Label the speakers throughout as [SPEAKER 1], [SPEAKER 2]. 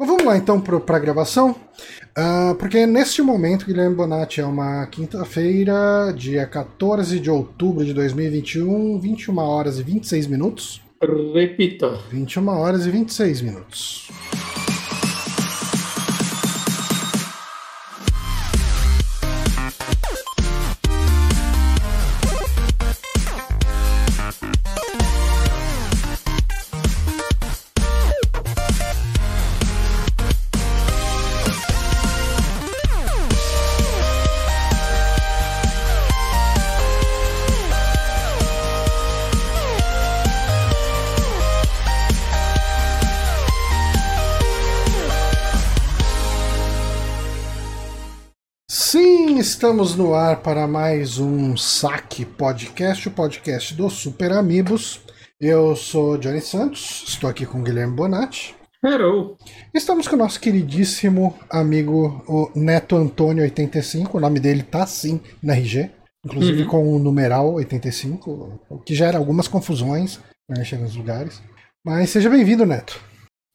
[SPEAKER 1] Mas vamos lá então para a gravação. Uh, porque neste momento, Guilherme Bonatti, é uma quinta-feira, dia 14 de outubro de 2021, 21 horas e 26 minutos.
[SPEAKER 2] Repita.
[SPEAKER 1] 21 horas e 26 minutos. Estamos no ar para mais um Saque Podcast, o podcast do Super Amigos. Eu sou Johnny Santos, estou aqui com Guilherme Bonatti.
[SPEAKER 2] Hello!
[SPEAKER 1] Estamos com o nosso queridíssimo amigo, o Neto Antônio 85, o nome dele tá sim na RG, inclusive uhum. com o numeral 85, o que gera algumas confusões né, chega nos lugares. Mas seja bem-vindo, Neto.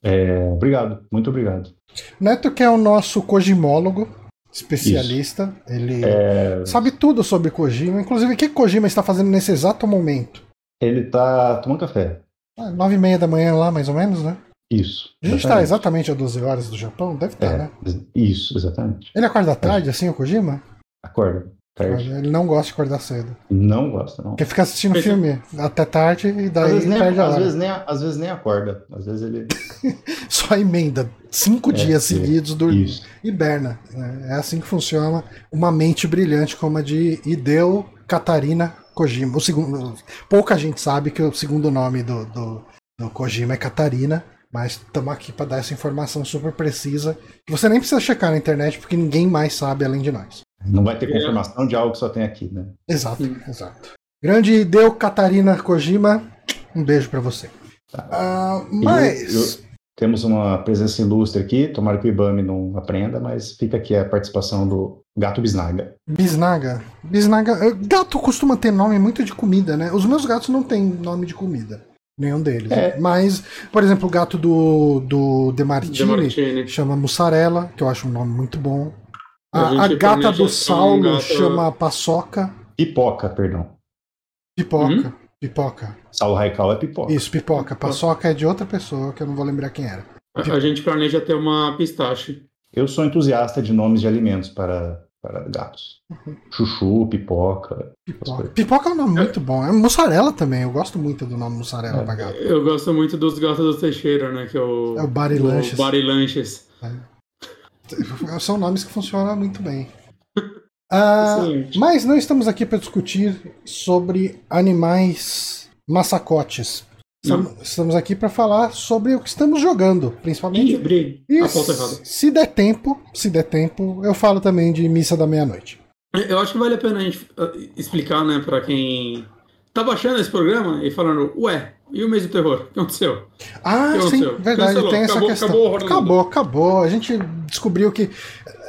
[SPEAKER 3] É, obrigado, muito obrigado.
[SPEAKER 1] Neto que é o nosso cojimólogo, especialista. Isso. Ele é... sabe tudo sobre Kojima. Inclusive, o que Kojima está fazendo nesse exato momento?
[SPEAKER 3] Ele está tomando café.
[SPEAKER 1] Ah, nove e meia da manhã lá, mais ou menos, né?
[SPEAKER 3] Isso.
[SPEAKER 1] A gente está exatamente a 12 horas do Japão? Deve estar, tá, é, né?
[SPEAKER 3] Isso, exatamente.
[SPEAKER 1] Ele acorda à tarde, é. assim, o Kojima?
[SPEAKER 3] Acorda. Tarde.
[SPEAKER 1] Ele não gosta de acordar cedo.
[SPEAKER 3] Não gosta, não.
[SPEAKER 1] Quer ficar assistindo filme até tarde e daí às vezes nem, perde a
[SPEAKER 3] hora. Às vezes, nem, às vezes nem acorda. Às vezes ele.
[SPEAKER 1] Só emenda cinco é, dias seguidos dormindo. Hiberna. Né? É assim que funciona uma mente brilhante como a de Hideo Katarina Kojima. O segundo, pouca gente sabe que o segundo nome do, do, do Kojima é Katarina. Mas estamos aqui para dar essa informação super precisa. Que você nem precisa checar na internet, porque ninguém mais sabe além de nós.
[SPEAKER 3] Não vai ter confirmação de algo que só tem aqui, né?
[SPEAKER 1] Exato, exato. Grande Deu Catarina Kojima, um beijo para você. Tá. Uh, mas. Eu, eu,
[SPEAKER 3] temos uma presença ilustre aqui, tomara que o Ibami não aprenda, mas fica aqui a participação do gato Bisnaga.
[SPEAKER 1] Bisnaga. Bisnaga. Eh, gato costuma ter nome muito de comida, né? Os meus gatos não têm nome de comida. Nenhum deles. É. Mas, por exemplo, o gato do, do Demartini, Martini chama Mussarela, que eu acho um nome muito bom. A, a gata do Saulo um gato... chama Paçoca.
[SPEAKER 3] Pipoca, perdão.
[SPEAKER 1] Pipoca. Uhum. Pipoca.
[SPEAKER 3] Saulo Raikal é pipoca.
[SPEAKER 1] Isso, pipoca. Paçoca é de outra pessoa que eu não vou lembrar quem era.
[SPEAKER 2] A, a gente planeja ter uma pistache.
[SPEAKER 3] Eu sou entusiasta de nomes de alimentos para, para gatos. Uhum. Chuchu, pipoca.
[SPEAKER 1] Pipoca. pipoca é um nome muito bom. É mussarela também. Eu gosto muito do nome mussarela é. para gato.
[SPEAKER 2] Eu gosto muito dos gatos do Teixeira, né? Que é o.
[SPEAKER 1] É o Barilanches.
[SPEAKER 2] O Barilanches. É.
[SPEAKER 1] São nomes que funcionam muito bem. Uh, mas não estamos aqui para discutir sobre animais massacotes. Estamos aqui para falar sobre o que estamos jogando, principalmente.
[SPEAKER 2] Ih, a pauta errada.
[SPEAKER 1] Se der tempo, se der tempo, eu falo também de missa da meia-noite.
[SPEAKER 2] Eu acho que vale a pena a gente ah, explicar, né, para quem tá baixando esse programa e falando, ué, e o mês do terror? O que aconteceu?
[SPEAKER 1] Ah, que sim, aconteceu? verdade, Cancelou. tem essa acabou, questão. Acabou, acabou, acabou. A gente descobriu que.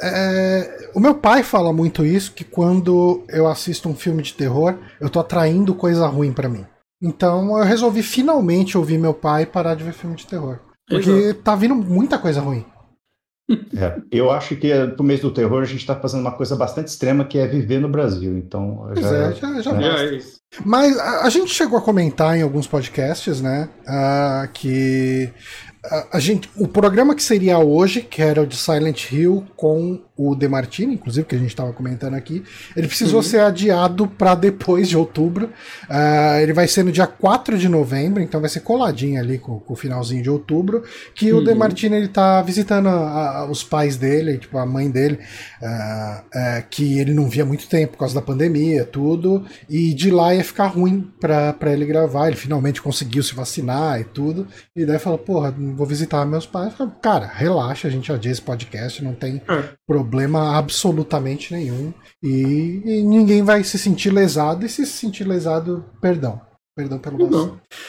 [SPEAKER 1] É, o meu pai fala muito isso, que quando eu assisto um filme de terror, eu tô atraindo coisa ruim para mim. Então eu resolvi finalmente ouvir meu pai parar de ver filme de terror. Porque Exato. tá vindo muita coisa ruim.
[SPEAKER 3] É, eu acho que pro mês do terror a gente está fazendo uma coisa bastante extrema que é viver no Brasil. Então,
[SPEAKER 1] já, é, já, já né? é Mas a, a, gente chegou a comentar em alguns podcasts, né, uh, que a, a, gente, o programa que seria hoje, que era o de Silent Hill com o Demartini, inclusive, que a gente estava comentando aqui, ele precisou uhum. ser adiado para depois de outubro. Uh, ele vai ser no dia 4 de novembro, então vai ser coladinho ali com, com o finalzinho de outubro, que uhum. o Demartini ele tá visitando a, a, os pais dele, tipo a mãe dele, uh, uh, que ele não via muito tempo por causa da pandemia, tudo, e de lá ia ficar ruim para ele gravar. Ele finalmente conseguiu se vacinar e tudo, e daí falou: Porra, vou visitar meus pais. Cara, relaxa, a gente adia esse podcast, não tem é. problema problema absolutamente nenhum. E, e, ninguém vai se sentir lesado, e se sentir lesado, perdão. Perdão pelo
[SPEAKER 2] Não,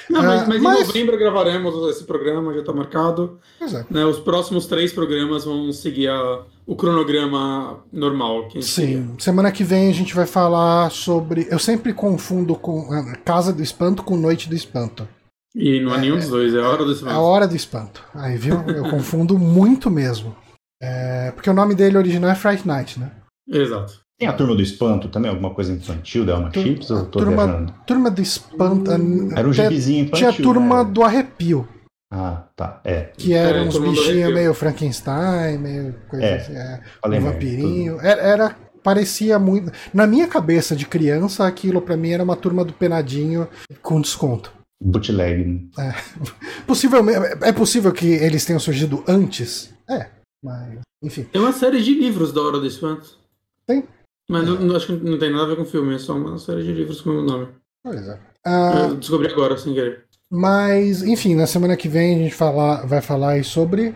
[SPEAKER 2] não mas, uh, mas, mas, em novembro gravaremos esse programa, já está marcado.
[SPEAKER 1] Exato.
[SPEAKER 2] Né, os próximos três programas vão seguir a, o cronograma normal.
[SPEAKER 1] Sim, semana que vem a gente vai falar sobre. Eu sempre confundo com Casa do Espanto com Noite do Espanto.
[SPEAKER 2] E não é, é nenhum dos dois, é a hora do espanto.
[SPEAKER 1] É a hora do espanto. Aí, viu? Eu confundo muito mesmo. É, porque o nome dele original é Fright Night, né?
[SPEAKER 2] Exato.
[SPEAKER 3] Tem a turma do espanto também? Alguma coisa infantil da Alma Chips? Ou tô
[SPEAKER 1] turma,
[SPEAKER 3] viajando?
[SPEAKER 1] turma do espanto.
[SPEAKER 3] Era um gibizinho infantil.
[SPEAKER 1] Tinha a turma
[SPEAKER 3] né?
[SPEAKER 1] do arrepio.
[SPEAKER 3] Ah, tá. É.
[SPEAKER 1] Que eram
[SPEAKER 2] É,
[SPEAKER 1] uns bichinhos meio Frankenstein, meio coisa
[SPEAKER 3] É,
[SPEAKER 1] assim. É, um vampirinho. Era, era- Parecia muito. Na minha cabeça de criança, aquilo pra mim era uma turma do penadinho com desconto.
[SPEAKER 3] Bootleg. né?
[SPEAKER 1] Possivelmente. É possível que eles tenham surgido antes? É, mas. Enfim.
[SPEAKER 2] Tem uma série de livros da Hora do Espanto.
[SPEAKER 1] Tem?
[SPEAKER 2] Mas não- não, acho que não tem nada a ver com filme, é só uma série de livros com o mesmo nome.
[SPEAKER 1] Pois é. Ah,
[SPEAKER 2] Eu descobri agora, sem querer.
[SPEAKER 1] mas, enfim, na semana que vem a gente fala, vai falar aí sobre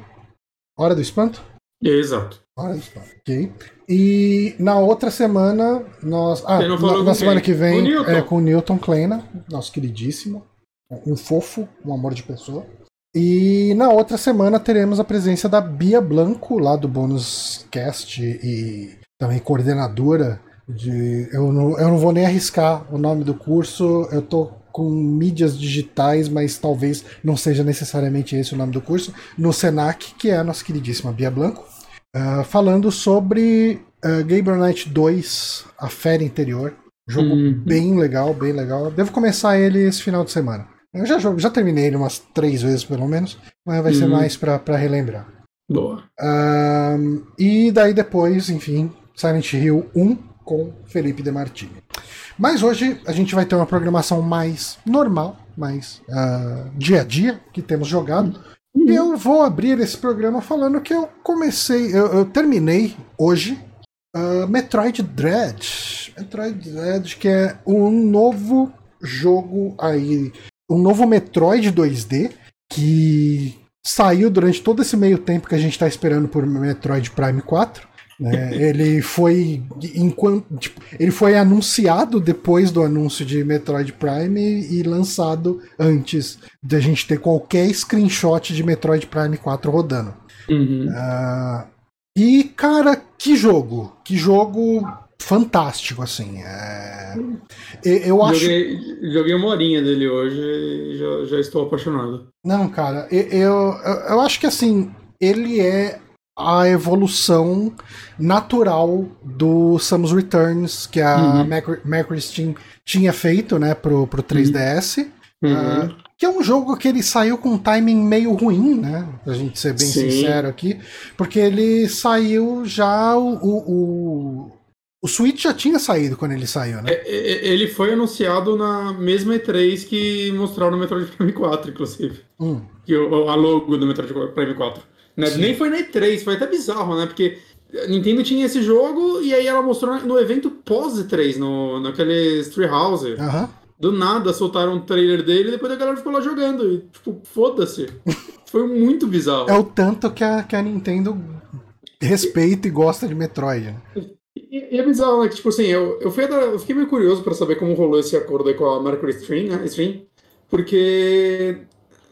[SPEAKER 1] Hora do Espanto?
[SPEAKER 2] Exato.
[SPEAKER 1] Hora do Espanto, ok. E na outra semana, nós. Ah, na, na semana
[SPEAKER 2] quem?
[SPEAKER 1] que vem
[SPEAKER 2] Com
[SPEAKER 1] é com o Newton Kleina, nosso queridíssimo. Um fofo, um amor de pessoa. E na outra semana teremos a presença da Bia Blanco, lá do Bônus Cast e também coordenadora de. Eu não, eu não vou nem arriscar o nome do curso, eu tô com mídias digitais, mas talvez não seja necessariamente esse o nome do curso, no Senac, que é a nossa queridíssima Bia Blanco, ah, falando sobre ah, Gabriel Knight 2, A Fera Interior. Jogo
[SPEAKER 2] Uhum.
[SPEAKER 1] bem legal, bem legal. Devo começar ele esse final de semana. Eu já, já terminei ele umas três vezes pelo menos, mas vai ser
[SPEAKER 2] Uhum.
[SPEAKER 1] mais pra, pra relembrar.
[SPEAKER 2] Boa.
[SPEAKER 1] Ahn, e daí depois, enfim, Silent Hill 1 com Felipe De Martini. Mas hoje a gente vai ter uma programação mais normal, mais ah, dia a dia, que temos jogado. E eu vou abrir esse programa falando que eu comecei, eu, eu terminei hoje ah, Metroid Dread. Metroid Dread, que é um novo jogo aí, um novo Metroid 2D que saiu durante todo esse meio tempo que a gente está esperando por Metroid Prime 4. né? ele foi enquanto tipo, ele foi anunciado depois do anúncio de Metroid Prime e lançado antes da gente ter qualquer screenshot de Metroid Prime 4 rodando.
[SPEAKER 2] Uhum.
[SPEAKER 1] Ah, e cara, que jogo! Que jogo fantástico, assim. É... Eu acho.
[SPEAKER 2] Joguei, joguei uma horinha dele hoje e já, já estou apaixonado.
[SPEAKER 1] Não, cara, eu, eu, eu acho que assim, ele é a evolução natural do Samus Returns que a
[SPEAKER 2] Uhum.
[SPEAKER 1] Mercury, Steam tinha feito, né, pro, pro 3DS.
[SPEAKER 2] Uhum.
[SPEAKER 1] Ah, que é um jogo que ele saiu com um timing meio ruim, né? Pra gente ser bem
[SPEAKER 2] Sim.
[SPEAKER 1] sincero aqui. Porque ele saiu já. O, o, o, o Switch já tinha saído quando ele saiu, né?
[SPEAKER 2] É, é, Ele foi anunciado na mesma E3 que mostraram no Metroid Prime 4, inclusive.
[SPEAKER 1] Hum.
[SPEAKER 2] Que o, a logo do Metroid Prime 4. Né? Nem foi na E3, foi até bizarro, né? Porque a Nintendo tinha esse jogo e aí ela mostrou no evento pós-E3, no, naquele Treehouse.
[SPEAKER 1] Aham.
[SPEAKER 2] Do nada soltaram um trailer dele e depois a galera ficou lá jogando. E, tipo, foda-se. Foi muito bizarro.
[SPEAKER 1] É o tanto que a, que a Nintendo respeita e gosta de Metroid.
[SPEAKER 2] E, e é bizarro, né? Que, tipo assim, eu, eu, fui, eu fiquei meio curioso pra saber como rolou esse acordo aí com a Mercury Stream, né? Stream, porque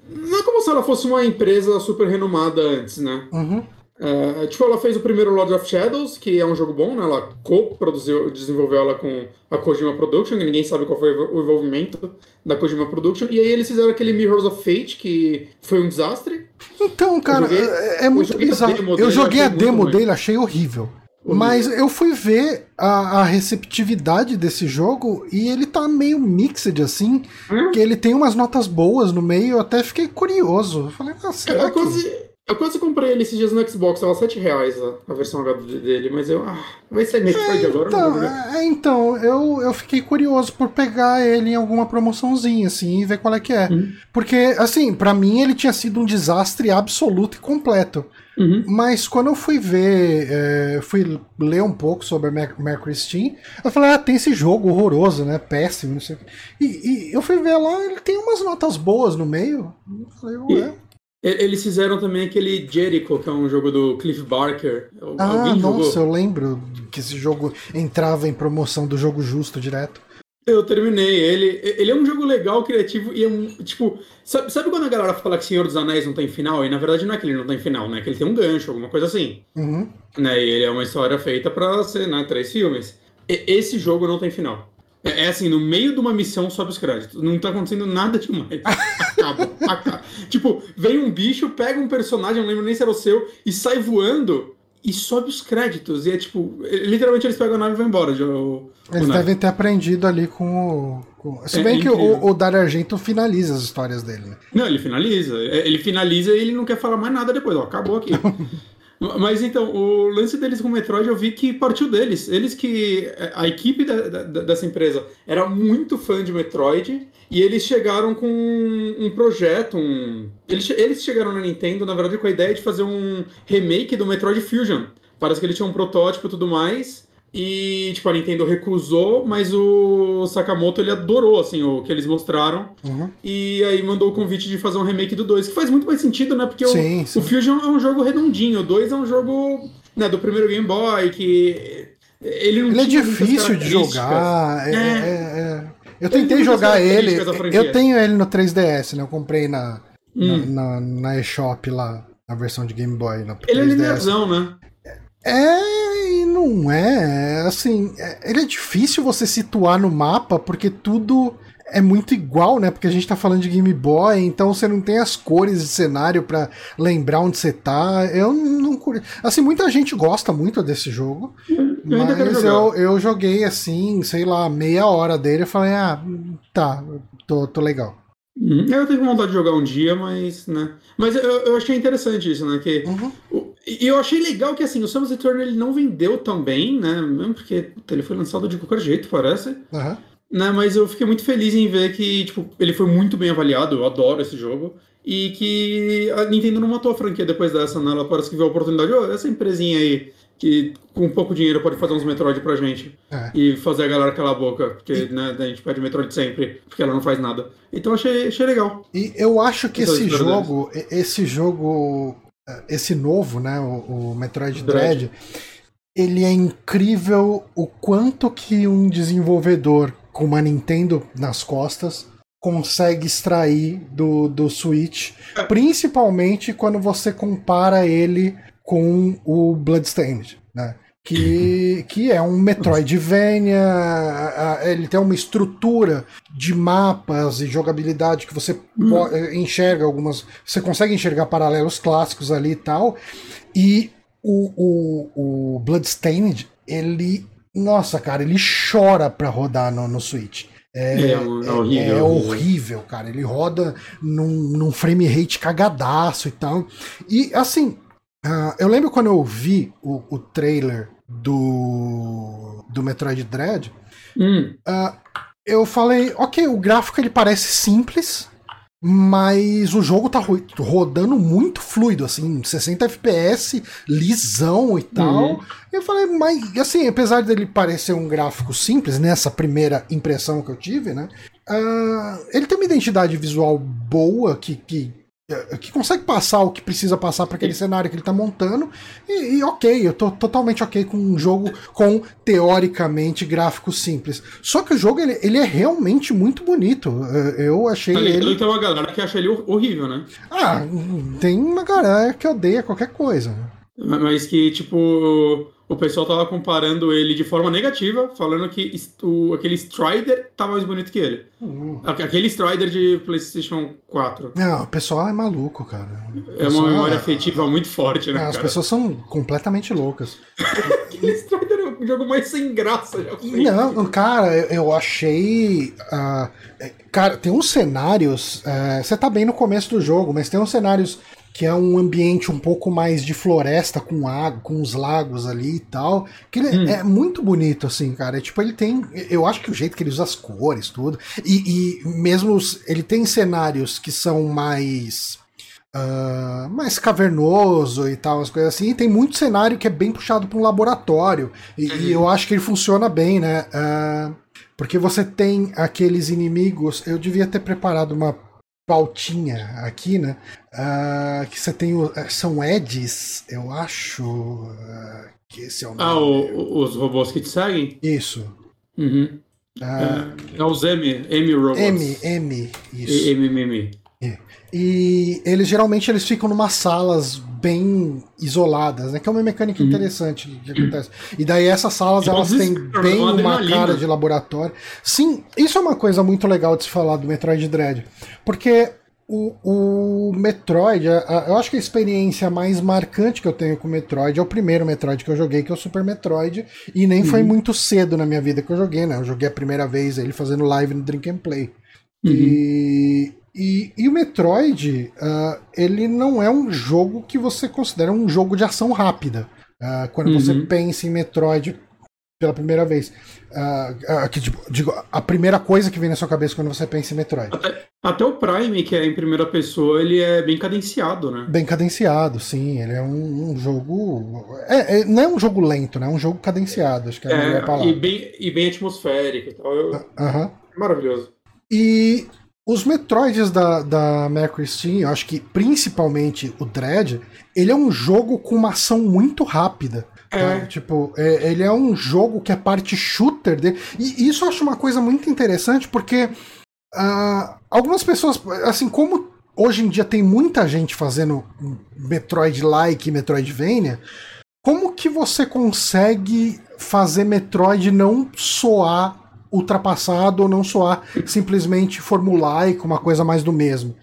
[SPEAKER 2] não é como se ela fosse uma empresa super renomada antes, né?
[SPEAKER 1] Uhum.
[SPEAKER 2] É, tipo, ela fez o primeiro Lord of Shadows, que é um jogo bom, né? Ela co-produziu, desenvolveu ela com a Kojima Production, e ninguém sabe qual foi o envolvimento da Kojima Production. E aí eles fizeram aquele Mirrors of Fate, que foi um desastre.
[SPEAKER 1] Então, cara,
[SPEAKER 2] joguei-
[SPEAKER 1] é, é muito bizarro. Eu joguei a demo dele, achei horrível. Mas eu fui ver a, a receptividade desse jogo e ele tá meio mixed assim,
[SPEAKER 2] Hum?
[SPEAKER 1] que ele tem umas notas boas no meio, eu até fiquei curioso. Eu falei, ah,
[SPEAKER 2] Eu,
[SPEAKER 1] será
[SPEAKER 2] eu
[SPEAKER 1] que...
[SPEAKER 2] quase, eu quase comprei ele esses dias no Xbox, tava 7 reais a, a versão HD dele, mas eu. Ah, vai ser Metroid agora? eu não
[SPEAKER 1] Então,
[SPEAKER 2] vou jogar.
[SPEAKER 1] é, então eu, eu fiquei curioso por pegar ele em alguma promoçãozinha, assim, e ver qual é que é.
[SPEAKER 2] Hum.
[SPEAKER 1] Porque, assim, pra mim ele tinha sido um desastre absoluto e completo.
[SPEAKER 2] Uhum.
[SPEAKER 1] Mas quando eu fui ver, é, fui ler um pouco sobre a Mer- Mercury Steam, eu falei, ah, tem esse jogo horroroso, né? Péssimo, não sei o quê. E, e eu fui ver lá, ele tem umas notas boas no meio. Eu falei, ué.
[SPEAKER 2] E- Eles fizeram também aquele Jericho, que é um jogo do Cliff Barker.
[SPEAKER 1] Ah,
[SPEAKER 2] Alguém jogou?
[SPEAKER 1] nossa, eu lembro que esse jogo entrava em promoção do jogo justo direto.
[SPEAKER 2] Eu terminei ele. Ele é um jogo legal, criativo e é um. Tipo, sabe, sabe quando a galera fala que Senhor dos Anéis não tem final? E na verdade não é que ele não tem final, né? Que ele tem um gancho, alguma coisa assim.
[SPEAKER 1] Uhum.
[SPEAKER 2] Né? E ele é uma história feita pra ser, né? Três filmes. E- esse jogo não tem final. É, é, assim, no meio de uma missão sobe os créditos. Não tá acontecendo nada demais. acaba, acaba. Tipo, vem um bicho, pega um personagem, não lembro nem se era o seu, e sai voando e sobe os créditos. E é tipo, literalmente eles pegam a nave e vão embora. O,
[SPEAKER 1] eles
[SPEAKER 2] o
[SPEAKER 1] devem ter aprendido ali com o. Com... Se é, bem é que o, o Dario Argento finaliza as histórias dele. Né?
[SPEAKER 2] Não, ele finaliza. É, ele finaliza e ele não quer falar mais nada depois. Ó, acabou aqui. Mas então, o lance deles com o Metroid eu vi que partiu deles. Eles que. A equipe da, da, dessa empresa era muito fã de Metroid e eles chegaram com um projeto. Um... Eles, eles chegaram na Nintendo, na verdade, com a ideia de fazer um remake do Metroid Fusion. Parece que ele tinha um protótipo e tudo mais. E, tipo, a Nintendo recusou, mas o Sakamoto ele adorou, assim, o que eles mostraram. Uhum. E aí mandou o convite de fazer um remake do 2, que faz muito mais sentido, né? Porque sim, o, sim. o Fusion é um jogo redondinho, o 2 é um jogo né, do primeiro Game Boy, que ele não
[SPEAKER 1] ele é difícil de jogar. É, é. É, é, eu tentei jogar ele. Eu tenho ele no 3DS, né? Eu comprei na, hum. na, na, na eShop lá, a versão de Game Boy.
[SPEAKER 2] Na ele 3DS. é linearzão, né?
[SPEAKER 1] É não é. Assim, é, ele é difícil você situar no mapa porque tudo é muito igual, né? Porque a gente tá falando de Game Boy, então você não tem as cores de cenário para lembrar onde você tá. Eu não. Assim, muita gente gosta muito desse jogo. Eu mas eu, eu joguei assim, sei lá, meia hora dele e falei, ah, tá, tô, tô legal.
[SPEAKER 2] Uhum. Eu tenho vontade de jogar um dia, mas, né? Mas eu, eu achei interessante isso, né? Que uhum. E eu achei legal que assim, o Samus Return ele não vendeu tão bem, né? Mesmo porque ele foi lançado de qualquer jeito, parece. Uhum. Né, mas eu fiquei muito feliz em ver que tipo, ele foi muito bem avaliado, eu adoro esse jogo. E que a Nintendo não matou a franquia depois dessa, né? Ela parece que viu a oportunidade, oh, essa empresinha aí, que com pouco dinheiro pode fazer uns Metroid pra gente. É. E fazer a galera calar a boca, porque e... né, a gente pede Metroid sempre, porque ela não faz nada. Então achei, achei legal.
[SPEAKER 1] E eu acho que esse jogo, deles. esse jogo esse novo, né, o, o Metroid Dread, Dread, ele é incrível o quanto que um desenvolvedor com uma Nintendo nas costas consegue extrair do, do Switch, é. principalmente quando você compara ele com o Bloodstained, né? Que, que é um Metroidvania, ele tem uma estrutura de mapas e jogabilidade que você hum. enxerga algumas. Você consegue enxergar paralelos clássicos ali e tal. E o, o, o Bloodstained, ele. Nossa, cara, ele chora pra rodar no, no Switch. É, é, é, horrível, é, horrível, cara. Ele roda num, num frame rate cagadaço e tal. E assim, Uh, eu lembro quando eu vi o, o trailer do, do Metroid Dread, hum. uh, eu falei, ok, o gráfico ele parece simples, mas o jogo tá rodando muito fluido, assim, 60 FPS, lisão e tal. Uhum. Eu falei, mas assim, apesar dele parecer um gráfico simples, nessa primeira impressão que eu tive, né? Uh, ele tem uma identidade visual boa que, que que consegue passar o que precisa passar para aquele cenário que ele tá montando. E, e, ok, eu tô totalmente ok com um jogo com teoricamente gráficos simples. Só que o jogo ele, ele é realmente muito bonito. É, eu achei
[SPEAKER 2] ele.
[SPEAKER 1] Ele
[SPEAKER 2] tem uma galera que acha ele horrível, né?
[SPEAKER 1] Ah, tem uma galera que odeia qualquer coisa.
[SPEAKER 2] Mas que, tipo o pessoal tava comparando ele de forma negativa, falando que o, aquele Strider tava mais bonito que ele. Uhum. Aquele Strider de PlayStation 4.
[SPEAKER 1] Não, o pessoal é maluco, cara.
[SPEAKER 2] É uma memória é... afetiva muito forte, né? Não,
[SPEAKER 1] as pessoas são completamente loucas.
[SPEAKER 2] aquele Strider é o jogo mais sem graça já.
[SPEAKER 1] Não, cara, eu achei. Uh, cara, tem uns cenários. Uh, você tá bem no começo do jogo, mas tem uns cenários que é um ambiente um pouco mais de floresta com água, com os lagos ali e tal. Que hum. é muito bonito, assim, cara. É, tipo, ele tem. Eu acho que o jeito que ele usa as cores, tudo. E, e mesmo os, ele tem cenários que são mais. Uh, mais cavernoso e tal, as coisas assim. E tem muito cenário que é bem puxado para um laboratório. E, uhum. e, eu acho que ele funciona bem, né? Uh, porque você tem aqueles inimigos. Eu devia ter preparado uma pautinha aqui, né? Uh, que você tem. O, eh, são Eds, eu acho. Uh, que esse é o
[SPEAKER 2] nome. Ah, o, os robôs que te seguem?
[SPEAKER 1] Isso.
[SPEAKER 2] Uhum. Uh, é, é os M, M robots.
[SPEAKER 1] M, M, isso.
[SPEAKER 2] M, M, M.
[SPEAKER 1] É. E eles geralmente eles ficam numas salas bem isoladas, né? Que é uma mecânica uhum. interessante que acontece. E daí essas salas elas têm bem uma cara de laboratório. Sim, isso é uma coisa muito legal de se falar do Metroid Dread, porque o, o Metroid, a, eu acho que a experiência mais marcante que eu tenho com o Metroid é o primeiro Metroid que eu joguei, que é o Super Metroid, e nem uhum. foi muito cedo na minha vida que eu joguei, né? Eu joguei a primeira vez ele fazendo live no Drink and Play. Uhum. E, e, e, o Metroid, uh, ele não é um jogo que você considera um jogo de ação rápida. Uh, quando uhum. você pensa em Metroid pela primeira vez. Uh, uh, que, tipo, digo, a primeira coisa que vem na sua cabeça quando você pensa em Metroid.
[SPEAKER 2] Até, até, o Prime, que é em primeira pessoa, ele é bem cadenciado, né?
[SPEAKER 1] Bem cadenciado, sim. Ele é um, um jogo. É, é, não é um jogo lento, né? É um jogo cadenciado, acho que é, a
[SPEAKER 2] melhor palavra. E bem, e bem atmosférico e tal. Eu... Uh -huh. Maravilhoso.
[SPEAKER 1] E os Metroids da, da Mercury Steam, eu acho que principalmente o Dread, ele é um jogo com uma ação muito rápida. É. Tá? Tipo, é, ele é um jogo que é parte shooter dele. E isso eu acho uma coisa muito interessante, porque uh, algumas pessoas, assim, como hoje em dia tem muita gente fazendo Metroid-like, Metroidvania, como que você consegue fazer Metroid não soar ultrapassado ou não soar simplesmente formulaico, uma coisa mais do mesmo?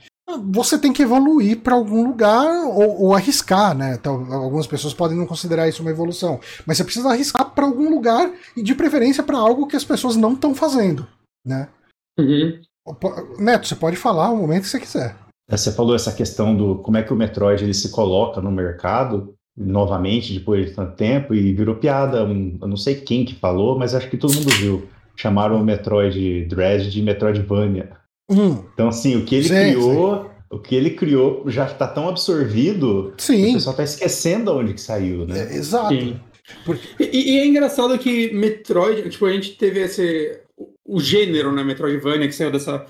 [SPEAKER 1] você tem que evoluir para algum lugar ou, ou, arriscar, né? Então, algumas pessoas podem não considerar isso uma evolução, mas você precisa arriscar para algum lugar e de preferência para algo que as pessoas não estão fazendo, né?
[SPEAKER 2] Uhum.
[SPEAKER 1] Neto, você pode falar o momento que você quiser.
[SPEAKER 3] É, você falou essa questão do como é que o Metroid ele se coloca no mercado novamente depois de tanto tempo e virou piada. Um, eu não sei quem que falou, mas acho que todo mundo viu. Chamaram o Metroid Dread de Metroidvania. Hum. Então, assim, o que ele sim, criou, sim. o que ele criou já está tão absorvido
[SPEAKER 1] sim. que
[SPEAKER 3] o pessoal está esquecendo aonde que saiu, né?
[SPEAKER 1] É, exato. E,
[SPEAKER 2] e, é engraçado que Metroid, tipo, a gente teve esse o gênero, né, Metroidvania, que saiu dessa,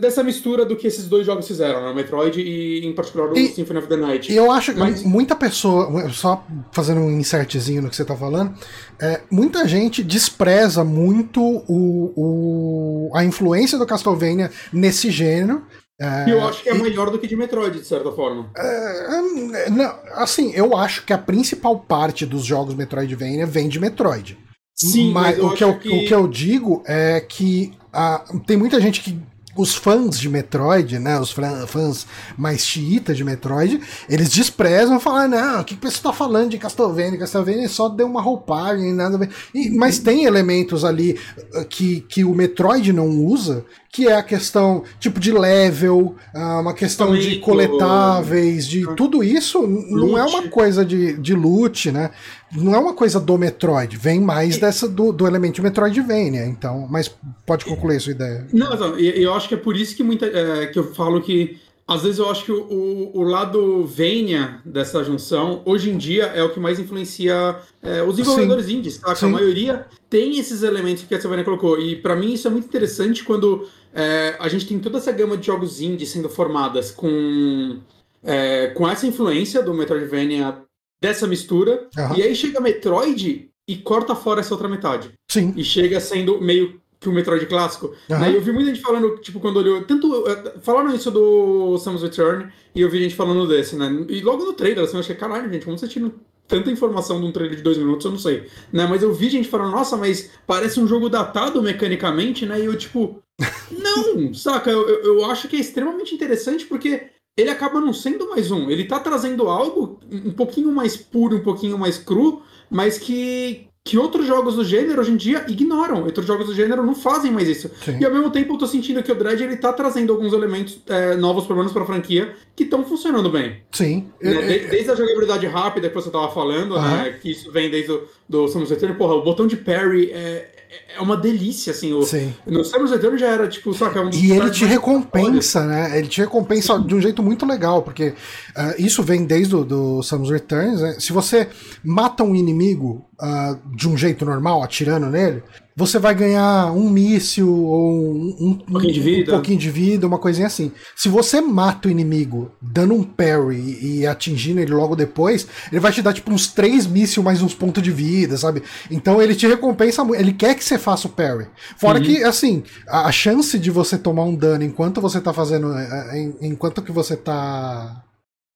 [SPEAKER 2] dessa mistura do que esses dois jogos fizeram, né, Metroid e, em particular, o e, Symphony of the Night.
[SPEAKER 1] E eu acho que Mas... muita pessoa, só fazendo um insertzinho no que você tá falando, é, muita gente despreza muito o, o, a influência do Castlevania nesse gênero,
[SPEAKER 2] é, eu acho que é e, maior do que de Metroid, de certa forma.
[SPEAKER 1] É, não, assim, eu acho que a principal parte dos jogos Metroidvania vem de Metroid. Sim, mas, mas o, que eu, que... o que eu digo é que ah, tem muita gente que os fãs de Metroid, né, os fãs mais xiitas de Metroid, eles desprezam, falam, não, o que, que você está falando de Castlevania? Castlevania só deu uma roupagem, nada a ver. E, mas tem elementos ali uh, que, que o Metroid não usa, que é a questão tipo de level, uh, uma questão de coletáveis, de ah. tudo isso não é uma coisa de, de loot, né? Não é uma coisa do Metroid, vem mais dessa do, do elemento Metroidvania, então, mas pode concluir a sua ideia.
[SPEAKER 2] Não, não eu acho que é por isso que muita é, que eu falo que às vezes eu acho que o, o lado Venia dessa junção, hoje em dia, é o que mais influencia é, os desenvolvedores Sim. indies, tá? A maioria tem esses elementos que a Silvana colocou. E para mim isso é muito interessante quando é, a gente tem toda essa gama de jogos indies sendo formadas com, é, com essa influência do Metroidvania, dessa mistura. Uhum. E aí chega Metroid e corta fora essa outra metade.
[SPEAKER 1] Sim.
[SPEAKER 2] E chega sendo meio que o Metroid clássico. Uhum. Né? Eu vi muita gente falando, tipo, quando olhou. Tanto. Eh, falaram isso do Samus Return e eu vi gente falando desse, né? E logo no trailer, assim, eu achei, caralho, gente, como você tira tanta informação de um trailer de dois minutos, eu não sei. Né? Mas eu vi gente falando, nossa, mas parece um jogo datado mecanicamente, né? E eu, tipo, não, saca? Eu, eu acho que é extremamente interessante porque ele acaba não sendo mais um. Ele tá trazendo algo um pouquinho mais puro, um pouquinho mais cru, mas que, que outros jogos do gênero hoje em dia ignoram. Outros jogos do gênero não fazem mais isso. Sim. E ao mesmo tempo eu tô sentindo que o Dread ele tá trazendo alguns elementos é, novos, pelo menos pra franquia, que estão funcionando bem.
[SPEAKER 1] Sim.
[SPEAKER 2] Né? De, desde a jogabilidade rápida que você tava falando, né? Que isso vem desde o do Samus Return. Porra, o botão de parry é, é uma delícia, assim. O,
[SPEAKER 1] Sim.
[SPEAKER 2] No Samus Return já era, tipo, saca, um
[SPEAKER 1] E ele te recompensa, né? Ele te recompensa de um jeito muito legal, porque uh, isso vem desde o do Samus Returns, né? Se você mata um inimigo uh, de um jeito normal, atirando nele, você vai ganhar um míssil ou um, um, pouquinho, de vida. um pouquinho de vida, uma coisinha assim. Se você mata o inimigo dando um parry e atingindo ele logo depois, ele vai te dar tipo uns três mísseis mais uns pontos de vida, sabe? Então ele te recompensa muito, ele quer que você faça o parry. Fora uhum. que, assim, a, a, chance de você tomar um dano enquanto você tá fazendo. É, é, enquanto que você tá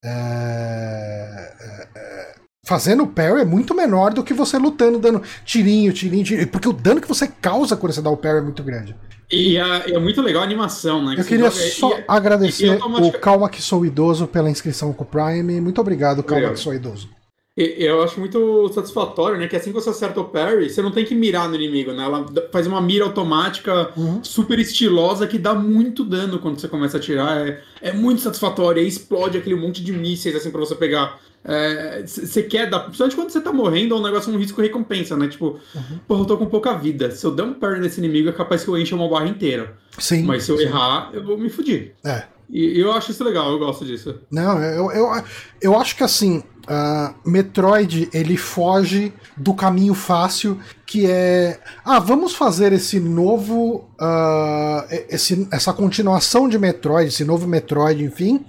[SPEAKER 1] é, é, é, fazendo o parry é muito menor do que você lutando, dando tirinho, tirinho, tirinho, porque o dano que você causa quando você dá o parry é muito grande.
[SPEAKER 2] E é, é muito legal a animação, né?
[SPEAKER 1] Eu queria joga, só e, agradecer e o Calma que sou idoso pela inscrição com o Prime. Muito obrigado, Calma que sou idoso.
[SPEAKER 2] Eu acho muito satisfatório, né? Que assim que você acerta o parry, você não tem que mirar no inimigo, né? Ela faz uma mira automática uhum. super estilosa que dá muito dano quando você começa a atirar. É, é muito satisfatório. Aí explode aquele monte de mísseis assim pra você pegar. Você é, quer dar. Principalmente quando você tá morrendo, é um negócio, um risco recompensa, né? Tipo, uhum. porra, eu tô com pouca vida. Se eu der um parry nesse inimigo, é capaz que eu encha uma barra inteira.
[SPEAKER 1] Sim.
[SPEAKER 2] Mas se eu
[SPEAKER 1] sim.
[SPEAKER 2] errar, eu vou me fudir.
[SPEAKER 1] É.
[SPEAKER 2] E eu acho isso legal, eu gosto disso.
[SPEAKER 1] Não, eu, eu, eu acho que assim, uh, Metroid ele foge do caminho fácil que é ah vamos fazer esse novo uh, esse, essa continuação de Metroid esse novo Metroid enfim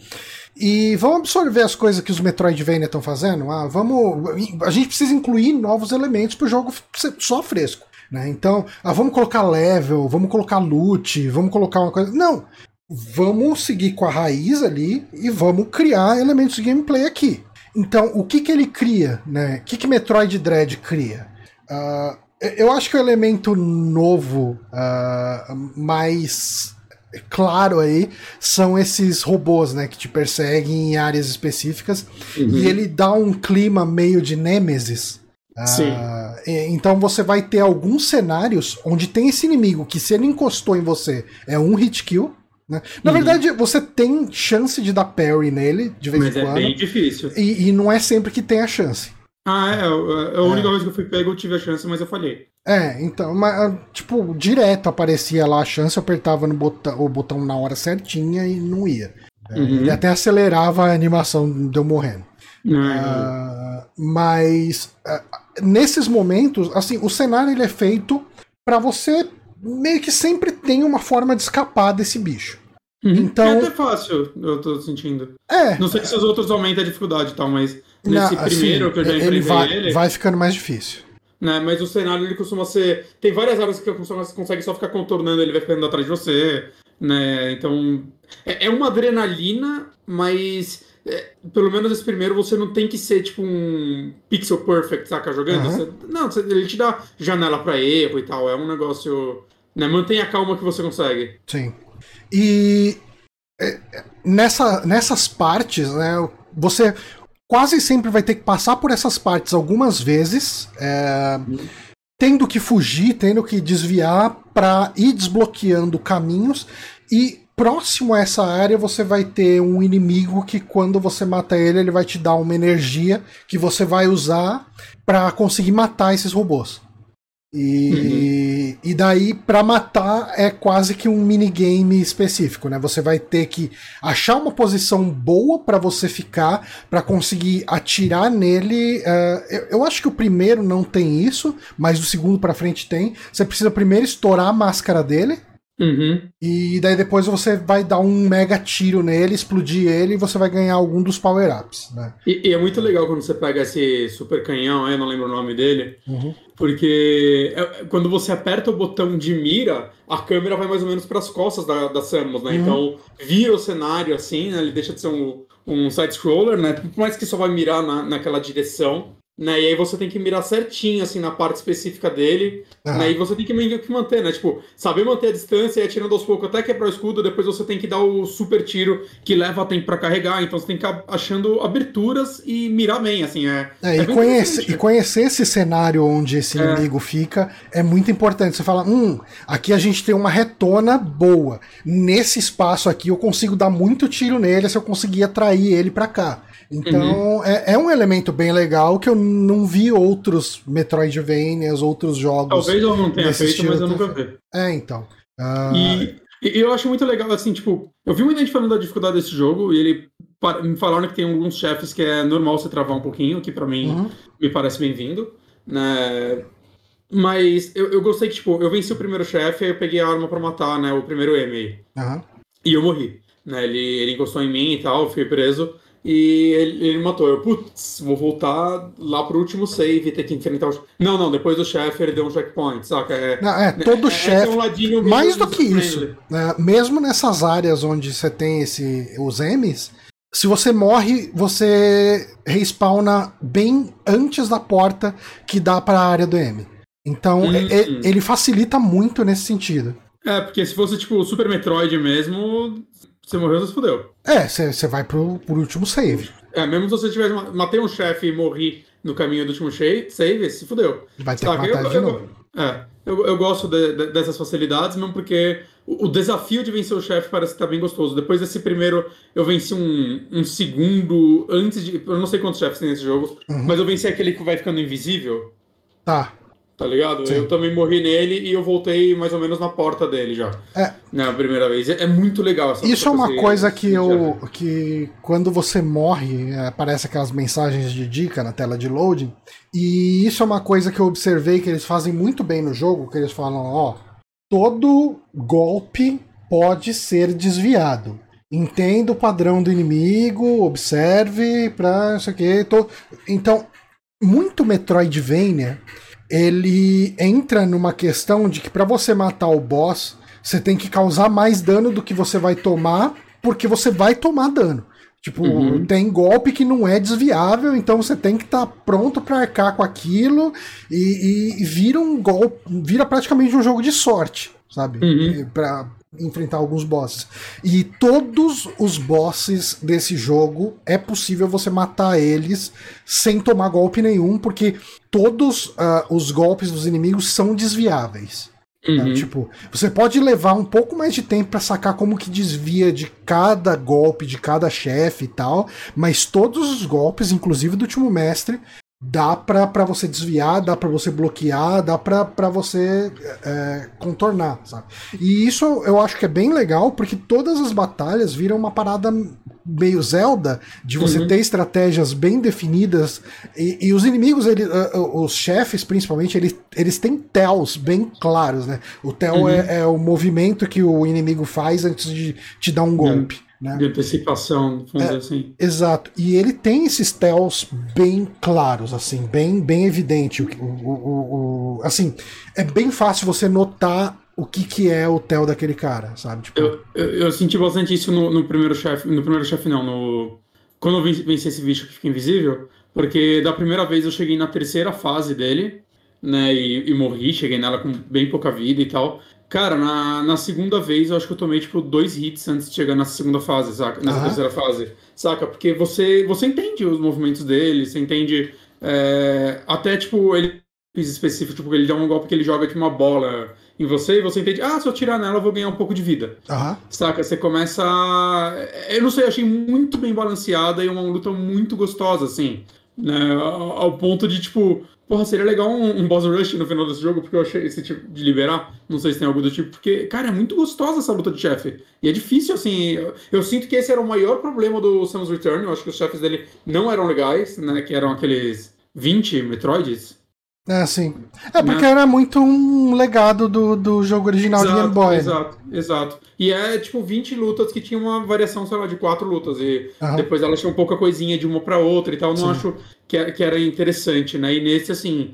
[SPEAKER 1] e vamos absorver as coisas que os Metroidvania estão fazendo ah vamos a gente precisa incluir novos elementos para o jogo só fresco né? Então, ah, vamos colocar level, vamos colocar loot, vamos colocar uma coisa. Não, vamos seguir com a raiz ali e vamos criar elementos de gameplay aqui. Então, o que, que ele cria? Né? O que, que Metroid Dread cria? Uh, eu acho que o elemento novo, uh, mais claro aí, são esses robôs né, que te perseguem em áreas específicas. Uhum. E ele dá um clima meio de Nemesis. Uh, então você vai ter alguns cenários onde tem esse inimigo que, se ele encostou em você, é um hit kill. Né? Na uhum. verdade, você tem chance de dar parry nele, de vez
[SPEAKER 2] Mas
[SPEAKER 1] em
[SPEAKER 2] é
[SPEAKER 1] quando.
[SPEAKER 2] Mas é bem difícil.
[SPEAKER 1] E, e, não é sempre que tem a chance.
[SPEAKER 2] Ah, é. a única é. vez que eu fui pego, eu tive a chance, mas eu falhei.
[SPEAKER 1] É, então, mas, ah, tipo, direto aparecia lá a chance, eu apertava no botão, o botão na hora certinha e não ia. É, uhum. Ele até acelerava a animação de eu morrendo. Uh, mas uh, nesses momentos, assim, o cenário ele é feito para você meio que sempre tem uma forma de escapar desse bicho.
[SPEAKER 2] Uhum. Então, é até fácil, eu tô sentindo.
[SPEAKER 1] É.
[SPEAKER 2] Não sei se os outros aumentam a dificuldade e tal, mas nesse não, primeiro assim, que eu já
[SPEAKER 1] ele vai, ele vai ficando mais difícil.
[SPEAKER 2] Né, mas o cenário ele costuma ser. Tem várias áreas que você consegue só ficar contornando, ele vai ficando atrás de você. Né? Então. É, é uma adrenalina, mas. É, pelo menos esse primeiro você não tem que ser tipo um pixel perfect, saca? Jogando. Uhum. Você, não, você, ele te dá janela para erro e tal. É um negócio. Né? Mantenha a calma que você consegue.
[SPEAKER 1] Sim. E é, nessa, nessas partes, né, você quase sempre vai ter que passar por essas partes algumas vezes, é, tendo que fugir, tendo que desviar para ir desbloqueando caminhos e próximo a essa área você vai ter um inimigo que quando você mata ele, ele vai te dar uma energia que você vai usar para conseguir matar esses robôs. E, uhum. e daí, para matar, é quase que um minigame específico, né? Você vai ter que achar uma posição boa para você ficar, para conseguir atirar nele. Uh, eu, eu, acho que o primeiro não tem isso, mas o segundo para frente tem. Você precisa primeiro estourar a máscara dele,
[SPEAKER 2] Uhum.
[SPEAKER 1] E daí depois você vai dar um mega tiro nele, explodir ele e você vai ganhar algum dos power-ups. Né?
[SPEAKER 2] E, e, é muito legal quando você pega esse super canhão, eu não lembro o nome dele, uhum. Porque é, quando você aperta o botão de mira, a câmera vai mais ou menos para as costas da, da Samus, né? Uhum. Então vira o cenário assim, né? ele deixa de ser um, um side-scroller, né? Por mais que só vai mirar na, naquela direção. Né? E aí você tem que mirar certinho, assim, na parte específica dele. Uhum. Né? E você tem que, que manter, né? Tipo, saber manter a distância e atirando aos poucos até quebrar o escudo, depois você tem que dar o super tiro que leva tempo para carregar. Então você tem que ir achando aberturas e mirar bem, assim. É,
[SPEAKER 1] é, é e, conhece, e conhecer esse cenário onde esse é. inimigo fica é muito importante. Você fala, hum, aqui a gente tem uma retona boa. Nesse espaço aqui eu consigo dar muito tiro nele se eu conseguir atrair ele para cá. Então, uhum. é, é, um elemento bem legal que eu não vi outros Metroidvanias, outros jogos.
[SPEAKER 2] Talvez eu não tenha feito, mas eu nunca vi.
[SPEAKER 1] É, então.
[SPEAKER 2] Uh... E, e, eu acho muito legal, assim, tipo, eu vi muita gente falando da dificuldade desse jogo e ele me falaram que tem alguns chefes que é normal você travar um pouquinho, que para mim uhum. me parece bem-vindo, né? Mas eu, eu gostei que, tipo, eu venci o primeiro chefe, aí eu peguei a arma para matar, né, o primeiro M
[SPEAKER 1] uhum.
[SPEAKER 2] E eu morri, né? Ele, ele encostou em mim e tal, fui preso. E ele, ele matou. Eu, putz, vou voltar lá pro último save e ter que enfrentar o. Não, não, depois do chefe ele deu um checkpoint, saca?
[SPEAKER 1] É, não, é todo é, chefe. É um mais do que isso. Né, mesmo nessas áreas onde você tem esse, os M's, se você morre, você respawna bem antes da porta que dá para a área do M. Então, uhum. é, ele facilita muito nesse sentido.
[SPEAKER 2] É, porque se fosse tipo o Super Metroid mesmo, você morreu, você se fudeu.
[SPEAKER 1] É, você vai pro, pro último save.
[SPEAKER 2] É, mesmo se você tivesse matei um chefe e morri no caminho do último save, se fudeu.
[SPEAKER 1] Vai ter Sabe? que matar eu, de eu, novo.
[SPEAKER 2] É, eu, eu gosto de, de, dessas facilidades, mesmo porque o, o desafio de vencer o chefe parece estar bem gostoso. Depois desse primeiro, eu venci um, um segundo antes de. Eu não sei quantos chefes tem nesse jogo, uhum. mas eu venci aquele que vai ficando invisível.
[SPEAKER 1] Tá.
[SPEAKER 2] Tá ligado? Sim. Eu também morri nele e eu voltei mais ou menos na porta dele já. É. Na primeira vez. É, é muito legal essa
[SPEAKER 1] Isso é uma coisa que eu. que quando você morre, é, aparece aquelas mensagens de dica na tela de loading. E isso é uma coisa que eu observei que eles fazem muito bem no jogo, que eles falam, ó, todo golpe pode ser desviado. Entenda o padrão do inimigo, observe pra isso aqui. Tô... Então, muito Metroidvania ele entra numa questão de que para você matar o boss, você tem que causar mais dano do que você vai tomar, porque você vai tomar dano. Tipo, uhum. tem golpe que não é desviável, então você tem que estar tá pronto para arcar com aquilo e, e, vira um golpe, vira praticamente um jogo de sorte, sabe? Uhum. Pra, enfrentar alguns bosses. E todos os bosses desse jogo é possível você matar eles sem tomar golpe nenhum, porque todos uh, os golpes dos inimigos são desviáveis. Tá? Uhum. Tá? Tipo, você pode levar um pouco mais de tempo para sacar como que desvia de cada golpe, de cada chefe e tal, mas todos os golpes, inclusive do último mestre, dá para você desviar, dá para você bloquear, dá para você é, contornar, sabe? E isso eu acho que é bem legal, porque todas as batalhas viram uma parada meio Zelda, de você uhum. ter estratégias bem definidas, e, e os inimigos, ele, uh, os chefes principalmente, eles, eles têm tells bem claros, né? O tel uhum. é, é, o movimento que o inimigo faz antes de te dar um golpe. Né?
[SPEAKER 2] De antecipação, vamos é, assim.
[SPEAKER 1] Exato. E ele tem esses tells bem claros, assim, bem, bem evidente. O, o, o, o, assim, é bem fácil você notar o que, que é o tel daquele cara, sabe?
[SPEAKER 2] Tipo... Eu, eu, eu, senti bastante isso no, no primeiro chefe. No primeiro chefe, não, no. Quando eu venci esse bicho que fica invisível, porque da primeira vez eu cheguei na terceira fase dele, né? E, e morri, cheguei nela com bem pouca vida e tal. Cara, na, na segunda vez eu acho que eu tomei, tipo, dois hits antes de chegar na segunda fase, saca? Nessa uhum. terceira fase, saca? Porque você, você entende os movimentos dele, você entende. É, até, tipo, ele específico, tipo, ele dá um golpe que ele joga, tipo, uma bola em você e você entende, ah, se eu tirar nela eu vou ganhar um pouco de vida.
[SPEAKER 1] Uhum.
[SPEAKER 2] Saca? Você começa. Eu não sei, achei muito bem balanceada e uma luta muito gostosa, assim. Né? Ao ponto de, tipo, Porra, seria legal um, um boss rush no final desse jogo, porque eu achei esse tipo de liberar. Não sei se tem algo do tipo, porque, cara, é muito gostosa essa luta de chefe. E é difícil, assim. Eu, eu, sinto que esse era o maior problema do Samus Return. Eu acho que os chefes dele não eram legais, né? Que eram aqueles 20 Metroids.
[SPEAKER 1] É, sim. É porque né? era muito um legado do, do jogo original
[SPEAKER 2] exato,
[SPEAKER 1] de Game Boy.
[SPEAKER 2] Né? Exato, exato. E é tipo 20 lutas que tinha uma variação, sei lá, de quatro lutas. E uhum. depois ela tinha um pouca coisinha de uma para outra e tal. Não sim. acho que, é, que era interessante, né? E nesse, assim.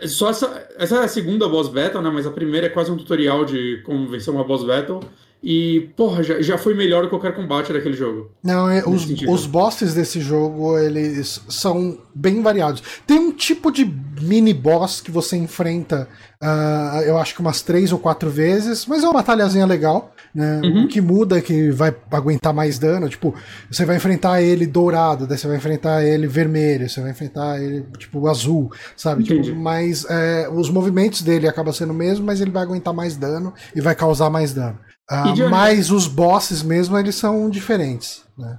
[SPEAKER 2] É, só essa, essa é a segunda boss battle, né? Mas a primeira é quase um tutorial de como vencer uma boss battle. E, porra, já, já foi melhor que qualquer combate daquele jogo.
[SPEAKER 1] Não, é, os, os bosses desse jogo, eles são bem variados. Tem um tipo de mini boss que você enfrenta, uh, eu acho que umas três ou quatro vezes, mas é uma batalhazinha legal. Né? Uhum. O que muda é que vai aguentar mais dano. Tipo, você vai enfrentar ele dourado, daí você vai enfrentar ele vermelho, você vai enfrentar ele, tipo, azul, sabe? Tipo, mas é, os movimentos dele acabam sendo o mesmo, mas ele vai aguentar mais dano e vai causar mais dano. Uh, mas os bosses mesmo, eles são diferentes. Né?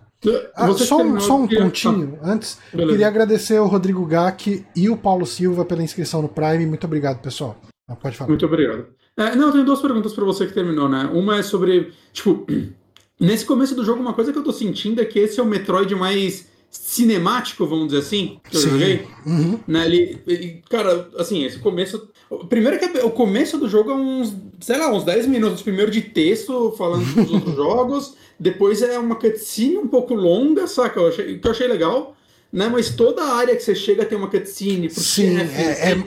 [SPEAKER 1] Ah, só, um, só um pontinho ah, antes. Beleza. Queria agradecer ao Rodrigo Gack e o Paulo Silva pela inscrição no Prime. Muito obrigado, pessoal. Ah, pode falar.
[SPEAKER 2] Muito obrigado. É, não, eu tenho duas perguntas para você que terminou, né? Uma é sobre. Tipo, nesse começo do jogo, uma coisa que eu tô sentindo é que esse é o Metroid mais cinemático, vamos dizer assim, que eu Sim. joguei. Uhum. Né, ele, ele, cara, assim, esse começo. Primeiro que o começo do jogo é uns, sei lá, uns 10 minutos primeiro de texto falando dos outros jogos, depois é uma cutscene um pouco longa, saca? Eu achei, que eu achei legal, né? Mas toda a área que você chega tem uma cutscene
[SPEAKER 1] Sim, chefe, é, é,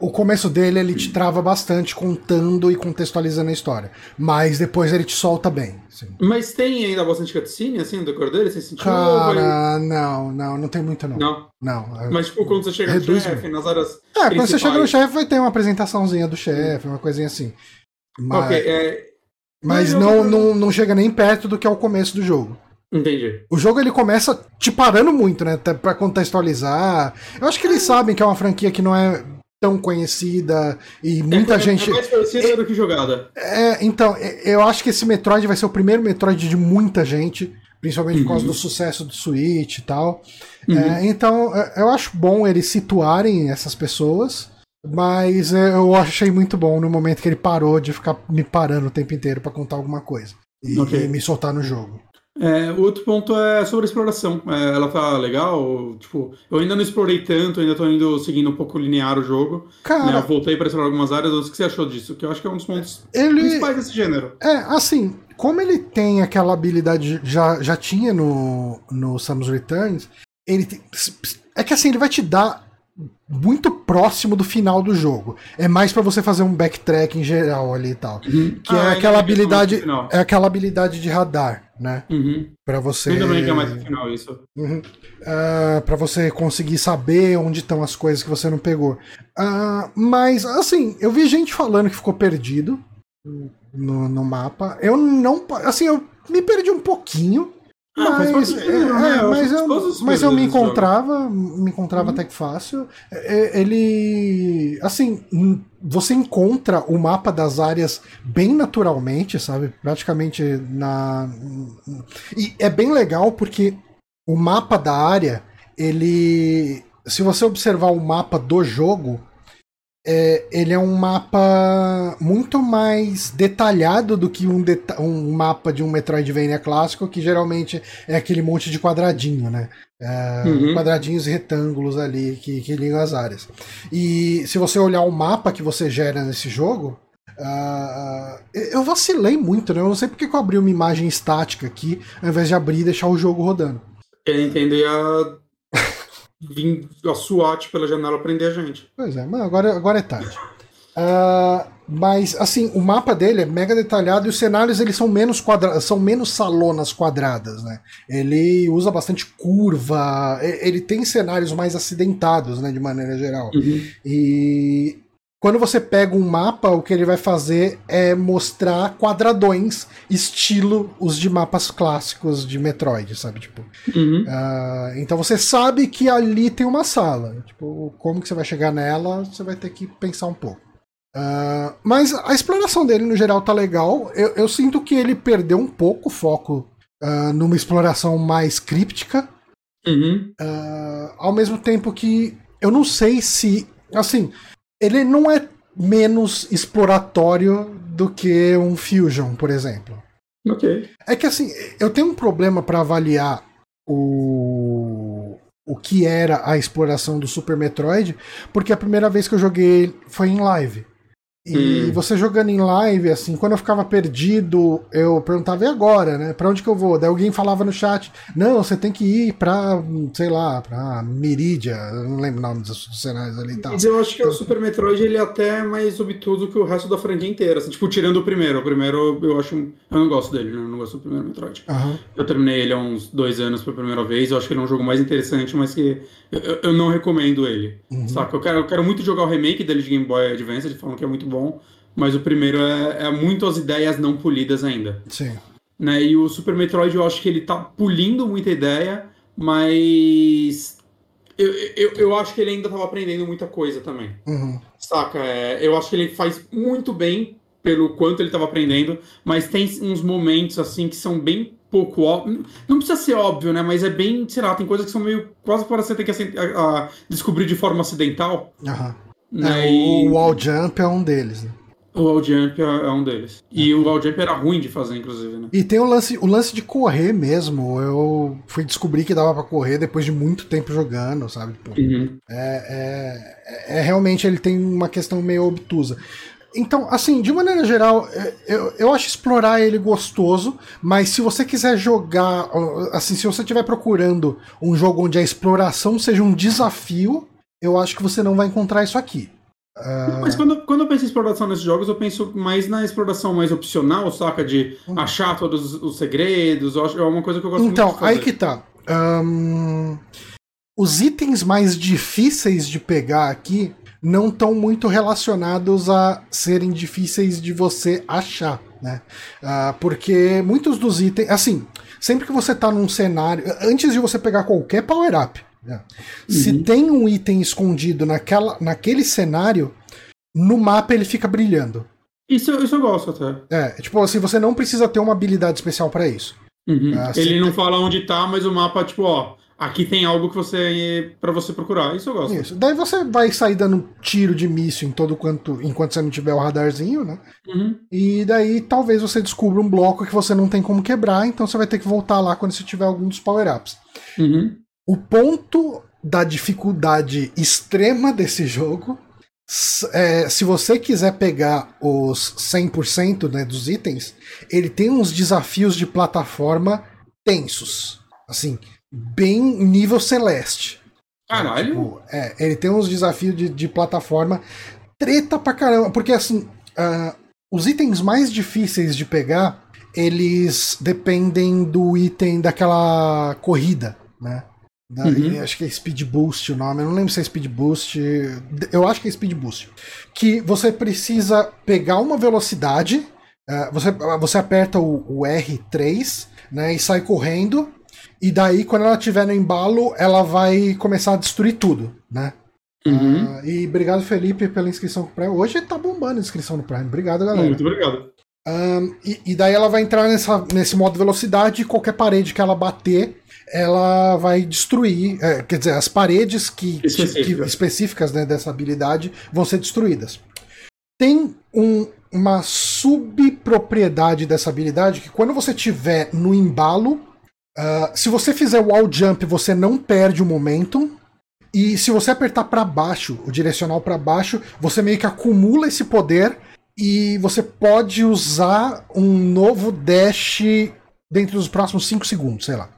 [SPEAKER 1] O começo dele ele te trava bastante contando e contextualizando a história. Mas depois ele te solta bem.
[SPEAKER 2] Mas tem ainda bastante cutscene, assim, no decor dele? Você sentiu?
[SPEAKER 1] Cara, não, não, não tem muito não.
[SPEAKER 2] Não?
[SPEAKER 1] Não.
[SPEAKER 2] Mas, tipo, quando você chega no chefe, nas áreas
[SPEAKER 1] É, quando você chega no
[SPEAKER 2] principais.
[SPEAKER 1] chefe vai ter uma apresentaçãozinha do chefe, uma coisinha assim. Mas,
[SPEAKER 2] Ok, é...
[SPEAKER 1] mas não, não, não chega nem perto do que é o começo do jogo.
[SPEAKER 2] Entendi.
[SPEAKER 1] O jogo ele começa te parando muito, né? Até Pra contextualizar. Eu acho que eles sabem que é uma franquia que não é tão conhecida e muita
[SPEAKER 2] é,
[SPEAKER 1] gente.
[SPEAKER 2] É mais conhecida do que jogada.
[SPEAKER 1] É, então, é, eu acho que esse Metroid vai ser o primeiro Metroid de muita gente, principalmente por causa do sucesso do Switch e tal. É, então, é, eu acho bom eles situarem essas pessoas, mas é, eu achei muito bom no momento que ele parou de ficar me parando o tempo inteiro pra contar alguma coisa. E,
[SPEAKER 2] Ok.
[SPEAKER 1] e me soltar no jogo.
[SPEAKER 2] É, o outro ponto é sobre a exploração. É, ela tá legal? Tipo, eu ainda não explorei tanto, ainda tô indo seguindo um pouco linear o jogo. né?
[SPEAKER 1] Cara,
[SPEAKER 2] Eu voltei para explorar algumas áreas. O que você achou disso? Que eu acho que é um dos pontos
[SPEAKER 1] ele.
[SPEAKER 2] principais desse gênero.
[SPEAKER 1] É, assim, como ele tem aquela habilidade, já, já tinha no, no Samus Returns, ele tem- é que assim, ele vai te dar muito próximo do final do jogo. É mais pra você fazer um backtrack em geral ali e tal. Que
[SPEAKER 2] Ah,
[SPEAKER 1] é aquela
[SPEAKER 2] que é mais
[SPEAKER 1] habilidade, é aquela habilidade de radar, né?
[SPEAKER 2] Uhum.
[SPEAKER 1] Pra você
[SPEAKER 2] Ainda bem que é mais no final isso.
[SPEAKER 1] Uhum. Ah, para você conseguir saber onde estão as coisas que você não pegou. Ah, mas, assim, eu vi gente falando que ficou perdido no, no mapa. Eu não. Assim, eu me perdi um pouquinho.
[SPEAKER 2] Ah,
[SPEAKER 1] Mas,
[SPEAKER 2] do
[SPEAKER 1] é,
[SPEAKER 2] gênero, né?
[SPEAKER 1] é, mas, eu, mas eu me encontrava, me encontrava até que fácil. É, Ele. Assim, hum, você encontra o mapa das áreas bem naturalmente, sabe? Praticamente na. E é bem legal porque o mapa da área, ele. Se você observar o mapa do jogo, é, ele é um mapa muito mais detalhado do que um, deta- um mapa de um Metroidvania clássico, que geralmente é aquele monte de quadradinho, né? É,
[SPEAKER 2] Uhum.
[SPEAKER 1] Quadradinhos e retângulos ali que, que ligam as áreas. E se você olhar o mapa que você gera nesse jogo, ah, eu vacilei muito, né? Eu não sei porque que eu abri uma imagem estática aqui, ao invés de abrir e deixar o jogo rodando.
[SPEAKER 2] Quer entender a. Vim a SWAT pela janela prender a gente.
[SPEAKER 1] Pois é, mas agora, agora é tarde. Ah, mas, assim, o mapa dele é mega detalhado e os cenários eles são menos quadra são menos salonas quadradas, né? Ele usa bastante curva, ele tem cenários mais acidentados, né, de maneira geral. E quando você pega um mapa, o que ele vai fazer é mostrar quadradões, estilo os de mapas clássicos de Metroid, sabe? Tipo,
[SPEAKER 2] Uhum.
[SPEAKER 1] ah, então você sabe que ali tem uma sala. Tipo, como que você vai chegar nela, você vai ter que pensar um pouco. Ah, mas a exploração dele, no geral, tá legal. Eu, eu sinto que ele perdeu um pouco o foco ah, numa exploração mais críptica.
[SPEAKER 2] Uhum.
[SPEAKER 1] Ao mesmo tempo que eu não sei se. Assim, ele não é menos exploratório do que um Fusion, por exemplo.
[SPEAKER 2] Ok.
[SPEAKER 1] É que assim, eu tenho um problema para avaliar o o que era a exploração do Super Metroid, porque a primeira vez que eu joguei foi em live. E
[SPEAKER 2] Hum.
[SPEAKER 1] você jogando em live, assim, quando eu ficava perdido, eu perguntava, e agora, né? Pra onde que eu vou? Daí alguém falava no chat, não, você tem que ir pra, sei lá, pra Meridia, eu não lembro o nome dos dos cenários ali e tal.
[SPEAKER 2] Mas eu acho que o Super Metroid ele é até mais obtuso que o resto da franquia inteira. Assim, tipo, tirando o primeiro. O primeiro eu acho. Eu não gosto dele, né? Eu não gosto do primeiro Metroid.
[SPEAKER 1] Aham.
[SPEAKER 2] Eu terminei ele há uns dois anos pela primeira vez. Eu acho que ele é um jogo mais interessante, mas que eu, eu- não recomendo ele. Saca? Eu quero, eu quero muito jogar o remake dele de Game Boy Advance, eles falam que é muito bom. Mas o primeiro é, é muito as ideias não polidas ainda.
[SPEAKER 1] Sim.
[SPEAKER 2] né? E o Super Metroid eu acho que ele tá pulindo muita ideia, mas eu, eu, eu acho que ele ainda tava aprendendo muita coisa também.
[SPEAKER 1] Uhum.
[SPEAKER 2] Saca? É, eu acho que ele faz muito bem pelo quanto ele tava aprendendo, mas tem uns momentos assim que são bem pouco óbvio. Não precisa ser óbvio, né? Mas é bem, sei lá, tem coisas que são meio quase para você ter que a- a- descobrir de forma acidental.
[SPEAKER 1] Aham. É,
[SPEAKER 2] E
[SPEAKER 1] o Wall Jump é um deles, né?
[SPEAKER 2] o Wall Jump é, é um deles. E o Wall Jump era ruim de fazer, inclusive, né?
[SPEAKER 1] E tem o lance, o lance de correr mesmo. Eu fui descobrir que dava pra correr depois de muito tempo jogando, sabe? Tipo,
[SPEAKER 2] Uhum.
[SPEAKER 1] é, é- é- realmente ele tem uma questão meio obtusa. Então, assim, de maneira geral, é, eu, eu acho explorar ele gostoso, mas se você quiser jogar, assim, se você estiver procurando um jogo onde a exploração seja um desafio, eu acho que você não vai encontrar isso aqui.
[SPEAKER 2] Uh... Mas quando, quando eu penso em exploração nesses jogos, eu penso mais na exploração mais opcional, saca? De uhum. achar todos os segredos, é uma coisa que eu gosto
[SPEAKER 1] então,
[SPEAKER 2] muito
[SPEAKER 1] Então, aí que tá. Um... Os itens mais difíceis de pegar aqui não estão muito relacionados a serem difíceis de você achar, né? Uh, porque muitos dos itens, assim, sempre que você tá num cenário, antes de você pegar qualquer power-up, uhum. se tem um item escondido naquela, naquele cenário, no mapa ele fica brilhando.
[SPEAKER 2] Isso, isso eu gosto até.
[SPEAKER 1] É, tipo assim, você não precisa ter uma habilidade especial para isso.
[SPEAKER 2] Uhum. Uh, ele não fala onde tá, mas o mapa, tipo, ó, aqui tem algo que você para você procurar. Isso eu gosto. Isso.
[SPEAKER 1] Daí você vai sair dando tiro de míssil em todo quanto enquanto você não tiver o radarzinho, né? Uhum. E daí talvez você descubra um bloco que você não tem como quebrar, então você vai ter que voltar lá quando você tiver algum dos power-ups. Uhum. O ponto da dificuldade extrema desse jogo é, se você quiser pegar os 100% né, dos itens, ele tem uns desafios de plataforma tensos. Assim, bem nível celeste.
[SPEAKER 2] Caralho!
[SPEAKER 1] Tipo, é, ele tem uns desafios de, de plataforma treta pra caramba. Porque assim, uh, os itens mais difíceis de pegar, eles dependem do item daquela corrida, né? Da, uhum. Acho que é Speed Boost o nome, eu não lembro se é Speed Boost. Eu acho que é Speed Boost. Que você precisa pegar uma velocidade, uh, você, você aperta o, o R3 né, e sai correndo. E daí, quando ela estiver no embalo, ela vai começar a destruir tudo, né? Uhum. Uh, e obrigado, Felipe, pela inscrição no Prime. Hoje tá bombando a inscrição no Prime. Obrigado, galera.
[SPEAKER 2] Muito obrigado.
[SPEAKER 1] Um, e, e, daí ela vai entrar nessa, nesse modo velocidade e qualquer parede que ela bater, ela vai destruir. É, quer dizer, as paredes que, que específicas né, dessa habilidade vão ser destruídas. Tem um, uma subpropriedade dessa habilidade que quando você tiver no embalo, Uh, se você fizer o wall jump, você não perde o momentum. E se você apertar para baixo, o direcional para baixo, você meio que acumula esse poder e você pode usar um novo dash dentro dos próximos 5 segundos, sei lá.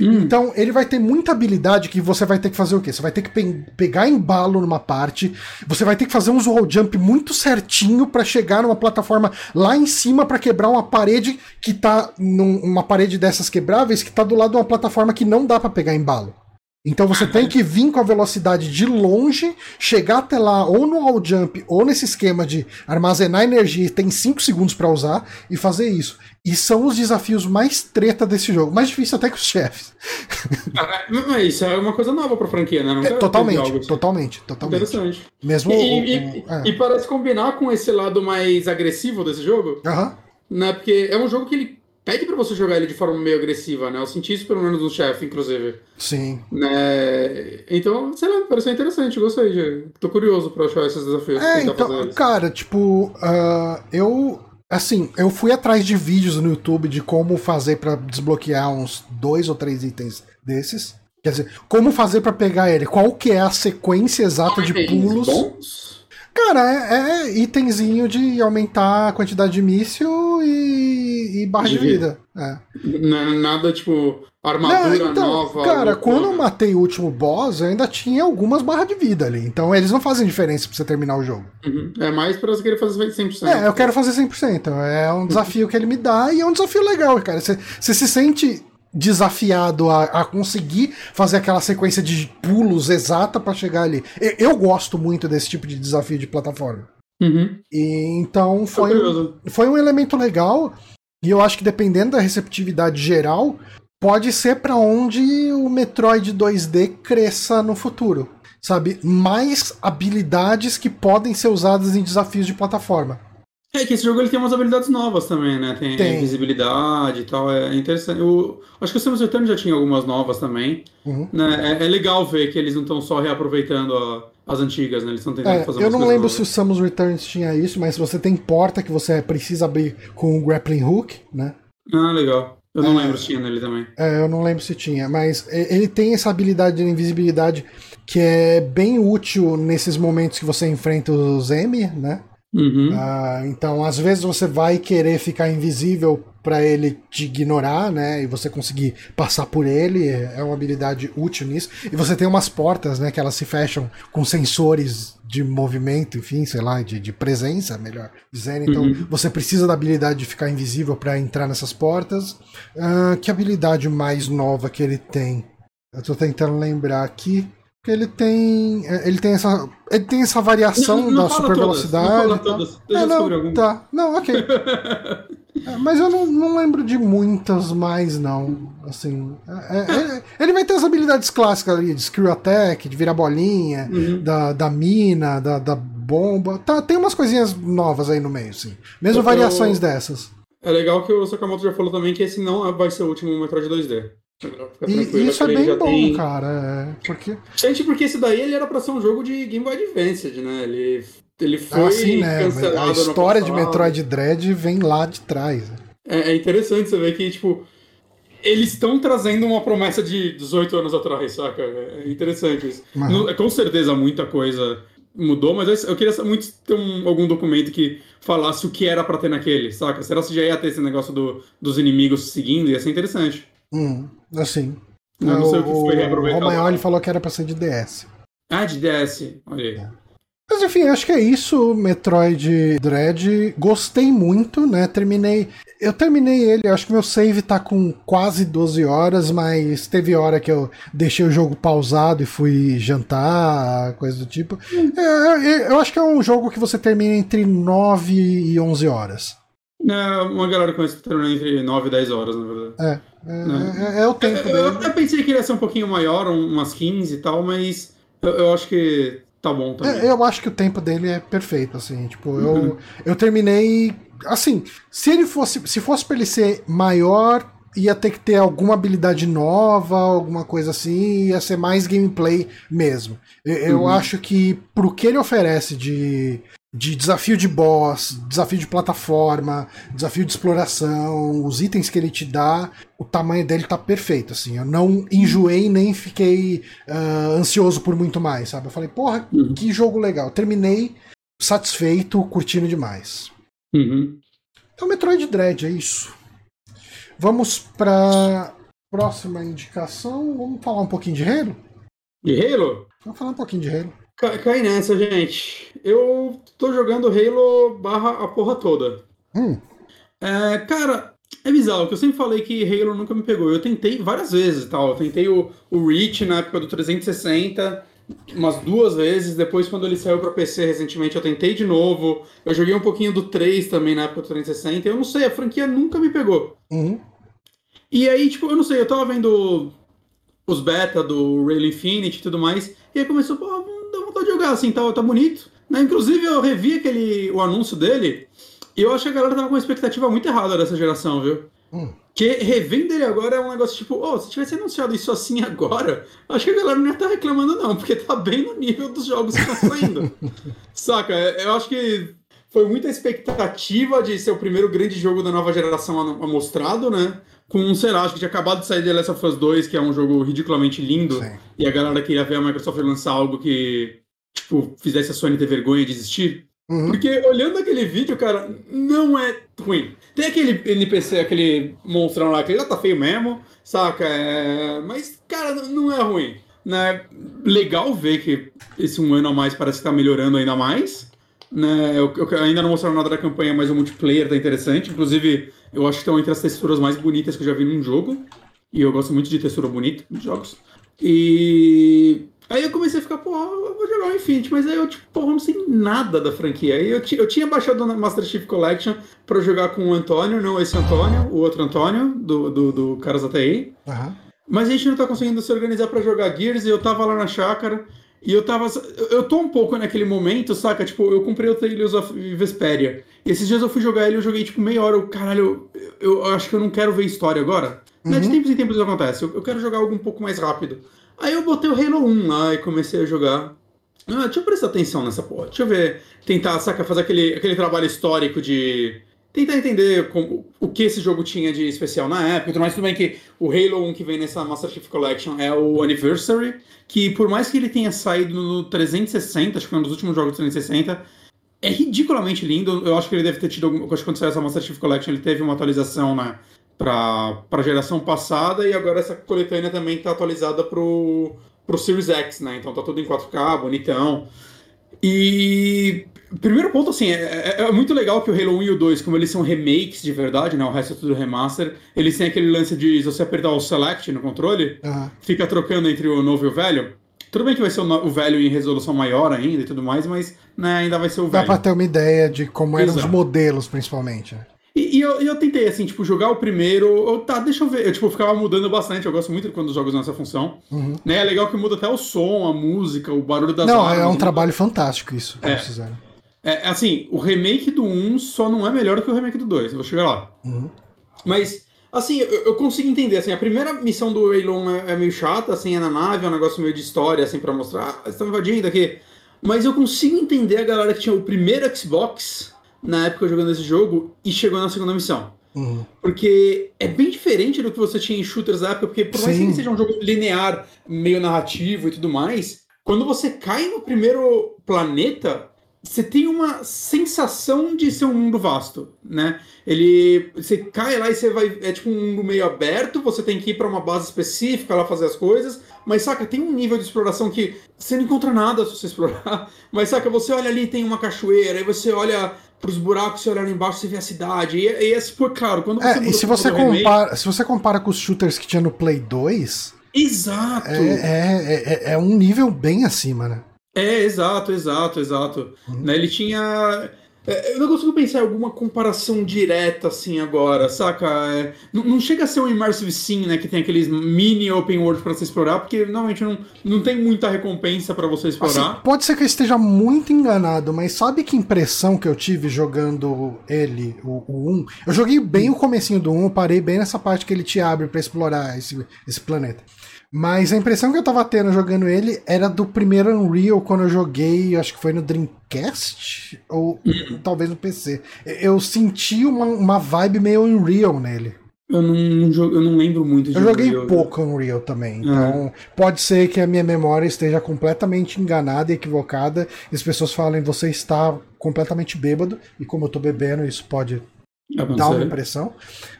[SPEAKER 1] Hum. Então, ele vai ter muita habilidade que você vai ter que fazer o quê? Você vai ter que pe pegar embalo numa parte, você vai ter que fazer um wall jump muito certinho para chegar numa plataforma lá em cima para quebrar uma parede que tá numa parede dessas quebráveis que tá do lado de uma plataforma que não dá para pegar embalo. Então você tem que vir com a velocidade de longe, chegar até lá ou no wall jump ou nesse esquema de armazenar energia e tem 5 segundos para usar e fazer isso. E são os desafios mais treta desse jogo. Mais difícil até que os chefes.
[SPEAKER 2] Ah, é, isso é uma coisa nova pra franquia, né?
[SPEAKER 1] É, totalmente, assim. totalmente, totalmente.
[SPEAKER 2] Interessante.
[SPEAKER 1] Mesmo
[SPEAKER 2] e, o, e, o, é. e, parece combinar com esse lado mais agressivo desse jogo.
[SPEAKER 1] Aham.
[SPEAKER 2] Né? Porque é um jogo que ele pede para você jogar ele de forma meio agressiva, né? Eu senti isso pelo menos no chefe, inclusive.
[SPEAKER 1] Sim.
[SPEAKER 2] Né? Então, sei lá, pareceu interessante, gostei. De... Tô curioso pra achar esses desafios.
[SPEAKER 1] É, então, cara, tipo, uh, eu Assim, eu fui atrás de vídeos no YouTube de como fazer para desbloquear uns dois ou três itens desses. Quer dizer, como fazer para pegar ele? Qual que é a sequência exata de pulos? Bons? Cara, é, é itemzinho de aumentar a quantidade de míssil e, e barra de, de vida. É.
[SPEAKER 2] Nada tipo armadura não, então, nova.
[SPEAKER 1] Cara, quando eu matei o último boss, eu ainda tinha algumas barras de vida ali. Então eles não fazem diferença pra você terminar o jogo.
[SPEAKER 2] Uhum. É mais pra você querer fazer 100%.
[SPEAKER 1] É, eu quero fazer 100%. É um desafio que ele me dá e é um desafio legal, cara. Você, você se sente desafiado a, a, conseguir fazer aquela sequência de pulos exata para chegar ali. Eu, eu, gosto muito desse tipo de desafio de plataforma.
[SPEAKER 2] Uhum.
[SPEAKER 1] E, então foi, um, foi um elemento legal. E eu acho que dependendo da receptividade geral, pode ser para onde o Metroid 2D cresça no futuro. Sabe? Mais habilidades que podem ser usadas em desafios de plataforma.
[SPEAKER 2] É que esse jogo ele tem umas habilidades novas também, né? Tem, tem. visibilidade e tal, é interessante. Eu, acho que o Samus Return já tinha algumas novas também. Uhum. Né? É, é, legal ver que eles não estão só reaproveitando a, as antigas, né? Eles estão tentando
[SPEAKER 1] é, fazer Eu não lembro novas. se o Samus Returns tinha isso, mas você tem porta que você precisa abrir com o grappling hook, né?
[SPEAKER 2] Ah, legal. Eu não é, lembro se tinha nele também.
[SPEAKER 1] É, eu não lembro se tinha, mas ele tem essa habilidade de invisibilidade que é bem útil nesses momentos que você enfrenta os M, né? Uhum. Uh, então, às vezes você vai querer ficar invisível para ele te ignorar, né? E você conseguir passar por ele é uma habilidade útil nisso. E você tem umas portas, né? Que elas se fecham com sensores de movimento, enfim, sei lá, de, de presença, melhor dizendo. Então, uhum. você precisa da habilidade de ficar invisível para entrar nessas portas. Uh, que habilidade mais nova que ele tem? Eu tô tentando lembrar aqui ele tem ele tem essa ele tem essa variação não, não da super todas, velocidade. Não, todas. É, não, tá. Não, ok. é, mas eu não, não lembro de muitas mais não. Assim, é, é, ele vai ter as habilidades clássicas ali de screw attack, de virar bolinha, uhum. da, da mina, da, da bomba. Tá, tem umas coisinhas novas aí no meio, sim. Mesmo eu, variações dessas.
[SPEAKER 2] É legal que o Sakamoto já falou também que esse não vai ser o último Metroid 2D.
[SPEAKER 1] E isso é bem bom, tem... cara. É, porque...
[SPEAKER 2] Gente, porque esse daí ele era pra ser um jogo de Game Boy Advance, né? Ele, ele ah, foi
[SPEAKER 1] ah, sim, né? A história de Metroid Dread vem lá de trás.
[SPEAKER 2] É, é interessante você ver que, tipo, eles estão trazendo uma promessa de 18 anos atrás, saca? É interessante isso. Com certeza muita coisa mudou, mas eu queria muito ter um, algum documento que falasse o que era pra ter naquele, saca? Será que já ia ter esse negócio do, dos inimigos seguindo? Ia ser interessante.
[SPEAKER 1] Hum, assim. Eu não sei o, que foi reaproveitado. O Romagnoli falou que era pra ser de DS.
[SPEAKER 2] Ah, de DS. Olha aí. É.
[SPEAKER 1] Mas enfim, acho que é isso, Metroid Dread. Gostei muito, né? Terminei. Eu terminei ele, acho que meu save tá com quase 12 horas, mas teve hora que eu deixei o jogo pausado e fui jantar, coisa do tipo. Hum. É, é eu acho que é um jogo que você termina entre 9 e 11 horas.
[SPEAKER 2] É, uma galera com esse termina entre 9 e 10 horas, na verdade.
[SPEAKER 1] É. É, né? é, é, o tempo dele.
[SPEAKER 2] Eu até pensei que ele ia ser um pouquinho maior, umas 15 e tal, mas eu, eu acho que tá bom também.
[SPEAKER 1] É, eu acho que o tempo dele é perfeito, assim. Tipo, uhum. eu, eu terminei. Assim, se ele fosse. Se fosse pra ele ser maior, ia ter que ter alguma habilidade nova, alguma coisa assim, ia ser mais gameplay mesmo. Eu, eu uhum. acho que pro que ele oferece de de desafio de boss, desafio de plataforma, desafio de exploração, os itens que ele te dá, o tamanho dele tá perfeito, assim. Eu não enjoei nem fiquei uh, ansioso por muito mais, sabe? Eu falei, porra, uhum. que jogo legal. Terminei satisfeito, curtindo demais.
[SPEAKER 2] Uhum.
[SPEAKER 1] Então, Metroid Dread, é isso. Vamos pra próxima indicação. Vamos falar um pouquinho de Halo?
[SPEAKER 2] De Halo?
[SPEAKER 1] Vamos falar um pouquinho de Halo.
[SPEAKER 2] Cai nessa, gente. Eu tô jogando Halo barra a porra toda.
[SPEAKER 1] Hum.
[SPEAKER 2] É, cara, é bizarro, que eu sempre falei que Halo nunca me pegou. Eu tentei várias vezes tal. Eu tentei o, o Reach na época do 360, umas duas vezes. Depois, quando ele saiu pra PC recentemente, eu tentei de novo. Eu joguei um pouquinho do 3 também na época do 360. Eu não sei, a franquia nunca me pegou.
[SPEAKER 1] Uhum.
[SPEAKER 2] E aí, tipo, eu não sei, eu tava vendo os beta do Halo Infinite e tudo mais. E aí começou, pô, vontade de jogar, assim, tá, tá bonito. Né? Inclusive, eu revi aquele, o anúncio dele e eu acho que a galera tava com uma expectativa muito errada dessa geração, viu?
[SPEAKER 1] Hum.
[SPEAKER 2] Que revendo ele agora é um negócio tipo, oh, se tivesse anunciado isso assim agora, acho que a galera não ia estar tá reclamando, não, porque tá bem no nível dos jogos que estão saindo. Saca? É, eu acho que foi muita expectativa de ser o primeiro grande jogo da nova geração mostrado, né? Com, lá, acho que tinha acabado de sair The Last of Us 2, que é um jogo ridiculamente lindo, Sim. e a galera queria ver a Microsoft lançar algo que, tipo, fizesse a Sony ter vergonha de existir. Uhum. Porque olhando aquele vídeo, cara, não é ruim. Tem aquele NPC, aquele monstrão lá, que ele já tá feio mesmo, saca? É... Mas, cara, não é ruim. Né? Legal ver que esse um ano a mais parece que tá melhorando ainda mais. Né? Eu, eu ainda não mostraram nada da campanha, mas o multiplayer tá interessante. Inclusive, eu acho que estão entre as texturas mais bonitas que eu já vi num jogo. E eu gosto muito de textura bonita nos jogos. E aí eu comecei a ficar, porra, eu vou jogar o Infinity, mas aí eu, tipo, porra, não sei nada da franquia. Aí eu, eu tinha baixado o Master Chief Collection pra jogar com o Antônio, não esse Antônio, o outro Antônio, do, do, do Caras ATI.
[SPEAKER 1] Uhum.
[SPEAKER 2] Mas a gente não tá conseguindo se organizar para jogar Gears e eu tava lá na chácara. E eu tava. Eu tô um pouco naquele momento, saca? Tipo, eu comprei o Tales of Vesperia. E esses dias eu fui jogar ele eu joguei tipo meia hora. Eu, caralho, eu, eu acho que eu não quero ver história agora. Uhum. Né? De tempos em tempos isso acontece. Eu, eu, quero jogar algo um pouco mais rápido. Aí eu botei o Halo 1 lá e comecei a jogar. Ah, deixa eu prestar atenção nessa porra. Deixa eu ver. Tentar, saca, fazer aquele, aquele trabalho histórico de tentar entender como, o que esse jogo tinha de especial na época. Mas tudo bem que o Halo 1 que vem nessa Master Chief Collection é o Anniversary, que por mais que ele tenha saído no 360, acho que foi um dos últimos jogos do 360, é ridiculamente lindo. Eu acho que ele deve ter tido. Acho que quando saiu essa Master Chief Collection, ele teve uma atualização né, para a geração passada e agora essa coletânea também está atualizada pro, pro Series X, né? Então tá tudo em 4K, bonitão. E primeiro ponto, assim, é, é, é, muito legal que o Halo 1 e o 2, como eles são remakes de verdade, né? O resto é tudo remaster, eles têm aquele lance de se você apertar o select no controle, uhum. fica trocando entre o novo e o velho. Tudo bem que vai ser o, velho em resolução maior ainda e tudo mais, mas né, ainda vai ser o velho.
[SPEAKER 1] Dá pra ter uma ideia de como eram Exato. os modelos, principalmente. Né?
[SPEAKER 2] E, e eu, eu, tentei, assim, tipo, jogar o primeiro. Eu, tá, deixa eu ver. Eu, tipo, ficava mudando bastante. Eu gosto muito quando os jogos nessa função. Uhum. Né? É legal que muda até o som, a música, o barulho das
[SPEAKER 1] Não, armas, é um trabalho fantástico isso que
[SPEAKER 2] é. eles fizeram. É, assim, o remake do 1 só não é melhor que o remake do 2. Eu vou chegar lá. Uhum. Mas, assim, eu, eu, consigo entender. Assim, a primeira missão do Elon é, é, meio chata, assim, é na nave, é um negócio meio de história, assim, pra mostrar. Ah, estão invadindo aqui. Mas eu consigo entender a galera que tinha o primeiro Xbox na época jogando esse jogo e chegou na segunda missão. Uhum. Porque é bem diferente do que você tinha em shooters da época, porque por mais Sim. que seja um jogo linear, meio narrativo e tudo mais, quando você cai no primeiro planeta, você tem uma sensação de ser um mundo vasto, né? Ele, você cai lá e você vai, é tipo um mundo meio aberto, você tem que ir para uma base específica lá fazer as coisas, mas saca, tem um nível de exploração que você não encontra nada se você explorar, mas saca, você olha ali tem uma cachoeira, aí você olha pros buracos, você olhar lá embaixo, você vê a cidade. E, e esse foi claro, quando
[SPEAKER 1] você é, e se você compara, remake... se você compara com os shooters que tinha no Play 2,
[SPEAKER 2] Exato.
[SPEAKER 1] É, é, é, é, um nível bem acima, né?
[SPEAKER 2] É, exato, exato, exato. Uhum. Né, ele tinha é, eu não consigo pensar em alguma comparação direta assim agora, saca? É, não, não, chega a ser um Immersive Sim, né? Que tem aqueles mini open world para você explorar, porque normalmente não, não tem muita recompensa para você explorar.
[SPEAKER 1] Assim, pode ser que eu esteja muito enganado, mas sabe que impressão que eu tive jogando ele, o, o 1? Eu joguei bem o comecinho do 1, eu parei bem nessa parte que ele te abre para explorar esse, esse planeta. Mas a impressão que eu tava tendo jogando ele era do primeiro Unreal quando eu joguei, acho que foi no Dreamcast ou uhum. talvez no PC. Eu senti uma, uma vibe meio Unreal nele.
[SPEAKER 2] Eu não, eu não lembro muito
[SPEAKER 1] de Eu joguei Unreal, pouco Unreal também. Então, uhum. pode ser que a minha memória esteja completamente enganada e equivocada. E as pessoas falem, você está completamente bêbado. E como eu tô bebendo, isso pode dá uma impressão.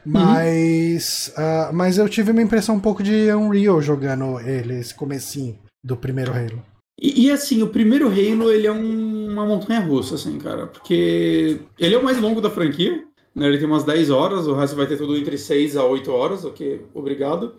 [SPEAKER 1] Mas, uhum. uh, mas eu tive uma impressão um pouco de Unreal jogando ele, esse comecinho do primeiro Halo.
[SPEAKER 2] E, e, assim, o primeiro Halo, ele é um, uma montanha russa, assim, cara, porque ele é o mais longo da franquia, né? Ele tem umas 10 horas, o resto vai ter tudo entre 6 a 8 horas, ok, obrigado.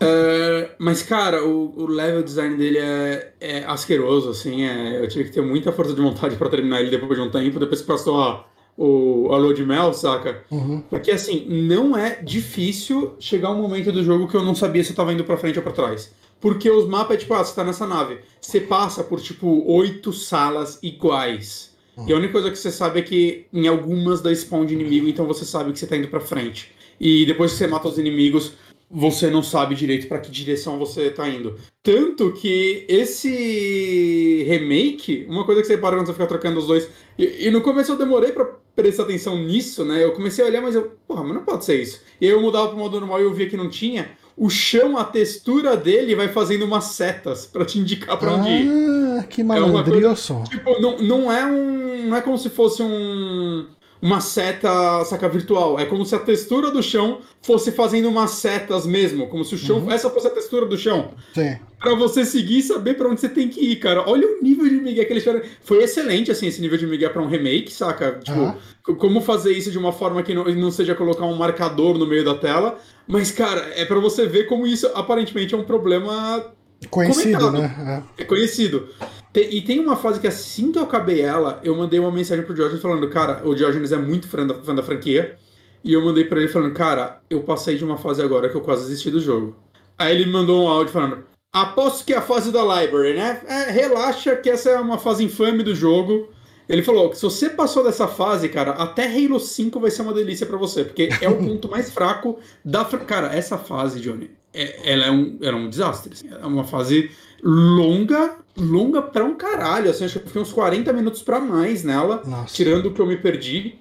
[SPEAKER 2] é, mas, cara, o, o, level design dele é, é asqueroso, assim, é, eu tive que ter muita força de vontade para terminar ele depois de um tempo, depois que passou a o, a Lua de Mel, saca? Uhum. Porque assim, não é difícil chegar um momento do jogo que eu não sabia se eu tava indo pra frente ou pra trás. Porque os mapas é tipo, ah, você tá nessa nave. Você passa por tipo oito salas iguais. Uhum. E a única coisa que você sabe é que em algumas da spawn de inimigo, então você sabe que você tá indo pra frente. E depois que você mata os inimigos, você não sabe direito para que direção você tá indo. Tanto que esse remake, uma coisa que você para quando você fica trocando os dois. E, e no começo eu demorei para prestar atenção nisso, né? Eu comecei a olhar, mas eu, porra, mas não pode ser isso. E aí eu mudava pro modo normal e eu via que não tinha. O chão, a textura dele vai fazendo umas setas para te indicar para onde ir.
[SPEAKER 1] Ah, que malandrilson.
[SPEAKER 2] É tipo, não, não é um. Não é como se fosse um uma seta, saca, virtual. É como se a textura do chão fosse fazendo umas setas mesmo, como se o chão, uhum. essa fosse a textura do chão.
[SPEAKER 1] Sim.
[SPEAKER 2] Pra você seguir e saber pra onde você tem que ir, cara. Olha o nível de migué que eles fizeram. Foi excelente, assim, esse nível de migué pra um remake, saca? Tipo, uhum. como fazer isso de uma forma que não, não seja colocar um marcador no meio da tela. Mas, cara, é para você ver como isso aparentemente é um problema
[SPEAKER 1] Conhecido, comentado. né?
[SPEAKER 2] É. é conhecido. E tem uma fase que assim que eu acabei ela, eu mandei uma mensagem pro Diógenes falando, cara, o Diógenes é muito fã da, fã da franquia. E eu mandei para ele falando, cara, eu passei de uma fase agora que eu quase desisti do jogo. Aí ele me mandou um áudio falando, aposto que é a fase da library, né? É, relaxa que essa é uma fase infame do jogo. Ele falou que se você passou dessa fase, cara, até Halo 5 vai ser uma delícia para você, porque é o ponto mais fraco da. Cara, essa fase, Johnny, é, ela é um, era um desastre. Assim. É uma fase longa, longa pra um caralho. Assim, acho que eu fiquei uns 40 minutos para mais nela, Nossa. tirando o que eu me perdi.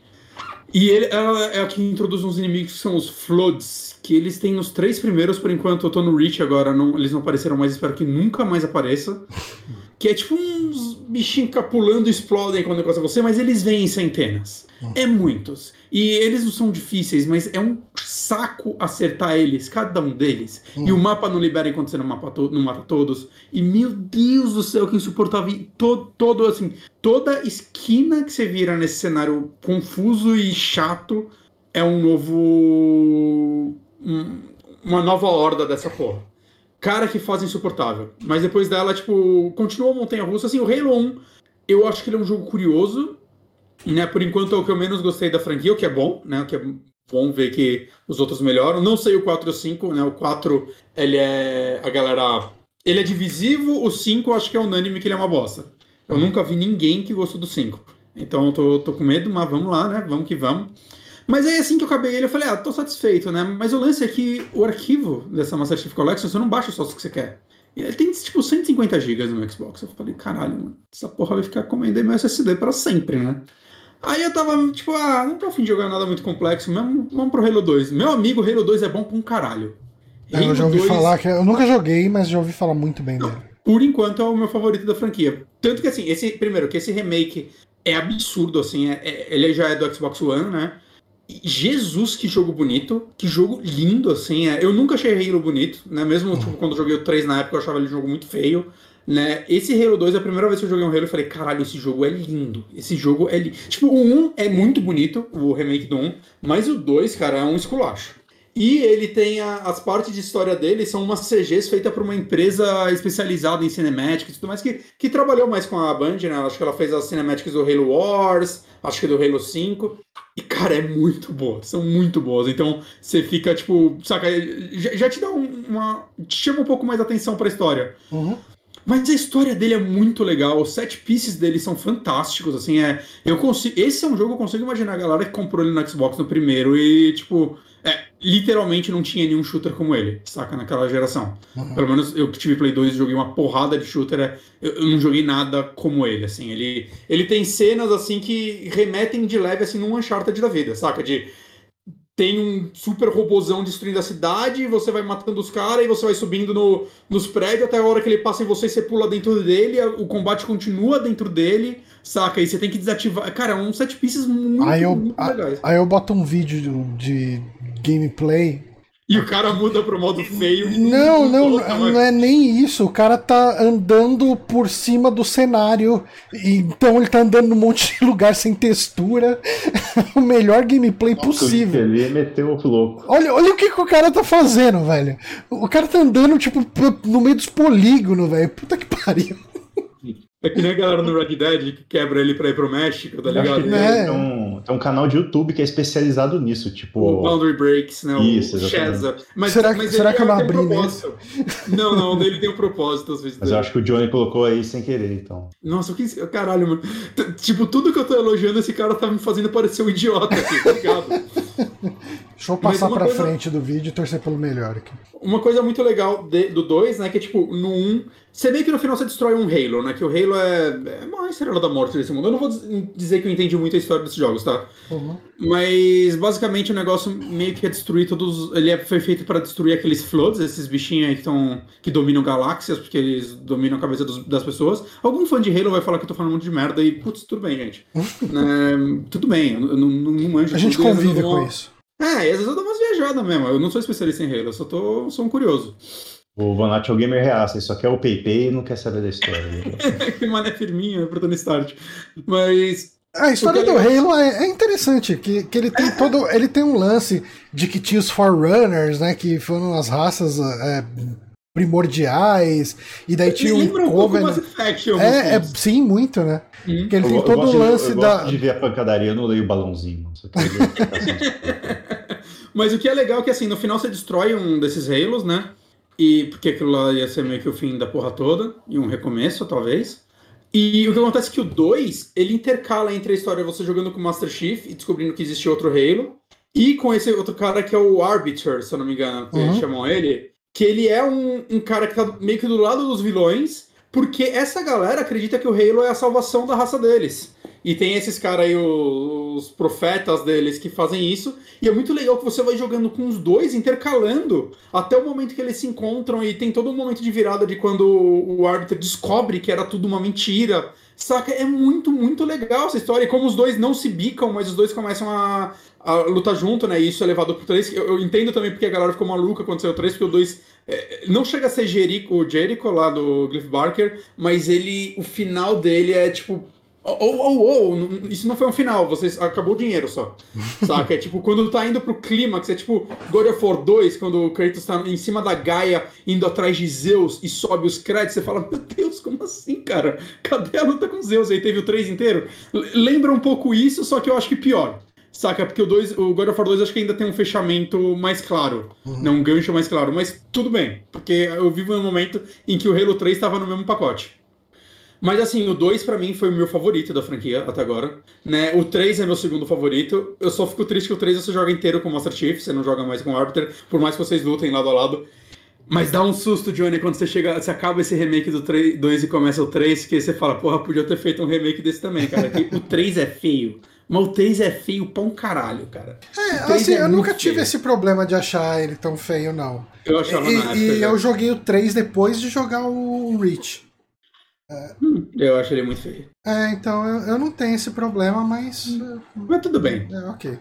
[SPEAKER 2] E ele, ela é a que introduz uns inimigos que são os Floods, que eles têm os três primeiros, por enquanto eu tô no Reach agora, não, eles não apareceram mais, espero que nunca mais apareça. Que é tipo uns bichinhos capulando explodem quando encosta você, mas eles vêm em centenas. É muitos. E eles não são difíceis, mas é um saco acertar eles, cada um deles. Hum. E o mapa não libera enquanto você não mata, to não mata todos. E meu Deus do céu, que insuportável. Todo, todo assim, toda esquina que você vira nesse cenário confuso e chato é um novo. Um, uma nova horda dessa porra cara que faz insuportável. Mas depois dela, tipo, continua a montanha russa. Assim, o Halo 1, eu acho que ele é um jogo curioso. Né? Por enquanto é o que eu menos gostei da franquia, o que é bom, né? O que é bom ver que os outros melhoram. Não sei o 4 ou 5, né? O 4, ele é. A galera. Ele é divisivo, o 5 eu acho que é unânime que ele é uma bosta. Eu nunca vi ninguém que gostou do 5. Então eu tô, tô com medo, mas vamos lá, né? Vamos que vamos. Mas aí assim que eu acabei ele, eu falei, ah, tô satisfeito, né? Mas o lance é que o arquivo dessa Master Chief Collection, você não baixa só o que você quer. Ele tem tipo 150 GB no Xbox. Eu falei, caralho, mano, essa porra vai ficar comendo meu SSD para sempre, né? Aí eu tava, tipo, ah, não tô afim de jogar nada muito complexo, mesmo, vamos pro Halo 2. Meu amigo, Halo 2 é bom pra um caralho.
[SPEAKER 1] Halo eu já ouvi 2... falar que. Eu nunca joguei, mas já ouvi falar muito bem não, dele.
[SPEAKER 2] Por enquanto é o meu favorito da franquia. Tanto que assim, esse. Primeiro, que esse remake é absurdo, assim. É, é, ele já é do Xbox One, né? Jesus, que jogo bonito, que jogo lindo, assim. É. Eu nunca achei Halo bonito, né? Mesmo tipo, quando eu joguei o 3 na época, eu achava ele um jogo muito feio. Né? Esse Halo 2 é a primeira vez que eu joguei um Halo e falei, caralho, esse jogo é lindo. Esse jogo é lindo. Tipo, o 1 é muito bonito, o remake do 1, mas o 2, cara, é um esculacho. E ele tem a, as partes de história dele, são umas CGs feitas por uma empresa especializada em cinematics e tudo mais, que, que trabalhou mais com a Band, né? Acho que ela fez as cinematics do Halo Wars, acho que do Halo 5. E, cara, é muito boa. São muito boas. Então, você fica, tipo, saca, já, já te dá uma. te chama um pouco mais atenção pra história. Uhum. Mas a história dele é muito legal, os set pieces dele são fantásticos, assim, é. Eu consigo. Esse é um jogo que eu consigo imaginar a galera que comprou ele no Xbox no primeiro e, tipo é, literalmente não tinha nenhum shooter como ele, saca? Naquela geração. Uhum. Pelo menos eu que tive Play 2 joguei uma porrada de shooter, é, eu, eu, não joguei nada como ele, assim. Ele, ele tem cenas, assim, que remetem de leve, assim, num Uncharted da vida, saca? De tem um super robozão destruindo a cidade, você vai matando os caras e você vai subindo no, nos prédios até a hora que ele passa em você, você pula dentro dele, o combate continua dentro dele, saca? E você tem que desativar. Cara, é um set pieces muito,
[SPEAKER 1] aí eu,
[SPEAKER 2] muito legais.
[SPEAKER 1] Aí eu boto um vídeo de gameplay.
[SPEAKER 2] E o cara muda pro modo feio.
[SPEAKER 1] Não, não, não é nem isso. O cara tá andando por cima do cenário. Então ele tá andando num monte de lugar sem textura. o melhor gameplay Nossa, possível.
[SPEAKER 3] Ele meteu o louco.
[SPEAKER 1] Olha, olha o que, que o cara tá fazendo, velho. O cara tá andando, tipo, no meio dos polígonos, velho. Puta que pariu.
[SPEAKER 2] É que nem a galera no Red Dead que quebra ele pra ir pro México, tá ligado?
[SPEAKER 3] É. Tem, um, tem um canal de YouTube que é especializado nisso, tipo.
[SPEAKER 2] O Boundary Breaks, né?
[SPEAKER 3] Isso,
[SPEAKER 2] o
[SPEAKER 1] Mas, será, mas será que eu não abri nisso?
[SPEAKER 2] Não, não, ele tem um propósito às vezes.
[SPEAKER 3] Mas eu acho que o Johnny colocou aí sem querer, então.
[SPEAKER 2] Nossa, o que. Caralho, mano. Tipo, tudo que eu tô elogiando, esse cara tá me fazendo parecer um idiota aqui, tá ligado?
[SPEAKER 1] Deixa eu passar pra coisa... frente do vídeo e torcer pelo melhor aqui.
[SPEAKER 2] Uma coisa muito legal de, do 2, né? Que é tipo, no 1, um, você vê que no final você destrói um Halo, né? Que o Halo é, é uma estrela da morte desse mundo. Eu não vou dizer que eu entendi muito a história desses jogos, tá? Uhum. Mas basicamente o negócio meio que é destruir todos. Ele é, foi feito para destruir aqueles Floods, esses bichinhos aí que, tão, que dominam galáxias, porque eles dominam a cabeça dos, das pessoas. Algum fã de Halo vai falar que eu tô falando um monte de merda e, putz, tudo bem, gente. é, tudo bem, eu não, não, não manjo.
[SPEAKER 1] A gente convive com isso.
[SPEAKER 2] É, às vezes eu dou umas viajadas mesmo. Eu não sou especialista em Halo, eu só tô, sou um curioso.
[SPEAKER 3] O Vanat é o gamer reaça, ele só quer o PayPay e não quer saber da história.
[SPEAKER 2] que mané firminho pro Tony Start. Mas.
[SPEAKER 1] A história do Halo é, é, interessante, que, que ele tem é. todo. Ele tem um lance de que tinha os Forerunners, né? Que foram as raças é, primordiais, e daí tinha um
[SPEAKER 2] Covenant. Um
[SPEAKER 1] é, é, sim, muito, né? Hum. Que ele tem eu, todo o lance
[SPEAKER 3] de, eu
[SPEAKER 1] da.
[SPEAKER 3] Gosto de ver a pancadaria, eu não leio o balãozinho.
[SPEAKER 2] Mas o que é legal é que assim, no final você destrói um desses Halos, né? E porque aquilo lá ia ser meio que o fim da porra toda, e um recomeço, talvez. E o que acontece é que o 2, ele intercala entre a história você jogando com o Master Chief e descobrindo que existe outro Halo, e com esse outro cara que é o Arbiter, se eu não me engano, que uhum. chamam ele, que ele é um, um cara que tá meio que do lado dos vilões, porque essa galera acredita que o Halo é a salvação da raça deles. E tem esses caras aí, o, os profetas deles que fazem isso. E é muito legal que você vai jogando com os dois, intercalando, até o momento que eles se encontram. E tem todo um momento de virada de quando o árbitro descobre que era tudo uma mentira. Saca? É muito, muito legal essa história. E como os dois não se bicam, mas os dois começam a, a lutar junto, né? E isso é levado pro 3. Eu, eu, entendo também porque a galera ficou maluca quando saiu o 3, porque o 2 é, não chega a ser Jericho, o Jericho lá do Cliff Barker, mas ele. O final dele é tipo ou, ou, ou, isso não foi um final, você acabou o dinheiro só. Saca? É tipo, quando tá indo pro clímax, é tipo God of War 2, quando o Kratos tá em cima da Gaia, indo atrás de Zeus e sobe os créditos, você fala, meu Deus, como assim, cara? Cadê a luta com Zeus? Aí teve o 3 inteiro. Lembra um pouco isso, só que eu acho que pior. Saca? Porque o, dois, o God of War 2 acho que ainda tem um fechamento mais claro. Uhum. Não, um gancho mais claro. Mas tudo bem. Porque eu vivo um momento em que o Halo 3 estava no mesmo pacote. Mas assim, o 2 para mim foi o meu favorito da franquia até agora. Né? O 3 é meu segundo favorito. Eu só fico triste que o 3 você joga inteiro com o Master Chief, você não joga mais com o Arbiter, por mais que vocês lutem lado a lado. Mas dá um susto, Johnny, quando você chega, você acaba esse remake do 3, 2 e começa o 3, que você fala, porra, podia ter feito um remake desse também, cara. o 3 é feio. Mas o 3 é feio pra um caralho, cara.
[SPEAKER 1] É, assim, é eu nunca tive feio. esse problema de achar ele tão feio, não.
[SPEAKER 2] Eu achava
[SPEAKER 1] e,
[SPEAKER 2] época,
[SPEAKER 1] E eu joguei o 3 depois de jogar o Reach.
[SPEAKER 2] Hum, eu acho ele muito feio.
[SPEAKER 1] É, então eu, eu não tenho esse problema, mas.
[SPEAKER 2] Mas tudo bem.
[SPEAKER 1] É, ok.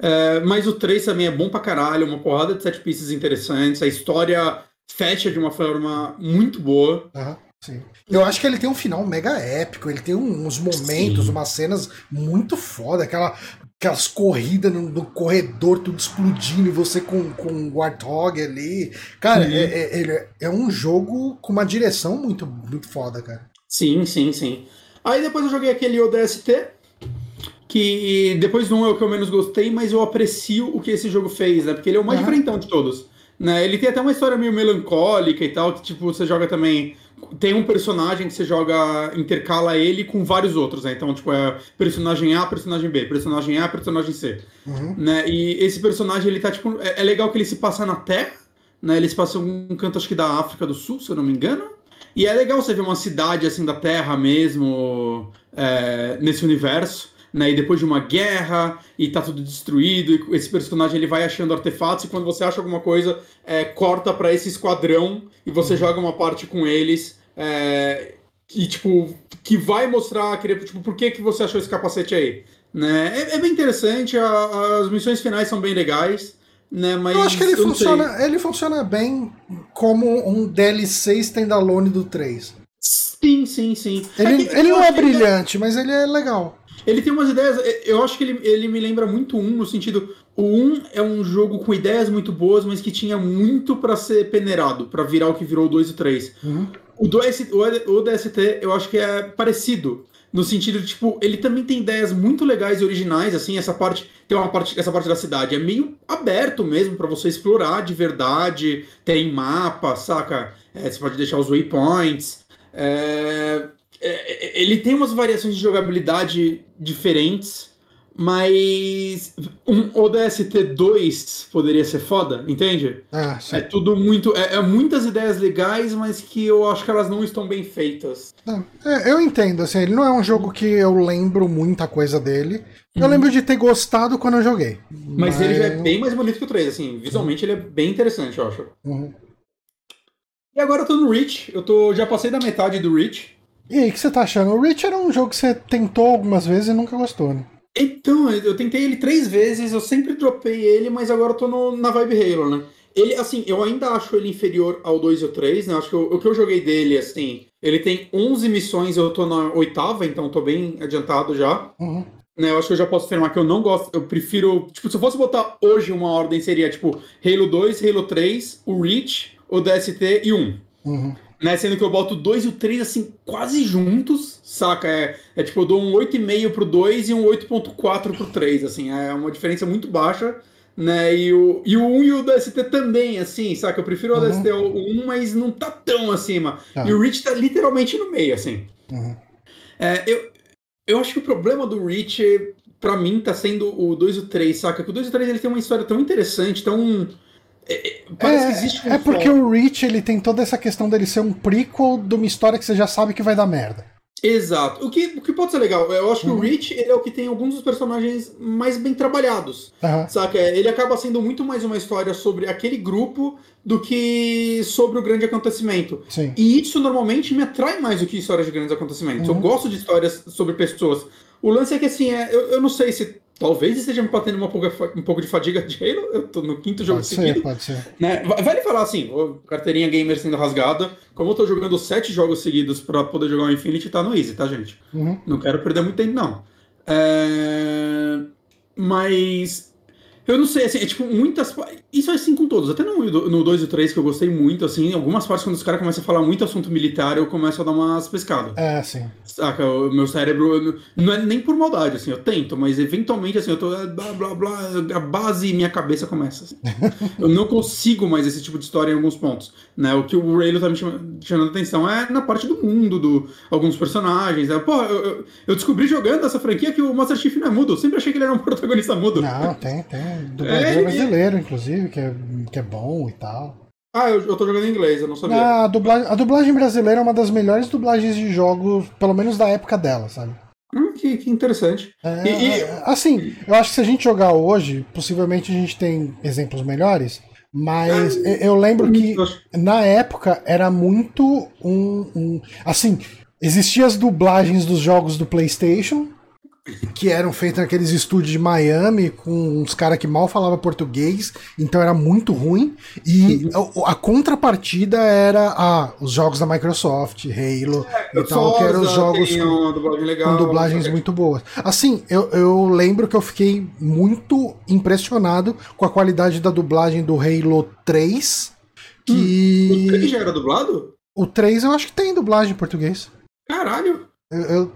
[SPEAKER 2] É, mas o 3 também é bom pra caralho, uma porrada de set pieces interessantes, a história fecha de uma forma muito boa.
[SPEAKER 1] Uhum, sim. Eu acho que ele tem um final mega épico, ele tem uns momentos, sim. umas cenas muito foda, aquela aquelas corridas no, no, corredor, tudo explodindo, e você com, com o Warthog ali. Cara, é, é, é, é, um jogo com uma direção muito, muito foda, cara.
[SPEAKER 2] Sim, sim, sim. Aí depois eu joguei aquele ODST, que depois não é o que eu menos gostei, mas eu aprecio o que esse jogo fez, né? Porque ele é o mais uhum. diferentão de todos. Né? Ele tem até uma história meio melancólica e tal, que tipo, você joga também tem um personagem que você joga, intercala ele com vários outros, né? Então, tipo, é personagem A, personagem B, personagem A, personagem C. Uhum. Né? E esse personagem, ele tá, tipo. É, é, legal que ele se passa na Terra, né? Ele se passa em um canto, acho que da África do Sul, se eu não me engano. E é legal você ver uma cidade assim da Terra mesmo, é, nesse universo né? E depois de uma guerra e tá tudo destruído, e esse personagem ele vai achando artefatos e quando você acha alguma coisa, é, corta para esse esquadrão e você uhum. joga uma parte com eles. É, e tipo, que vai mostrar, tipo, por que, que você achou esse capacete aí? Né? É, é bem interessante, a, as missões finais são bem legais. Né, mas
[SPEAKER 1] eu acho que ele funciona, ele funciona bem como um DLC standalone do 3.
[SPEAKER 2] Sim, sim, sim.
[SPEAKER 1] Ele, é ele não é brilhante, mas ele é legal.
[SPEAKER 2] Ele tem umas ideias. Eu acho que ele, ele me lembra muito um, no sentido. O um é um jogo com ideias muito boas, mas que tinha muito para ser peneirado, para virar o que virou o 2 e o 3. Uhum. O, DST, o DST, eu acho que é parecido. No sentido de, tipo, ele também tem ideias muito legais e originais, assim, essa parte, tem uma parte, essa parte da cidade é meio aberto mesmo para você explorar de verdade, tem mapa, saca? É, você pode deixar os waypoints. É, é, é, ele tem umas variações de jogabilidade diferentes, mas um ODST 2 poderia ser foda, entende?
[SPEAKER 1] Ah,
[SPEAKER 2] é tudo muito. É, é, muitas ideias legais, mas que eu acho que elas não estão bem feitas.
[SPEAKER 1] É, eu entendo, assim, ele não é um jogo que eu lembro muita coisa dele. Eu uhum. lembro de ter gostado quando eu joguei.
[SPEAKER 2] Mas, mas, ele já é bem mais bonito que o 3, assim, visualmente ele é bem interessante, eu acho.
[SPEAKER 1] Uhum.
[SPEAKER 2] E agora eu tô no Reach, eu tô, já passei da metade do Reach.
[SPEAKER 1] E aí, o que você tá achando? O Reach era um jogo que você tentou algumas vezes e nunca gostou, né?
[SPEAKER 2] Então, eu tentei ele três vezes, eu sempre dropei ele, mas agora eu tô no, na vibe Halo, né? Ele, assim, eu ainda acho ele inferior ao 2 e ao 3, né? Acho que o, o que eu joguei dele, assim, ele tem 11 missões, eu tô na oitava, então tô bem adiantado já.
[SPEAKER 1] Uhum.
[SPEAKER 2] Né, eu acho que eu já posso afirmar que eu não gosto, eu prefiro, tipo, se eu fosse botar hoje uma ordem, seria, tipo, Halo 2, Halo 3, o Reach, o DST e 1.
[SPEAKER 1] Uhum
[SPEAKER 2] né? Sendo que eu boto o 2 e o 3 assim, quase juntos, saca? É, é tipo, eu dou um 8,5 pro 2 e um 8,4 pro 3, assim, é uma diferença muito baixa, né? E o, e o 1 e o DST também, assim, saca? Eu prefiro o uhum. DST ao 1, mas não tá tão acima. Tá. E o Reach tá literalmente no meio, assim.
[SPEAKER 1] Uhum.
[SPEAKER 2] É, eu, eu acho que o problema do Reach, pra mim, tá sendo o 2 e o 3, saca? Que o 2 e o 3 ele tem uma história tão interessante, tão
[SPEAKER 1] é, é, parece é, que existe um É porque o Reach ele tem toda essa questão dele ser um prequel de uma história que você já sabe que vai dar merda.
[SPEAKER 2] Exato. O que, o que pode ser legal, eu acho que
[SPEAKER 1] Uhum.
[SPEAKER 2] o Rich ele é o que tem alguns dos personagens mais bem trabalhados.
[SPEAKER 1] Aham.
[SPEAKER 2] Saca? Ele acaba sendo muito mais uma história sobre aquele grupo do que sobre o grande acontecimento.
[SPEAKER 1] Sim.
[SPEAKER 2] E isso normalmente me atrai mais do que histórias de grandes acontecimentos. Eu
[SPEAKER 1] Uhum.
[SPEAKER 2] gosto de histórias sobre pessoas. O lance é que assim, é, eu, eu não sei se talvez esteja me batendo uma pouca, um pouco de fadiga de Halo. Eu tô no quinto jogo
[SPEAKER 1] Pode
[SPEAKER 2] seguido.
[SPEAKER 1] ser, pode ser.
[SPEAKER 2] Né? Va- Vale falar assim, carteirinha gamer sendo rasgada. Como eu tô jogando sete jogos seguidos pra poder jogar o Infinity, tá no Easy, tá, gente?
[SPEAKER 1] Uhum.
[SPEAKER 2] Não quero perder muito tempo, não. É, Mas. Eu não sei, assim, é tipo, muitas. Isso é assim com todos. Até no, no 2 e o 3, que eu gostei muito, assim, algumas partes, quando os caras começam a falar muito assunto militar, eu começo a dar umas pescadas.
[SPEAKER 1] É, sim.
[SPEAKER 2] Saca? O meu cérebro. não- é nem por maldade, assim, eu tento, mas eventualmente, assim, eu tô. é, Blá, blá, blá, a base e minha cabeça começa. assim. eu não consigo mais esse tipo de história em alguns pontos. Né? O que o Raylo tá me chama- chamando a atenção é na parte do mundo, do alguns personagens. Né? Pô, eu, eu- eu descobri jogando essa franquia que o Master Chief não é mudo. Eu sempre achei que ele era um protagonista mudo.
[SPEAKER 1] Não, tem, tem. Dublador
[SPEAKER 2] É,
[SPEAKER 1] brasileiro, inclusive, que é, que é bom e tal.
[SPEAKER 2] Ah, eu, eu tô jogando em inglês, eu não sabia.
[SPEAKER 1] A dublagem, a dublagem brasileira é uma das melhores dublagens de jogos, pelo menos da época dela, sabe?
[SPEAKER 2] Hum, que, que interessante.
[SPEAKER 1] É,
[SPEAKER 2] E- e-
[SPEAKER 1] assim, eu acho que se a gente jogar hoje, possivelmente a gente tem exemplos melhores, mas eu- eu lembro que na época era muito um, um- Assim, existiam as dublagens dos jogos do PlayStation, que eram feitas naqueles estúdios de Miami, com uns caras que mal falavam português, então era muito ruim. E a, a contrapartida era ah, os jogos da Microsoft, Halo e tal, que eram os jogos com,
[SPEAKER 2] dublagem legal,
[SPEAKER 1] com dublagens muito boas. Assim, eu, eu lembro que eu fiquei muito impressionado com a qualidade da dublagem do Halo 3. Que.
[SPEAKER 2] O 3 já era dublado?
[SPEAKER 1] O 3 eu acho que tem dublagem em português.
[SPEAKER 2] Caralho!
[SPEAKER 1] Eu, eu-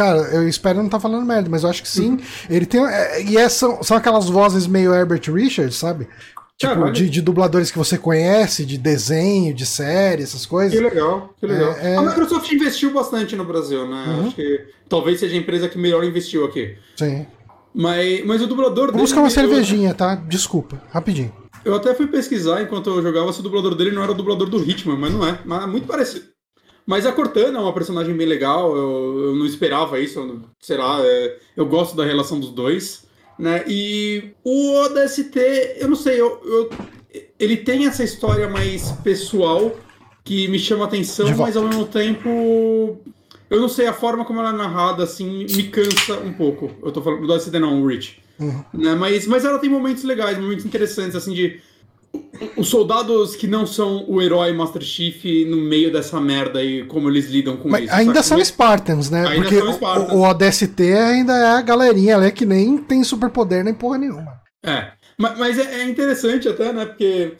[SPEAKER 1] cara, eu espero não estar falando merda, mas eu acho que sim. Ele tem. é, e é, são, são aquelas vozes meio Herbert Richards, sabe? Tipo, de, de dubladores que você conhece, de desenho, de série, essas coisas.
[SPEAKER 2] Que legal, que legal.
[SPEAKER 1] É, é-
[SPEAKER 2] A Microsoft investiu bastante no Brasil, né?
[SPEAKER 1] Uhum.
[SPEAKER 2] Acho que talvez seja a empresa que melhor investiu aqui.
[SPEAKER 1] Sim.
[SPEAKER 2] Mas, mas o dublador
[SPEAKER 1] Vou
[SPEAKER 2] dele.
[SPEAKER 1] buscar uma
[SPEAKER 2] eu-
[SPEAKER 1] cervejinha, tá? Desculpa, rapidinho.
[SPEAKER 2] Eu até fui pesquisar enquanto eu jogava se o dublador dele não era o dublador do Hitman, mas não é. Mas é muito parecido. Mas a Cortana é uma personagem bem legal, eu, eu não esperava isso, eu, sei lá, é, eu gosto da relação dos dois, né? E o ODST, eu não sei, eu, eu- ele tem essa história mais pessoal que me chama atenção, mas ao mesmo tempo, eu não sei, a forma como ela é narrada, assim, me cansa um pouco. Eu tô falando do ODST não, o Rich.
[SPEAKER 1] Uhum.
[SPEAKER 2] Né? Mas, mas ela tem momentos legais, momentos interessantes, assim, de os soldados que não são o herói Master Chief no meio dessa merda e como eles lidam com
[SPEAKER 1] Mas
[SPEAKER 2] isso.
[SPEAKER 1] ainda são Spartans, né?
[SPEAKER 2] Ainda
[SPEAKER 1] Porque
[SPEAKER 2] são Spartans.
[SPEAKER 1] o, o ODST ainda é a galerinha que nem tem superpoder nem porra nenhuma.
[SPEAKER 2] É. Mas, mas é, é interessante até, né? Porque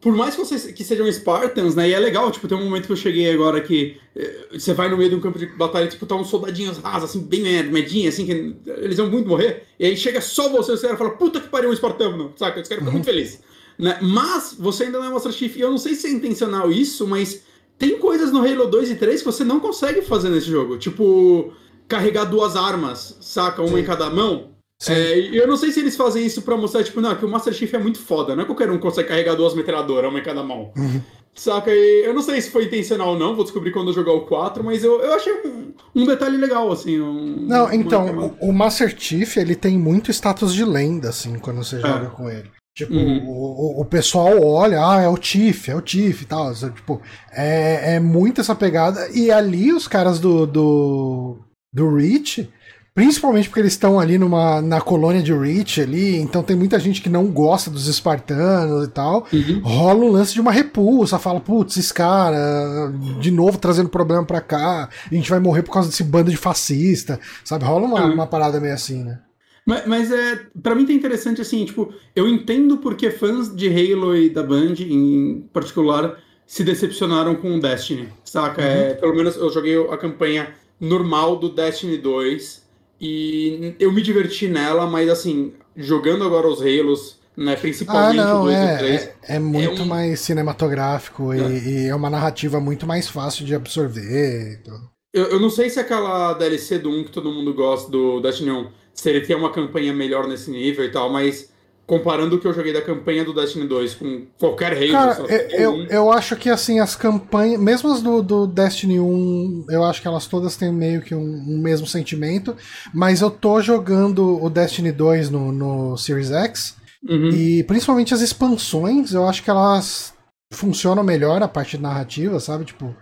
[SPEAKER 2] por mais que vocês que sejam Spartans, né? E é legal, tipo, tem um momento que eu cheguei agora que eh, você vai no meio de um campo de batalha, tipo, tá uns soldadinhos rasos, assim, bem med- medinhos, assim, que eles vão muito morrer. E aí chega só você, os caras falam, puta que pariu um espartano, saca? Os caras ficam muito felizes. Né? Mas você ainda não é Master Chief. E eu não sei se é intencional isso, mas tem coisas no Halo 2 e 3 que você não consegue fazer nesse jogo. Tipo, carregar duas armas, saca? Uma em cada mão.
[SPEAKER 1] Sim.
[SPEAKER 2] É, e eu não sei se eles fazem isso pra mostrar, tipo, não, que o Master Chief é muito foda, não é qualquer um que consegue carregar duas metralhadoras, uma em cada mão.
[SPEAKER 1] Uhum.
[SPEAKER 2] Saca? E eu não sei se foi intencional ou não, vou descobrir quando eu jogar o 4, mas eu, eu achei um, um detalhe legal, assim. Um,
[SPEAKER 1] Não, então,
[SPEAKER 2] uma-
[SPEAKER 1] o, o Master Chief, ele tem muito status de lenda, assim, quando você joga com ele. Tipo,
[SPEAKER 2] Uhum.
[SPEAKER 1] o, o- pessoal olha, ah, é o Chief, é o Chief e tal. Tipo, é, é muito essa pegada. E ali os caras do, do, do Reach, principalmente porque eles estão ali numa, na colônia de Reach ali, então tem muita gente que não gosta dos espartanos e tal.
[SPEAKER 2] Uhum.
[SPEAKER 1] Rola um lance de uma repulsa, fala, putz, esse cara, de novo trazendo problema pra cá, a gente vai morrer por causa desse bando de fascista, sabe? Rola uma,
[SPEAKER 2] Uhum.
[SPEAKER 1] uma parada meio assim, né?
[SPEAKER 2] Mas, mas é, para mim tá interessante assim, tipo, eu entendo porque fãs de Halo e da Band em particular se decepcionaram com o Destiny, saca? É, pelo menos eu joguei a campanha normal do Destiny 2 e eu me diverti nela, mas assim, jogando agora os Halos, né,
[SPEAKER 1] Ah,
[SPEAKER 2] principalmente o
[SPEAKER 1] não,
[SPEAKER 2] 2 e o
[SPEAKER 1] é,
[SPEAKER 2] 3.
[SPEAKER 1] é, é muito
[SPEAKER 2] um-
[SPEAKER 1] mais cinematográfico e-
[SPEAKER 2] É.
[SPEAKER 1] E, é uma narrativa muito mais fácil de absorver. e tudo.
[SPEAKER 2] Eu, eu não sei se aquela DLC do 1 que todo mundo gosta do Destiny 1, se ele tem uma campanha melhor nesse nível e tal, mas comparando o que eu joguei da campanha do Destiny 2 com qualquer Halo.
[SPEAKER 1] Cara, eu, eu acho que assim, as campanhas, mesmo as do, do Destiny 1, eu acho que elas todas têm meio que um, um, mesmo sentimento, mas eu tô jogando o Destiny 2 no, no Series X, uhum. e principalmente as expansões, eu acho que elas funcionam melhor a parte narrativa, sabe? Tipo,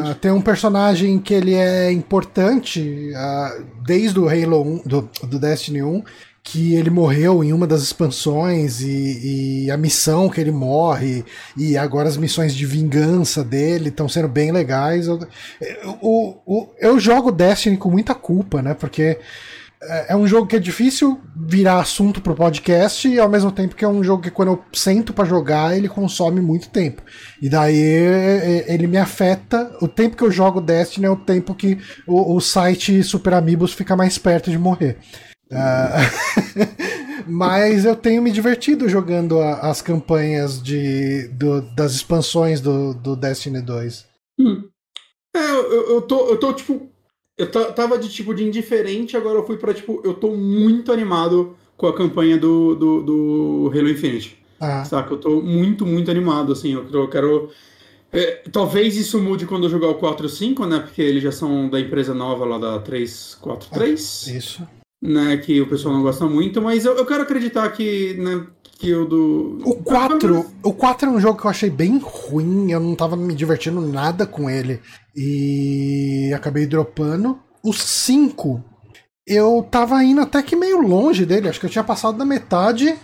[SPEAKER 2] uh,
[SPEAKER 1] tem um personagem que ele é importante uh, desde o Halo 1, do, do Destiny 1, que ele morreu em uma das expansões e, e, a missão que ele morre e agora as missões de vingança dele estão sendo bem legais. Eu, eu, eu, eu, jogo Destiny com muita culpa, né? Porque é, é um jogo que é difícil virar assunto pro podcast e ao mesmo tempo que é um jogo que quando eu sento para jogar ele consome muito tempo. E daí ele me afeta. O tempo que eu jogo Destiny é o tempo que o, o site Super Amigos fica mais perto de morrer. Uh, mas eu tenho me divertido jogando a, as campanhas de, do, das expansões do, do Destiny 2.
[SPEAKER 2] Hum. É, eu, eu, tô, eu tô tipo. Eu tava de tipo de indiferente, agora eu fui pra tipo. Eu tô muito animado com a campanha do, do, do Halo Infinite. Ah. Saca? Eu tô muito, muito animado, assim. Eu, eu quero. É, talvez isso mude quando eu jogar o 4 e 5, né? Porque eles já são da empresa nova lá da 343.
[SPEAKER 1] Ah, isso
[SPEAKER 2] né, que o pessoal não gosta muito, mas eu, eu quero acreditar que, né, que o do.
[SPEAKER 1] O 4, o 4 é um jogo que eu achei bem ruim, eu não tava me divertindo nada com ele. E acabei dropando. O 5, eu tava indo até que meio longe dele, acho que eu tinha passado da metade.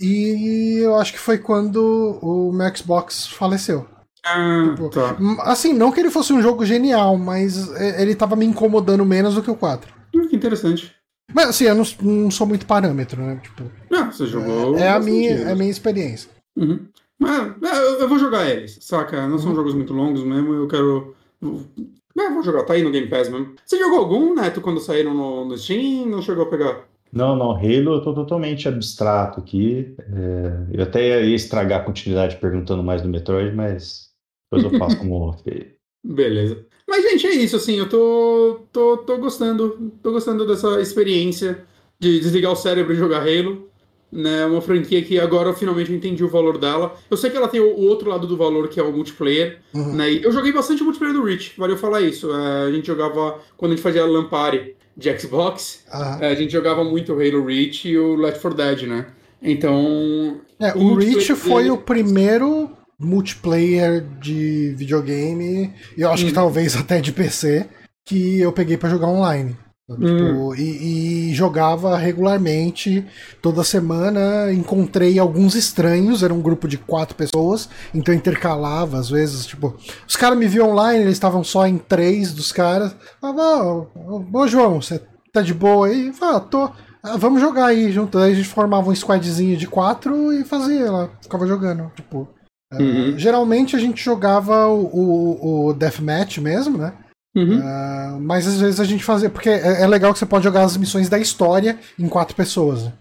[SPEAKER 1] E eu acho que foi quando o meu Xbox faleceu.
[SPEAKER 2] Ah, tipo, tá.
[SPEAKER 1] Assim, não que ele fosse um jogo genial, mas ele tava me incomodando menos do que o 4.
[SPEAKER 2] Hum, que interessante.
[SPEAKER 1] Mas assim, eu não, não sou muito parâmetro, né? Tipo,
[SPEAKER 2] não, você jogou.
[SPEAKER 1] É, é a, minha, é a minha experiência.
[SPEAKER 2] Uhum. Mas é, eu vou jogar eles, saca? Não são uhum. jogos muito longos mesmo, eu quero. É, vou jogar, tá aí no Game Pass mesmo. Você jogou algum, Neto, quando saíram no, no Steam? Não chegou a pegar?
[SPEAKER 3] Não, não, Halo eu tô totalmente abstrato aqui. É, eu até ia estragar a continuidade perguntando mais do Metroid, mas depois eu faço como.
[SPEAKER 2] Beleza. Mas, gente, é isso, assim, eu tô, tô, tô gostando, tô gostando dessa experiência de desligar o cérebro e jogar Halo. Né, uma franquia que agora eu finalmente entendi o valor dela. Eu sei que ela tem o, outro lado do valor, que é o multiplayer. Uhum. Né, eu joguei bastante o multiplayer do Reach, valeu falar isso. É, a gente jogava, quando a gente fazia Lampare de Xbox, uhum. é, a gente jogava muito o Halo Reach e o Left 4 Dead, né? Então.
[SPEAKER 1] É, o, o Reach foi o primeiro multiplayer de videogame, e eu acho que uhum. talvez até de PC, que eu peguei para jogar online. Tipo, hum. e, e, jogava regularmente, toda semana. Encontrei alguns estranhos, era um grupo de quatro pessoas, então intercalava às vezes. Tipo, os caras me viam online, eles estavam só em três dos caras. Falava, ô, João, você tá de boa aí? Falava, tô. Ah, vamos jogar aí junto. Aí a gente formava um squadzinho de quatro e fazia lá, ficava jogando. Tipo, Uhum. Uh, geralmente a gente jogava o, o, o Deathmatch mesmo, né? Uhum. Uh, mas às vezes a gente fazia. Porque é, é, legal que você pode jogar as missões da história em quatro pessoas. Né?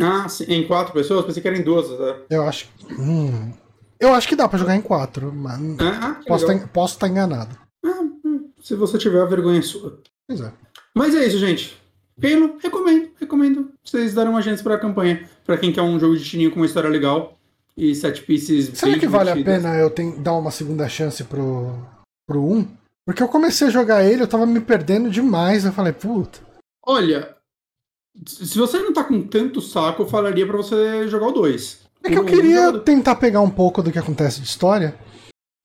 [SPEAKER 2] Ah, sim, em quatro pessoas? Pensei que era em duas. Né?
[SPEAKER 1] Eu acho. Hum, eu acho que dá pra jogar em quatro, mas ah, posso, estar, tá posso estar tá enganado.
[SPEAKER 2] Ah, hum, se você tiver a vergonha sua.
[SPEAKER 1] Pois é.
[SPEAKER 2] Mas é isso, gente. Halo, recomendo, recomendo vocês darem uma chance pra campanha. Pra quem quer um jogo de tininho com uma história legal e set pieces.
[SPEAKER 1] Será que vale a pena eu ter, dar uma segunda chance pro, pro 1? Porque eu comecei a jogar ele, eu tava me perdendo demais. Eu falei, puta.
[SPEAKER 2] Olha, se você não tá com tanto saco, eu falaria para você jogar o 2.
[SPEAKER 1] É que eu queria um, tentar pegar um pouco do que acontece de história.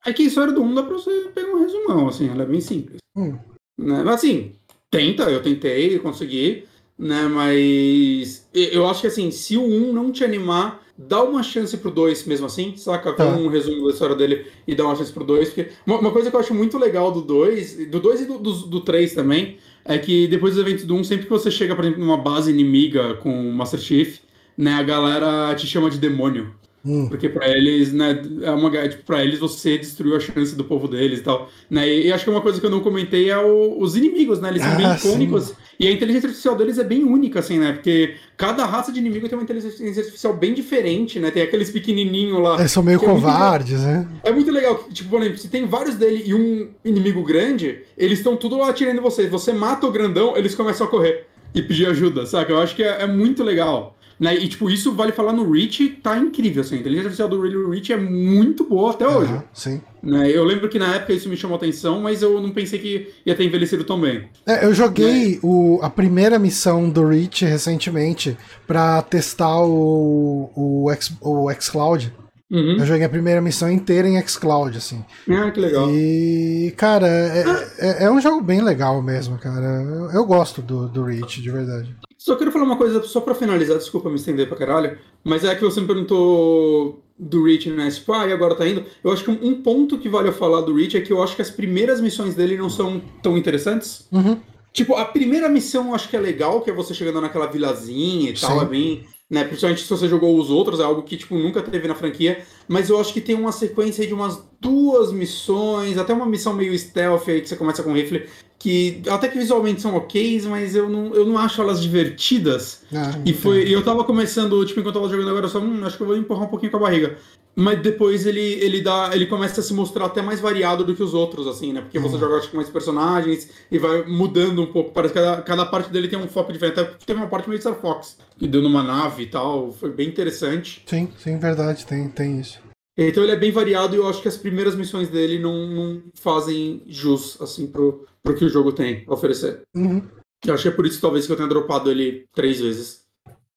[SPEAKER 2] É que a história do 1 dá pra você pegar um resumão, assim, ela é bem simples. Hum. Né? Mas assim, tenta, eu tentei, consegui, né? Mas eu acho que assim, se o 1 não te animar, dá uma chance pro 2 mesmo assim, saca? Vê tá. um resumo da história dele e dá uma chance pro 2. Porque uma, coisa que eu acho muito legal do 2, do 2 e do 3 também, é que depois dos eventos do 1, um, sempre que você chega, por exemplo, numa base inimiga com o Master Chief, né, a galera te chama de demônio. Hum. Porque para eles, né, é uma, tipo, pra eles você destruiu a chance do povo deles e tal. Né? E, e acho que uma coisa que eu não comentei é o, os inimigos, né? Eles são ah, bem icônicos. Sim. E a inteligência artificial deles é bem única, assim, né? Porque cada raça de inimigo tem uma inteligência artificial bem diferente, né? Tem aqueles pequenininhos lá.
[SPEAKER 1] Eles são meio covardes,
[SPEAKER 2] é
[SPEAKER 1] né?
[SPEAKER 2] É muito legal. Tipo, por exemplo, se tem vários dele e um inimigo grande, eles estão tudo lá atirando em você. Você mata o grandão, eles começam a correr e pedir ajuda, saca? Eu acho que é, é muito legal Né? E, tipo, isso vale falar no Reach, tá incrível, assim. A inteligência artificial do Reach é muito boa até hoje. Uhum,
[SPEAKER 1] sim.
[SPEAKER 2] Né? Eu lembro que na época isso me chamou atenção, mas eu não pensei que ia ter envelhecido tão bem.
[SPEAKER 1] É, eu joguei é. o, a primeira missão do Reach recentemente para testar o, o, X, o xCloud. Uhum. Eu joguei a primeira missão inteira em xCloud, assim.
[SPEAKER 2] Ah, que legal.
[SPEAKER 1] E, cara, é, ah. é, é, um jogo bem legal mesmo, cara. Eu, eu gosto do, do Reach, de verdade.
[SPEAKER 2] Só quero falar uma coisa, só pra finalizar, desculpa me estender pra caralho, mas é que você me perguntou do Reach, né? Tipo, ah, e agora tá indo. Eu acho que um, ponto que vale eu falar do Reach é que eu acho que as primeiras missões dele não são tão interessantes.
[SPEAKER 1] Uhum.
[SPEAKER 2] Tipo, a primeira missão eu acho que é legal, que é você chegando naquela vilazinha e Sim. tal, é bem né? Principalmente se você jogou os outros, é algo que tipo nunca teve na franquia, mas eu acho que tem uma sequência de umas duas missões, até uma missão meio stealth aí que você começa com rifle, que até que visualmente são ok, mas eu não, eu não acho elas divertidas. Ah, e foi, e eu tava começando, tipo, enquanto eu tava jogando agora, eu só hum, acho que eu vou empurrar um pouquinho com a barriga. Mas depois ele, ele dá. Ele começa a se mostrar até mais variado do que os outros, assim, né? Porque uhum. você joga acho, com mais personagens e vai mudando um pouco. Parece que cada, cada parte dele tem um foco diferente. Até teve uma parte meio Star Fox, que deu numa nave e tal. Foi bem interessante.
[SPEAKER 1] Sim, sim, verdade, tem, tem isso.
[SPEAKER 2] Então ele é bem variado e eu acho que as primeiras missões dele não, não fazem jus, assim, pro, pro que o jogo tem a oferecer.
[SPEAKER 1] Uhum.
[SPEAKER 2] Eu acho que é por isso talvez que eu tenha dropado ele três vezes.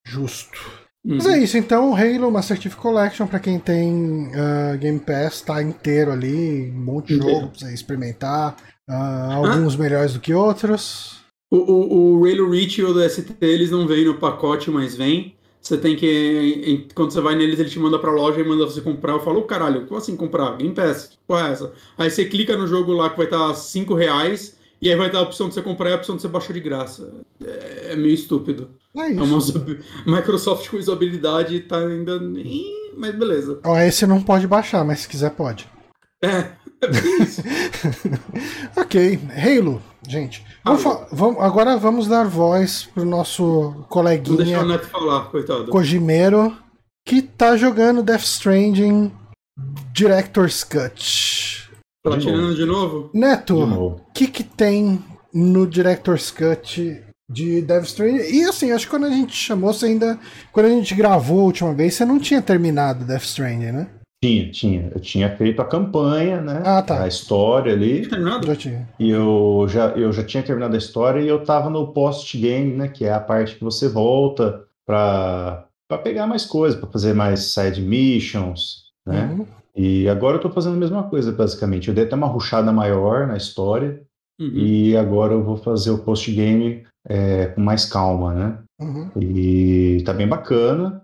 [SPEAKER 1] Justo. Uhum. Mas é isso, então Halo Master Chief Collection, para quem tem uh, Game Pass, tá inteiro ali, um monte de jogo pra você experimentar, uh, alguns ah. melhores do que outros.
[SPEAKER 2] O, o, o Halo Reach e o DST, eles não vêm no pacote, mas vem. Você tem que. Quando você vai neles, ele te manda pra loja e manda você comprar. Eu falo, caralho, como assim comprar? Game Pass? Qual é essa? Aí você clica no jogo lá que vai estar 5 reais. E aí vai dar a opção de você comprar e a opção de você baixar de graça. É, é meio estúpido.
[SPEAKER 1] É isso. É
[SPEAKER 2] uma, Microsoft com usabilidade tá ainda. Mas beleza.
[SPEAKER 1] Ó, esse não pode baixar, mas se quiser pode.
[SPEAKER 2] É, é isso.
[SPEAKER 1] ok, Halo, gente. Vamos, vamos agora vamos dar voz pro nosso coleguinha. Vou deixar
[SPEAKER 2] o Neto falar, coitado.
[SPEAKER 1] Kojimero, que tá jogando Death Stranding Director's Cut.
[SPEAKER 2] Platinando de novo?
[SPEAKER 1] Neto, o que que tem no Director's Cut de Death Stranding? E assim, acho que quando a gente chamou, você ainda... Quando a gente gravou a última vez, você não tinha terminado Death Stranding, né?
[SPEAKER 3] Tinha, tinha. Eu tinha feito a campanha, né?
[SPEAKER 1] Ah, tá.
[SPEAKER 3] A história ali.
[SPEAKER 2] Terminado?
[SPEAKER 1] Já tinha.
[SPEAKER 3] E eu já, eu já tinha terminado a história e eu tava no post-game, né? Que é a parte que você volta pra, pra pegar mais coisas, pra fazer mais side missions, né? Uhum. E agora eu tô fazendo a mesma coisa, basicamente. Eu dei até uma ruchada maior na história. Uhum. E agora eu vou fazer o post-game é, com mais calma, né?
[SPEAKER 1] Uhum.
[SPEAKER 3] E tá bem bacana.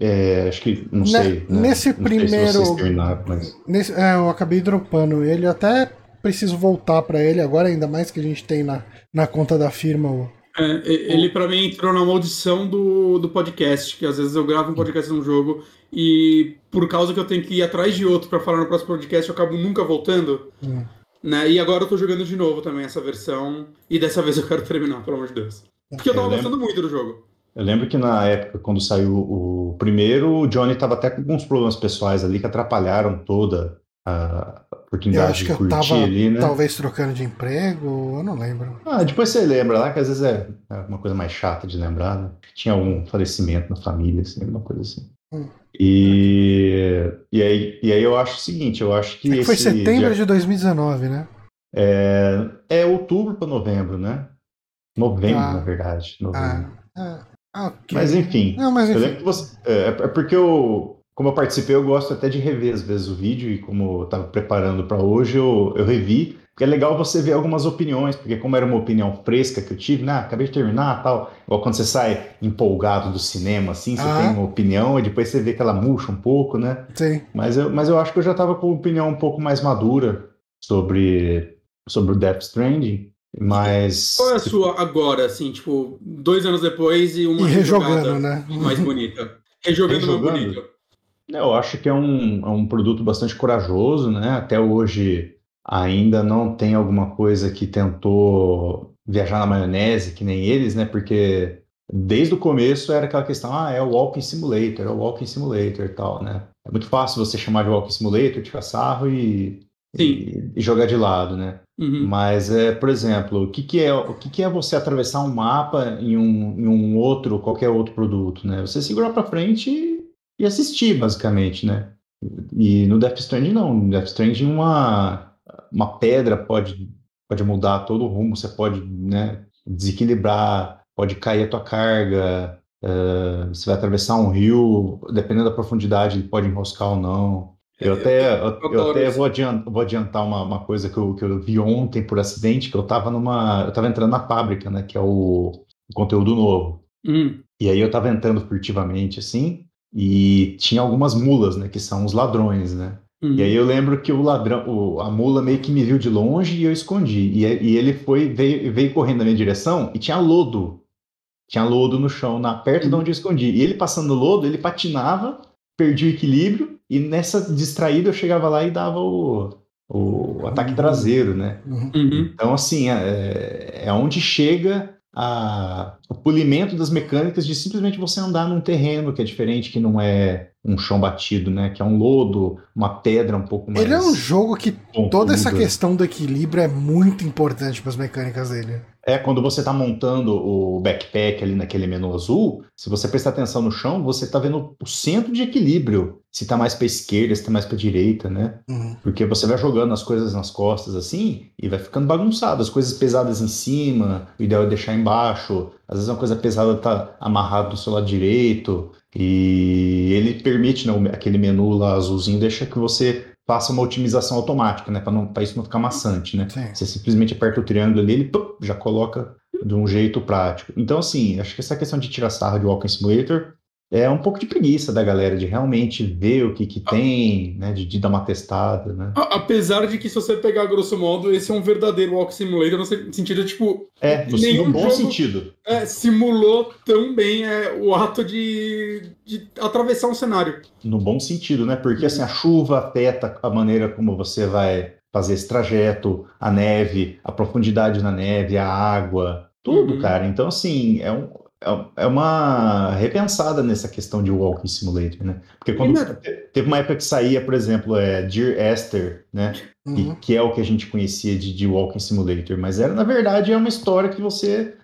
[SPEAKER 3] É, acho que, não sei.
[SPEAKER 1] Né? Nesse
[SPEAKER 3] não
[SPEAKER 1] primeiro.
[SPEAKER 3] Se terminaram, mas...
[SPEAKER 1] nesse, é, eu acabei dropando ele. até preciso voltar para ele agora, ainda mais que a gente tem na, na conta da firma o,
[SPEAKER 2] é, ele para mim entrou na maldição do, do podcast, que às vezes eu gravo um podcast num jogo e por causa que eu tenho que ir atrás de outro para falar no próximo podcast, eu acabo nunca voltando.
[SPEAKER 1] Hum.
[SPEAKER 2] Né? E agora eu tô jogando de novo também essa versão e dessa vez eu quero terminar, pelo amor de Deus. Porque eu tava eu lembro, gostando muito do jogo.
[SPEAKER 3] Eu lembro que na época, quando saiu o primeiro, o Johnny tava até com alguns problemas pessoais ali que atrapalharam toda a oportunidade
[SPEAKER 1] eu acho que
[SPEAKER 3] de curtir
[SPEAKER 1] eu tava,
[SPEAKER 3] ali, né?
[SPEAKER 1] Talvez trocando de emprego, eu não lembro.
[SPEAKER 3] Ah, depois você lembra lá, que às vezes é, é uma coisa mais chata de lembrar, né? Tinha algum falecimento na família, assim, alguma coisa assim.
[SPEAKER 1] Hum.
[SPEAKER 3] E, e, aí, e aí eu acho o seguinte, eu acho que. É
[SPEAKER 1] que foi setembro dia, de 2019, né?
[SPEAKER 3] É, é outubro para novembro, né? Novembro, ah, na verdade. Novembro.
[SPEAKER 1] Ah, ah, okay.
[SPEAKER 3] Mas enfim.
[SPEAKER 1] Não, mas enfim.
[SPEAKER 3] Eu que você, é, é porque eu, como eu participei, eu gosto até de rever às vezes o vídeo e como eu estava preparando para hoje, eu, eu revi. Porque é legal você ver algumas opiniões, porque como era uma opinião fresca que eu tive, né, acabei de terminar tal, igual quando você sai empolgado do cinema, assim, você ah. tem uma opinião e depois você vê que ela murcha um pouco, né?
[SPEAKER 1] Sim.
[SPEAKER 3] Mas eu, mas eu acho que eu já estava com uma opinião um pouco mais madura sobre, sobre o Death Stranding, mas...
[SPEAKER 2] Qual é a sua agora, assim, tipo, dois anos depois e uma
[SPEAKER 1] e rejogando, né?
[SPEAKER 2] mais bonita? Rejogando, rejogando mais bonita.
[SPEAKER 3] Eu acho que é um, é um produto bastante corajoso, né? Até hoje ainda não tem alguma coisa que tentou viajar na maionese, que nem eles, né? Porque desde o começo era aquela questão, ah, é o Walking Simulator, é o Walking Simulator e tal, né? É muito fácil você chamar de Walking Simulator, tirar sarro e, e, e, jogar de lado, né? Uhum. Mas, é, por exemplo, o que, que, é, o que, que é você atravessar um mapa em um, em um outro, qualquer outro produto, né? Você segurar para frente e, e, assistir, basicamente, né? E no Death Stranding não. No Death Stranding uma, uma pedra pode, pode mudar todo o rumo, você pode né, desequilibrar, pode cair a tua carga, uh, você vai atravessar um rio, dependendo da profundidade, ele pode enroscar ou não. Eu até, eu, eu até vou adiantar, vou adiantar uma, uma, coisa que eu, que eu vi ontem por acidente, que eu estava numa. Eu estava entrando na fábrica, né? Que é o, o conteúdo novo. Hum. E aí eu estava entrando furtivamente, assim, e tinha algumas mulas, né? Que são os ladrões, né? Hum. E aí eu lembro que o ladrão, o, a mula meio que me viu de longe e eu escondi. E, e ele foi, veio, veio correndo na minha direção e tinha lodo. Tinha lodo no chão, na, perto hum. de onde eu escondi. E ele passando lodo, ele patinava, perdia o equilíbrio e nessa distraída eu chegava lá e dava o, o ataque traseiro, né? Uhum. Então, assim, é, é onde chega a, o polimento das mecânicas de simplesmente você andar num terreno que é diferente, que não é um chão batido, né? Que é um lodo, uma pedra um pouco mais.
[SPEAKER 1] Ele é um jogo que toda essa questão do equilíbrio é muito importante para as mecânicas dele.
[SPEAKER 3] É, quando você está montando o backpack ali naquele menu azul, se você prestar atenção no chão, você está vendo o centro de equilíbrio. Se está mais para esquerda, se está mais para direita, né? Uhum. Porque você vai jogando as coisas nas costas assim e vai ficando bagunçado. As coisas pesadas em cima, o ideal é deixar embaixo. Às vezes uma coisa pesada está amarrado do seu lado direito. E ele permite, né, aquele menu lá azulzinho, deixa que você faça uma otimização automática, né? Para isso não ficar maçante, né? Sim. Você simplesmente aperta o triângulo ali, ele pum, já coloca de um jeito prático. Então, assim, acho que essa questão de tirar sarro de Walking Simulator é um pouco de preguiça da galera de realmente ver o que, que tem, né? De, de, dar uma testada, né?
[SPEAKER 2] Apesar de que, se você pegar grosso modo, esse é um verdadeiro Walk Simulator no sentido, tipo.
[SPEAKER 3] É, no, nenhum bom sentido.
[SPEAKER 2] É, simulou tão bem é, o ato de, de atravessar um cenário.
[SPEAKER 3] No bom sentido, né? Porque assim, a chuva afeta a maneira como você vai fazer esse trajeto, a neve, a profundidade na neve, a água, tudo, uhum. cara. Então, assim, é um é, é uma repensada nessa questão de walking simulator, né? Porque quando teve uma época que saía, por exemplo, é Dear Esther, né? Uhum. Que, que, é o que a gente conhecia de, de walking simulator, mas era na verdade é uma história que você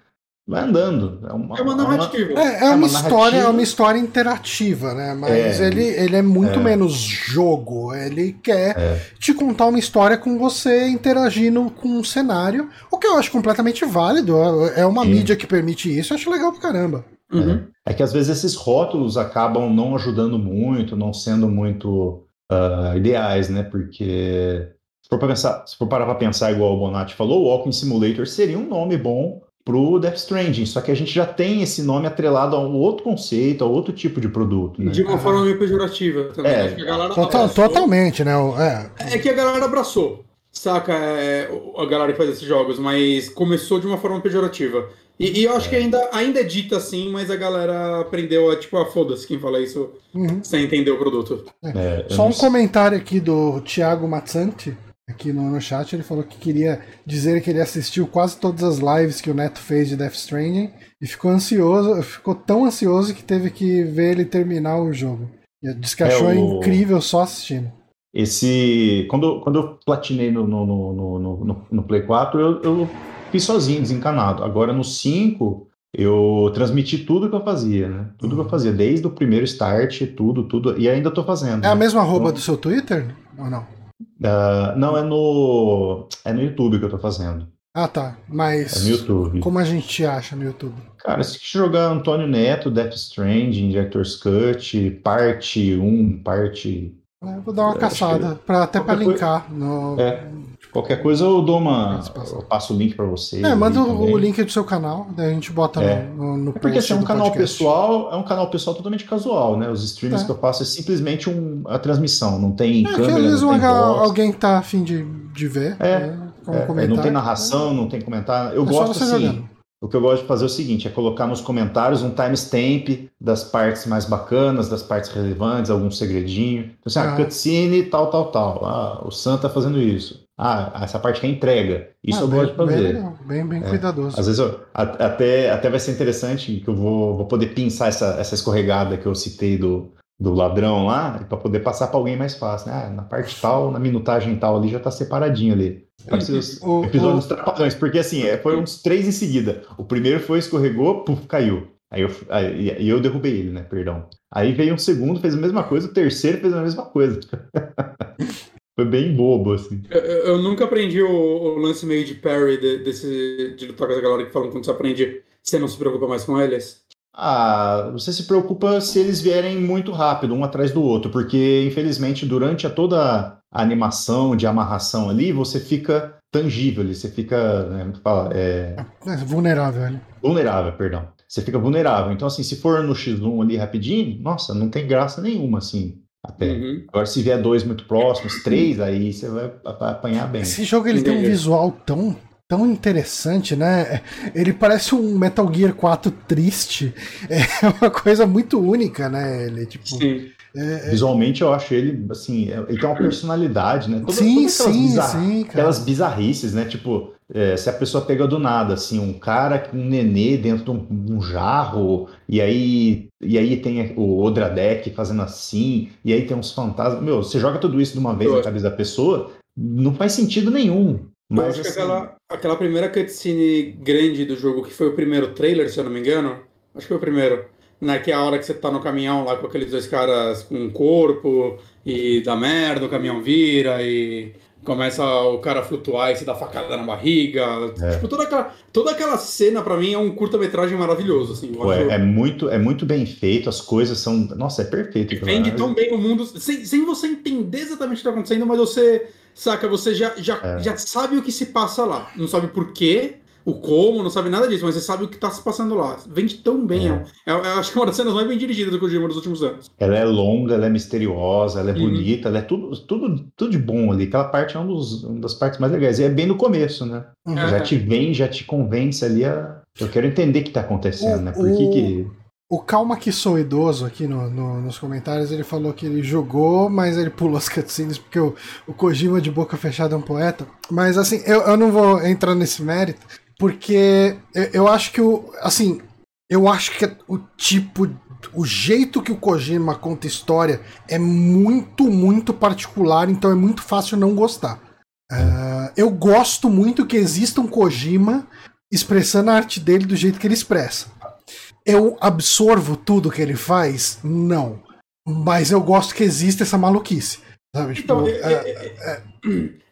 [SPEAKER 3] vai andando.
[SPEAKER 1] É uma, é uma narrativa. É, é, é uma, uma história, narrativa. é uma história interativa, né? Mas é, ele, ele é muito é. menos jogo. Ele quer é. te contar uma história com você interagindo com um cenário, o que eu acho completamente válido. É uma Sim. mídia que permite isso, eu acho legal pra caramba.
[SPEAKER 3] Uhum. É. que às vezes esses rótulos acabam não ajudando muito, não sendo muito uh, ideais, né? Porque se for, pensar, se for parar para pensar igual o Bonatti falou, o Walking Simulator seria um nome bom pro Death Stranding, só que a gente já tem esse nome atrelado a um outro conceito, a outro tipo de produto. Né?
[SPEAKER 2] De uma forma meio pejorativa também. É,
[SPEAKER 1] total, totalmente, né?
[SPEAKER 2] É. é que a galera abraçou, saca? É, a galera que faz esses jogos, mas começou de uma forma pejorativa. E, e eu acho é. que ainda, ainda é dita assim, mas a galera aprendeu a, tipo, a foda-se quem fala isso uhum. sem entender o produto.
[SPEAKER 1] É. Só um comentário aqui do Thiago Mazzanti aqui no, no chat, ele falou que queria dizer que ele assistiu quase todas as lives que o Neto fez de Death Stranding e ficou ansioso, ficou tão ansioso que teve que ver ele terminar o jogo. E disse que achou é o... incrível só assistindo.
[SPEAKER 3] Esse. Quando, quando eu platinei no, no, no, no, no Play 4, eu, eu fiz sozinho, desencanado. Agora no 5, eu transmiti tudo que eu fazia, né? Tudo que eu fazia, desde o primeiro start, tudo, tudo. E ainda tô fazendo.
[SPEAKER 1] É né? a mesma roupa então, do seu Twitter? Ou não?
[SPEAKER 3] Uh, não, é no. É no YouTube que eu tô fazendo.
[SPEAKER 1] Ah, tá. Mas.
[SPEAKER 3] É no YouTube.
[SPEAKER 1] Como a gente acha no YouTube?
[SPEAKER 3] Cara, se jogar Antônio Neto, Death Stranding, Director's Cut, parte 1, parte.
[SPEAKER 1] É, vou dar uma caçada, que... pra, até pra linkar. Coisa... No...
[SPEAKER 3] É. Qualquer coisa eu dou uma. Eu passo o link para você.
[SPEAKER 1] É, manda o link do seu canal, daí a gente bota é. no, no,
[SPEAKER 3] é Porque assim, é um canal podcast. pessoal, é um canal pessoal totalmente casual, né? Os streams é. que eu faço é simplesmente um, a transmissão, não tem é, câmera. Que às vezes não tem
[SPEAKER 1] alguém tá afim de, de ver.
[SPEAKER 3] É. Né? é não tem narração, não tem comentário. Eu gosto assim. Jogando. O que eu gosto de fazer é o seguinte: é colocar nos comentários um timestamp das partes mais bacanas, das partes relevantes, algum segredinho. Então, assim, ah, cutscene, tal, tal, tal. Ah, o Sam tá fazendo isso. Ah, essa parte que é entrega. Isso ah, eu bem, gosto de fazer.
[SPEAKER 1] Bem, bem, bem é. cuidadoso.
[SPEAKER 3] Às vezes eu, até, até vai ser interessante que eu vou, vou poder pinçar essa, essa escorregada que eu citei do, do ladrão lá, para poder passar para alguém mais fácil. Né? Ah, na parte tal, na minutagem tal ali já tá separadinho ali. Os episódios trapalhões, porque assim, é, foi uns três em seguida. O primeiro foi, escorregou, puf, caiu. Aí eu, aí, eu derrubei ele, né? Perdão. Aí veio um segundo, fez a mesma coisa, o terceiro fez a mesma coisa. Foi bem bobo, assim.
[SPEAKER 2] Eu, eu nunca aprendi o, o, lance meio de parry de, desse, de lutar com a galera que falam quando você aprende, você não se preocupa mais com eles?
[SPEAKER 3] Ah, você se preocupa se eles vierem muito rápido, um atrás do outro, porque infelizmente durante a toda a animação de amarração ali, você fica tangível, você fica, né, fala, é...
[SPEAKER 1] é... vulnerável, né?
[SPEAKER 3] Vulnerável, perdão. Você fica vulnerável. Então, assim, se for no X1 ali rapidinho, nossa, não tem graça nenhuma, assim. Até. Uhum. Agora, se vier dois muito próximos, três, aí você vai apanhar bem.
[SPEAKER 1] Esse jogo ele tem um visual tão tão interessante, né? Ele parece um Metal Gear 4 triste. É uma coisa muito única, né? Ele tipo.
[SPEAKER 3] Sim. É, é, Visualmente eu acho ele assim, é, ele tem uma personalidade, né?
[SPEAKER 1] Toda, sim, sim, bizar... sim,
[SPEAKER 3] Aquelas bizarrices, né? Tipo, é, se a pessoa pega do nada, assim, um cara, um nenê dentro de um, um jarro, e aí, e aí tem o Odradek fazendo assim, e aí tem uns fantasmas. Meu, você joga tudo isso de uma vez na cabeça da pessoa, não faz sentido nenhum.
[SPEAKER 2] Mas, eu acho assim... que aquela, aquela primeira cutscene grande do jogo, que foi o primeiro trailer, se eu não me engano, acho que foi o primeiro, né, que é a hora que você tá no caminhão lá com aqueles dois caras com um corpo e dá merda, o caminhão vira e começa o cara a flutuar e se dá facada na barriga. É. Tipo, toda aquela, toda aquela cena para mim é um curta-metragem maravilhoso, assim.
[SPEAKER 3] é, muito, é muito bem feito, as coisas são... Nossa, é perfeito.
[SPEAKER 2] Vende tão bem o mundo, sem, sem você entender exatamente o que tá acontecendo, mas você Saca, você já, já, é. já sabe o que se passa lá. Não sabe por quê, o como, não sabe nada disso, mas você sabe o que está se passando lá. Vende tão bem. É. Eu, eu, acho que é uma das cenas mais bem dirigidas do Kojima dos últimos anos.
[SPEAKER 3] Ela é longa, ela é misteriosa, ela é uhum. bonita, ela é tudo, tudo, tudo de bom ali. Aquela parte é um dos, uma das partes mais legais. E é bem no começo, né? Uhum. Já te vem, já te convence ali a. Eu quero entender o que está acontecendo, o, né? Por que, que
[SPEAKER 1] o Calma Que Sou Idoso aqui no, no, nos comentários, ele falou que ele jogou, mas ele pulou as cutscenes porque o, o Kojima de boca fechada é um poeta. Mas assim, eu, eu não vou entrar nesse mérito, porque eu, eu acho que o. Assim, eu acho que o tipo. O jeito que o Kojima conta história é muito, muito particular, então é muito fácil não gostar. Uh, eu gosto muito que exista um Kojima expressando a arte dele do jeito que ele expressa eu absorvo tudo que ele faz? Não. Mas eu gosto que exista essa maluquice. Sabe? Tipo, então, é, é,
[SPEAKER 2] é, é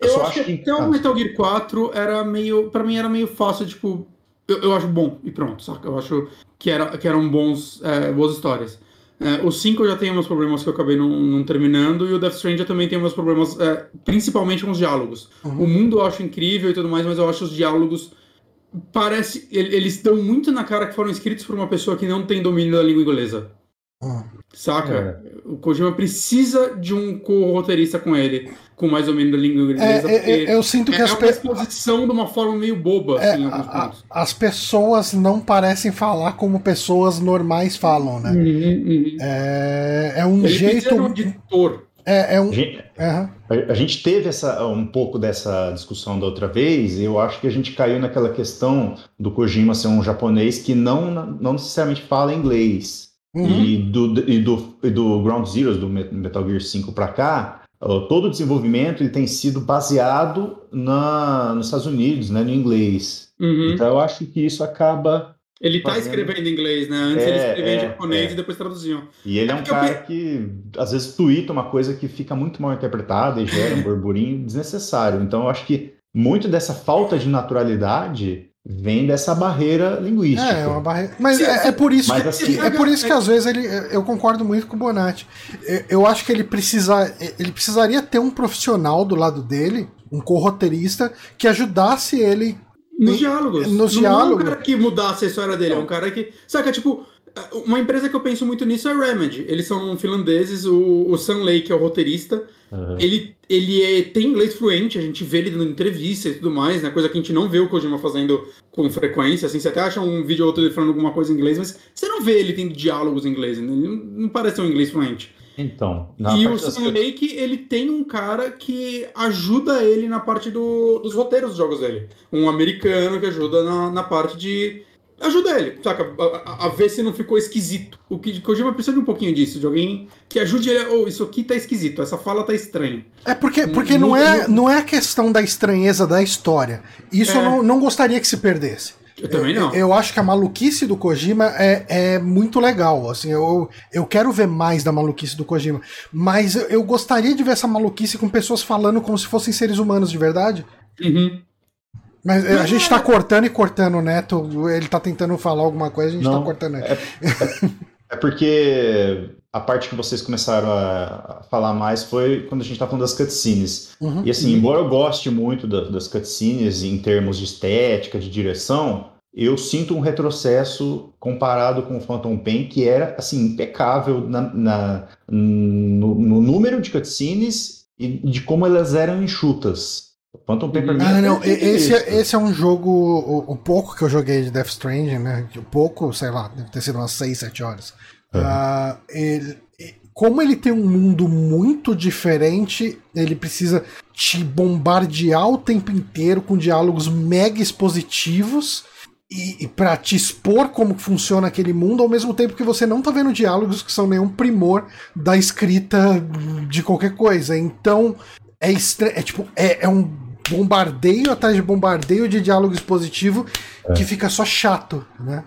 [SPEAKER 2] eu, eu acho que até o Metal Gear 4 era meio. Pra mim era meio fácil, tipo. Eu, eu acho bom e pronto, saca? Eu acho que, era, que eram bons, é, boas histórias. É, o 5 eu já tenho meus problemas que eu acabei não, não, terminando, e o Death Stranding eu também tenho meus problemas, é, principalmente com os diálogos. Uhum. O mundo eu acho incrível e tudo mais, mas eu acho os diálogos parece. Eles dão muito na cara que foram escritos por uma pessoa que não tem domínio da língua inglesa. Hum. Saca? É. O Kojima precisa de um co-roteirista com ele, com mais ou menos da língua inglesa.
[SPEAKER 1] É, é, eu sinto que
[SPEAKER 2] é,
[SPEAKER 1] as
[SPEAKER 2] é uma exposição de uma forma meio boba, é, assim, a,
[SPEAKER 1] As pessoas não parecem falar como pessoas normais falam, né? Uhum, uhum. É, é um
[SPEAKER 2] ele
[SPEAKER 1] jeito.
[SPEAKER 2] Um editor
[SPEAKER 1] é, é um.
[SPEAKER 3] A gente, uhum. a, a gente, teve essa, um pouco dessa discussão da outra vez, e eu acho que a gente caiu naquela questão do Kojima ser um japonês que não, não necessariamente fala inglês. Uhum. E, do, e, do, e do Ground Zeroes, do Metal Gear 5 para cá, todo o desenvolvimento ele tem sido baseado na, nos Estados Unidos, né, no inglês. Uhum. Então eu acho que isso acaba
[SPEAKER 2] ele está escrevendo em inglês, né? Antes é, ele escrevia é, em japonês é. e depois traduziam.
[SPEAKER 3] E ele é, um cara que, às vezes, tuita uma coisa que fica muito mal interpretada e gera um burburinho desnecessário. Então, eu acho que muito dessa falta de naturalidade vem dessa barreira linguística.
[SPEAKER 1] É, é uma barreira. Mas é, é, por isso Mas, que, assim, é por isso que às vezes ele, eu concordo muito com o Bonatti. Eu acho que ele precisa, ele precisaria ter um profissional do lado dele, um co-roteirista que ajudasse ele
[SPEAKER 2] nos diálogos.
[SPEAKER 1] Nos não diálogos.
[SPEAKER 2] é um cara que mudasse a história dele, é um cara que. Saca, tipo, uma empresa que eu penso muito nisso é a Remedy. Eles são finlandeses, o, o Sam Lake é o roteirista. Uhum. Ele, ele é, tem inglês fluente, a gente vê ele dando entrevista e tudo mais, né? Coisa que a gente não vê o Kojima fazendo com frequência. Assim, você até acha um vídeo ou outro ele falando alguma coisa em inglês, mas você não vê ele tendo diálogos em inglês. Né? Ele não, não parece um inglês fluente.
[SPEAKER 3] Então,
[SPEAKER 2] e o Sam Lake, ele tem um cara que ajuda ele na parte do, dos roteiros dos jogos dele. Um americano que ajuda na, na parte de ajuda ele, saca? A, a, a, ver se não ficou esquisito. O que Kojima precisa de um pouquinho disso, de alguém que ajude ele. Oh, isso aqui tá esquisito, essa fala tá estranha.
[SPEAKER 1] É porque, porque não, é, não é a questão da estranheza da história. Isso é. eu não, não gostaria que se perdesse.
[SPEAKER 2] Eu também não.
[SPEAKER 1] Eu, eu, acho que a maluquice do Kojima é, é muito legal. Assim, eu, eu quero ver mais da maluquice do Kojima. Mas eu, eu gostaria de ver essa maluquice com pessoas falando como se fossem seres humanos de verdade.
[SPEAKER 2] Uhum.
[SPEAKER 1] Mas a gente tá cortando e cortando o Neto, ele tá tentando falar alguma coisa, a gente tá
[SPEAKER 3] Não,
[SPEAKER 1] tá cortando ele.
[SPEAKER 3] É, é, é, porque a parte que vocês começaram a falar mais foi quando a gente tá falando das cutscenes. Uhum, e assim, embora eu goste muito da, das cutscenes em termos de estética, de direção, eu sinto um retrocesso comparado com o Phantom Pain, que era assim, impecável na, na no, no número de cutscenes e de como elas eram enxutas.
[SPEAKER 1] Phantom Paper Ah, é não, esse, é, esse é um jogo, o, o, pouco que eu joguei de Death Stranding, né? O pouco, sei lá, deve ter sido umas 6, 7 horas. Uhum. Uh, ele, como ele tem um mundo muito diferente, ele precisa te bombardear o tempo inteiro com diálogos mega expositivos e, e para te expor como funciona aquele mundo, ao mesmo tempo que você não tá vendo diálogos que são nenhum primor da escrita de qualquer coisa. Então, é. É tipo, é, é um bombardeio atrás de bombardeio de diálogo expositivo é. que fica só chato, né?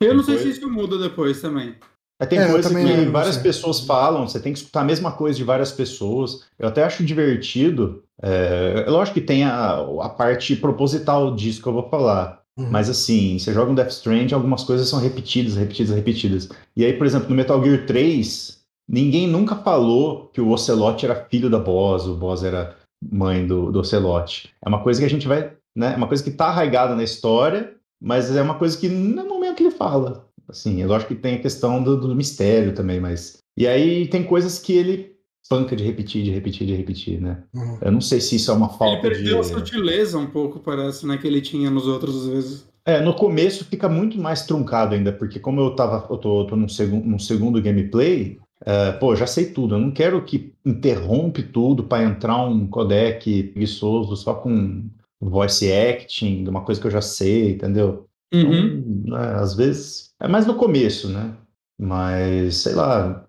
[SPEAKER 2] Eu não sei se isso muda depois também.
[SPEAKER 3] É, tem é, coisa que várias pessoas falam, você tem que escutar a mesma coisa de várias pessoas. Eu até acho divertido. É, é lógico que tem a, a parte proposital disso que eu vou falar. Uhum. Mas assim, você joga um Death Strand, algumas coisas são repetidas, repetidas, repetidas. E aí, por exemplo, no Metal Gear 3, Ninguém nunca falou que o Ocelot era filho da Boss, o Boss era mãe do, do Ocelot. É uma coisa que a gente vai, né? É uma coisa que está arraigada na história, mas é uma coisa que no momento que ele fala. Assim, eu acho que tem a questão do, do mistério também, mas. E aí tem coisas que ele panca de repetir, de repetir, de repetir, né? Uhum. Eu não sei se isso é uma falta
[SPEAKER 2] de... Ele perdeu
[SPEAKER 3] de...
[SPEAKER 2] a sutileza um pouco, parece, né? Que ele tinha nos outros, às vezes.
[SPEAKER 3] É, no começo fica muito mais truncado ainda, porque como eu tava, eu tô, tô num, segundo, num segundo gameplay, Uh, pô, já sei tudo. Eu não quero que interrompe tudo para entrar um codec preguiçoso só com voice acting, uma coisa que eu já sei, entendeu?
[SPEAKER 2] Uhum.
[SPEAKER 3] Então, é, às vezes é mais no começo, né? Mas sei lá,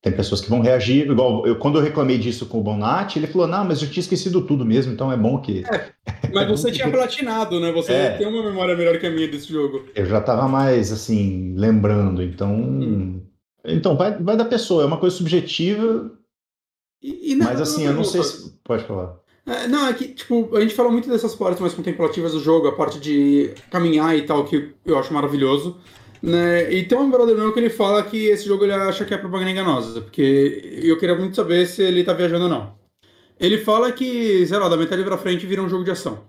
[SPEAKER 3] tem pessoas que vão reagir. Igual eu, quando eu reclamei disso com o Bonatti, ele falou: Não, mas eu tinha esquecido tudo mesmo, então é bom que. É,
[SPEAKER 2] mas você tinha platinado, né? Você é, tem uma memória melhor que a minha desse jogo.
[SPEAKER 3] Eu já tava mais assim, lembrando, então. Hum. Então, vai, vai da pessoa, é uma coisa subjetiva. E, e não, mas assim, não, eu não sei se. Pode falar.
[SPEAKER 2] É, não, é que, tipo, a gente fala muito dessas partes mais contemplativas do jogo, a parte de caminhar e tal, que eu acho maravilhoso. Né? E tem um brother meu que ele fala que esse jogo ele acha que é propaganda enganosa, porque eu queria muito saber se ele tá viajando ou não. Ele fala que, sei lá, da metade pra frente vira um jogo de ação.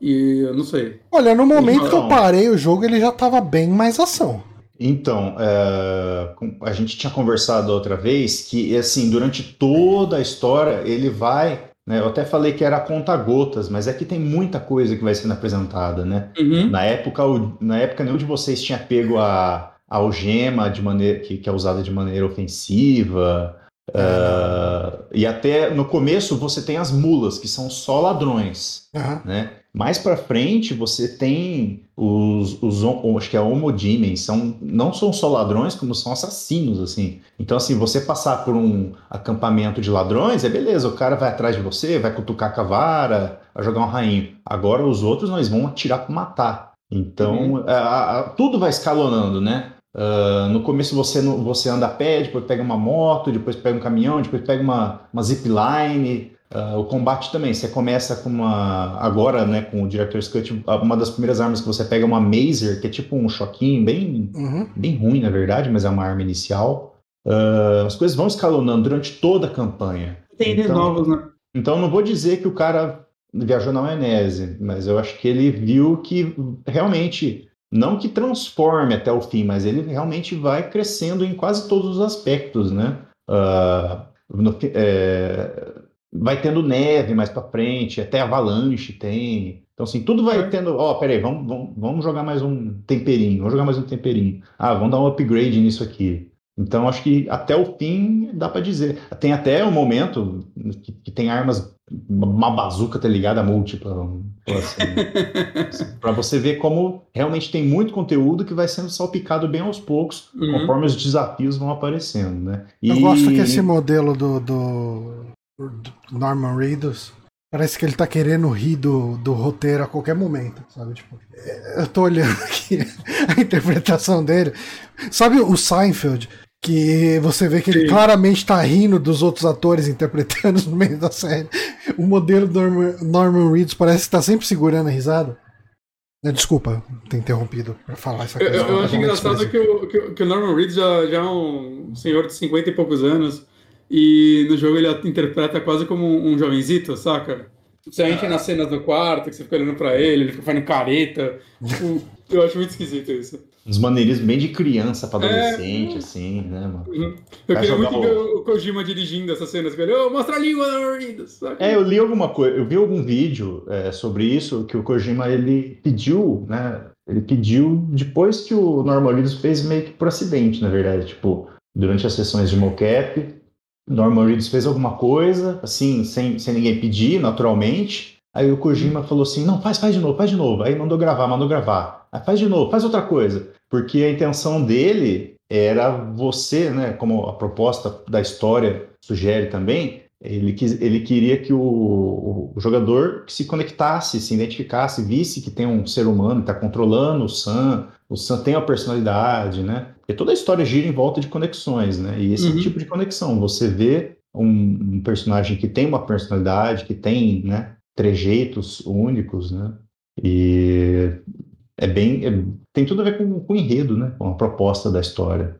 [SPEAKER 2] E eu não sei.
[SPEAKER 1] Olha, no momento que eu parei o jogo, ele já tava bem mais ação.
[SPEAKER 3] Então, é, a gente tinha conversado outra vez que, assim, durante toda a história, ele vai. Né, eu até falei que era conta-gotas, mas é que tem muita coisa que vai sendo apresentada, né?
[SPEAKER 2] Uhum.
[SPEAKER 3] Na época, na época, nenhum de vocês tinha pego a, a algema de maneira que, que é usada de maneira ofensiva. Uh, e até no começo você tem as mulas, que são só ladrões,
[SPEAKER 1] uhum.
[SPEAKER 3] né? Mais para frente você tem os, os acho que é homodimen, são não são só ladrões, como são assassinos assim. Então assim, você passar por um acampamento de ladrões, é beleza, o cara vai atrás de você, vai cutucar com a vara, vai jogar um rainho. Agora os outros nós vão atirar para matar. Então uhum. a, a, tudo vai escalonando, né? Uh, no começo você, você anda a pé, depois pega uma moto, depois pega um caminhão, depois pega uma, uma zipline, Uh, o combate também, você começa com uma. Agora, né, com o Director's Cut, uma das primeiras armas que você pega é uma Mazer, que é tipo um choquinho bem,
[SPEAKER 1] uhum.
[SPEAKER 3] bem ruim, na verdade, mas é uma arma inicial. Uh, as coisas vão escalonando durante toda a campanha.
[SPEAKER 2] Tem então, novos, né?
[SPEAKER 3] Então, não vou dizer que o cara viajou na maionese, mas eu acho que ele viu que realmente, não que transforme até o fim, mas ele realmente vai crescendo em quase todos os aspectos, né? Uh, no, é, vai tendo neve mais para frente, até avalanche tem. Então, assim, tudo vai tendo. Ó, oh, peraí, vamos, vamos, vamos jogar mais um temperinho, vamos jogar mais um temperinho. Ah, vamos dar um upgrade nisso aqui. Então, acho que até o fim dá para dizer. Tem até um momento que, que, tem armas, uma bazuca tá ligada múltipla, assim, para você ver como realmente tem muito conteúdo que vai sendo salpicado bem aos poucos, uhum. conforme os desafios vão aparecendo, né?
[SPEAKER 1] E... Eu gosto que esse modelo do, do, do Norman Reedus Parece que ele tá querendo rir do, do roteiro a qualquer momento, sabe? Tipo, é, eu tô olhando aqui a interpretação dele. Sabe o Seinfeld? Que você vê que ele Sim. claramente tá rindo dos outros atores interpretando no meio da série. O modelo do Norman, Norman Reedus parece que tá sempre segurando a risada. Desculpa ter interrompido para falar essa
[SPEAKER 2] coisa. Eu, eu acho engraçado que o, que, que o Norman Reedus já, já é um senhor de 50 e poucos anos e no jogo ele interpreta quase como um jovenzito, saca? Principalmente ah. nas cenas do quarto, que você fica olhando pra ele, ele fica fazendo careta. Tipo, eu acho muito esquisito isso.
[SPEAKER 3] Uns maneirismos bem de criança pra adolescente, é... assim, né, mano?
[SPEAKER 2] Uhum. Eu queria muito o... ver o Kojima dirigindo essas cenas. Ele, oh, mostra a língua da
[SPEAKER 3] É, eu li alguma coisa, eu vi algum vídeo é, sobre isso, que o Kojima, ele pediu, né, ele pediu depois que o Norman Reedus fez meio que por acidente, na verdade, tipo, durante as sessões de mocap, Norman Reedus fez alguma coisa, assim, sem, sem ninguém pedir, naturalmente. Aí o Kojima falou assim: não, faz, faz de novo, faz de novo. Aí mandou gravar, mandou gravar. Aí faz de novo, faz outra coisa. Porque a intenção dele era você, né, como a proposta da história sugere também, ele, quis, ele queria que o, o, jogador se conectasse, se identificasse, visse que tem um ser humano que está controlando o Sam, o Sam tem uma personalidade, né? Porque toda a história gira em volta de conexões, né? E esse uhum. tipo de conexão, você vê um, um, personagem que tem uma personalidade, que tem, né, trejeitos únicos, né? E é bem, é, tem tudo a ver com, com o enredo, né? Com a proposta da história.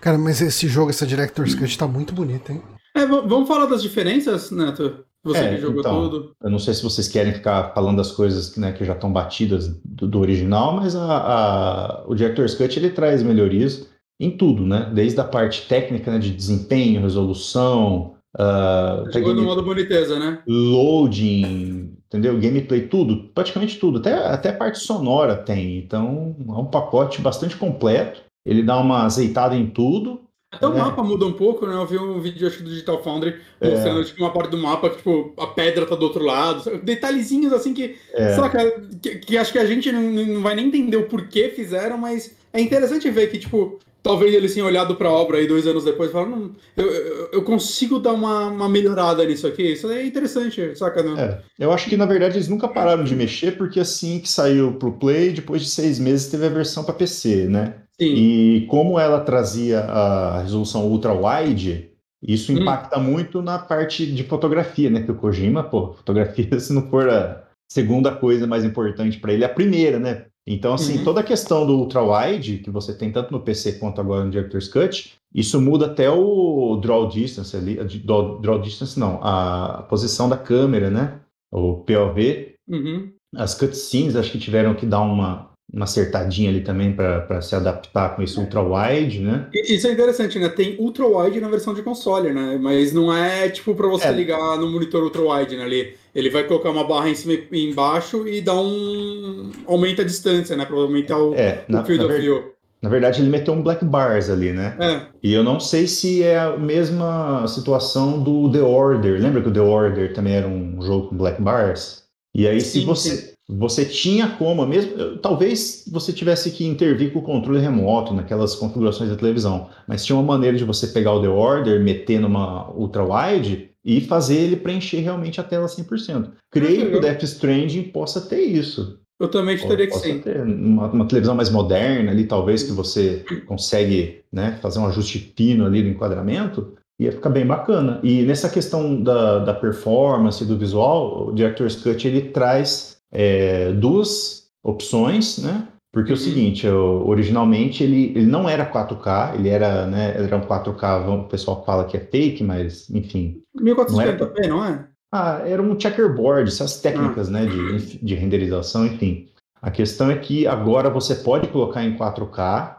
[SPEAKER 1] Cara, mas esse jogo, essa Director's Cut tá muito bonito, hein?
[SPEAKER 2] É, vamos falar das diferenças, Neto? Você é, que jogou então, tudo.
[SPEAKER 3] Eu não sei se vocês querem ficar falando das coisas né, que já estão batidas do, do original, mas a, a, o Director's Cut ele traz melhorias em tudo, né? Desde a parte técnica né, de desempenho, resolução.
[SPEAKER 2] Uh, Jogou no modo boniteza, né?
[SPEAKER 3] Loading, entendeu? Gameplay, tudo, praticamente tudo. Até, até a parte sonora tem. Então é um pacote bastante completo. Ele dá uma azeitada em tudo
[SPEAKER 2] até o é. mapa muda um pouco, né? Eu vi um vídeo acho, do Digital Foundry é. mostrando é. tipo, uma parte do mapa que tipo, a pedra tá do outro lado. Detalhezinhos assim que, é. saca, que, que, acho que a gente não, não vai nem entender o porquê fizeram, mas é interessante ver que, tipo, talvez eles tenham olhado para a obra aí dois anos depois e falaram, eu, eu, eu, consigo dar uma, uma, melhorada nisso aqui. Isso é interessante, saca? Né?
[SPEAKER 3] É, eu acho que na verdade eles nunca pararam de mexer, porque assim que saiu pro Play, depois de seis meses teve a versão para PC, né? Sim. E como ela trazia a resolução ultra-wide, isso hum. impacta hum. muito na parte de fotografia, né? Que o Kojima, pô, fotografia, se não for a segunda coisa mais importante para ele, é a primeira, né? Então, assim, uhum. toda a questão do ultra-wide, que você tem tanto no PC quanto agora no Director's Cut, isso muda até o draw distance ali, draw, draw distance não, a posição da câmera, né? O POV. Uhum. As cutscenes, acho que tiveram que dar uma, uma acertadinha ali também para se adaptar com esse ultra-wide, né?
[SPEAKER 2] Isso é interessante, né? Tem ultra-wide na versão de console, né? Mas não é tipo para você é. ligar no monitor ultra-wide, né? Ali, ele vai colocar uma barra em cima e embaixo e dar um. aumenta a distância, né? Para aumentar o,
[SPEAKER 3] é, na, o of view. Na verdade, ele meteu um black bars ali, né? É. E eu não sei se é a mesma situação do The Order. Lembra que o The Order também era um jogo com black bars? E aí, sim, se você. Sim você tinha como, mesmo, talvez você tivesse que intervir com o controle remoto naquelas configurações da televisão, mas tinha uma maneira de você pegar o The Order, meter numa ultra-wide e fazer ele preencher realmente a tela 100%. Creio que o Death Stranding possa ter isso.
[SPEAKER 2] Eu também teria que sim.
[SPEAKER 3] Ter uma, uma, televisão mais moderna ali, talvez que você consegue né, fazer um ajuste fino ali do enquadramento, ia ficar bem bacana. E nessa questão da, da performance, do visual, o Director's Cut ele traz é, duas opções, né? Porque é o uhum. seguinte, eu, originalmente ele, ele não era 4K, ele era, né, era um 4K, o pessoal fala que é fake, mas enfim.
[SPEAKER 2] 1440p, não, não é?
[SPEAKER 3] Ah, era um checkerboard, essas técnicas, ah. né, de, de renderização, enfim. A questão é que agora você pode colocar em 4K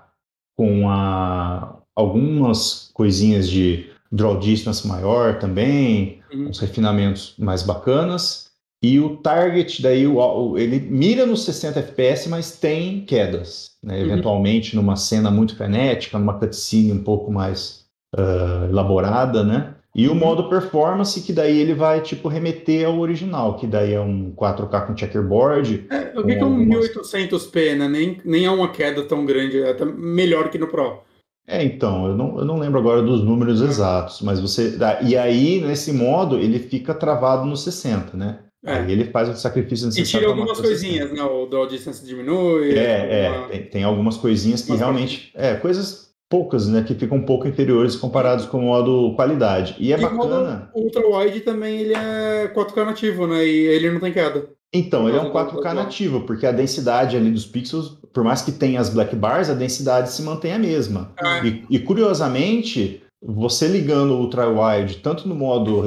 [SPEAKER 3] com a, algumas coisinhas de draw distance maior também, uhum. uns refinamentos mais bacanas, E o target, daí, o, ele mira nos 60 FPS, mas tem quedas. Né? Uhum. Eventualmente, numa cena muito frenética, numa cutscene um pouco mais uh, elaborada, né? E o uhum. modo performance, que daí ele vai, tipo, remeter ao original, que daí é um 4K com checkerboard.
[SPEAKER 2] É, eu vi que é um 1800p, né? Nem, nem é uma queda tão grande, é melhor que no Pro.
[SPEAKER 3] É, então, eu não, eu não lembro agora dos números uhum. exatos, mas você. E aí, nesse modo, ele fica travado no 60, né? É. Aí ele faz o sacrifício
[SPEAKER 2] necessário. E tira algumas coisinhas, né? O draw distance diminui.
[SPEAKER 3] É, alguma... é tem, tem, algumas coisinhas que realmente. É, coisas poucas, né? Que ficam um pouco inferiores comparados com o modo qualidade. E é e bacana.
[SPEAKER 2] O Ultra Wide também ele é 4K nativo, né? E ele não tem queda.
[SPEAKER 3] Então, ele é um 4K nativo, porque a densidade ali dos pixels, por mais que tenha as black bars, a densidade se mantém a mesma. É. E, e, curiosamente, você ligando o ultra wide tanto no modo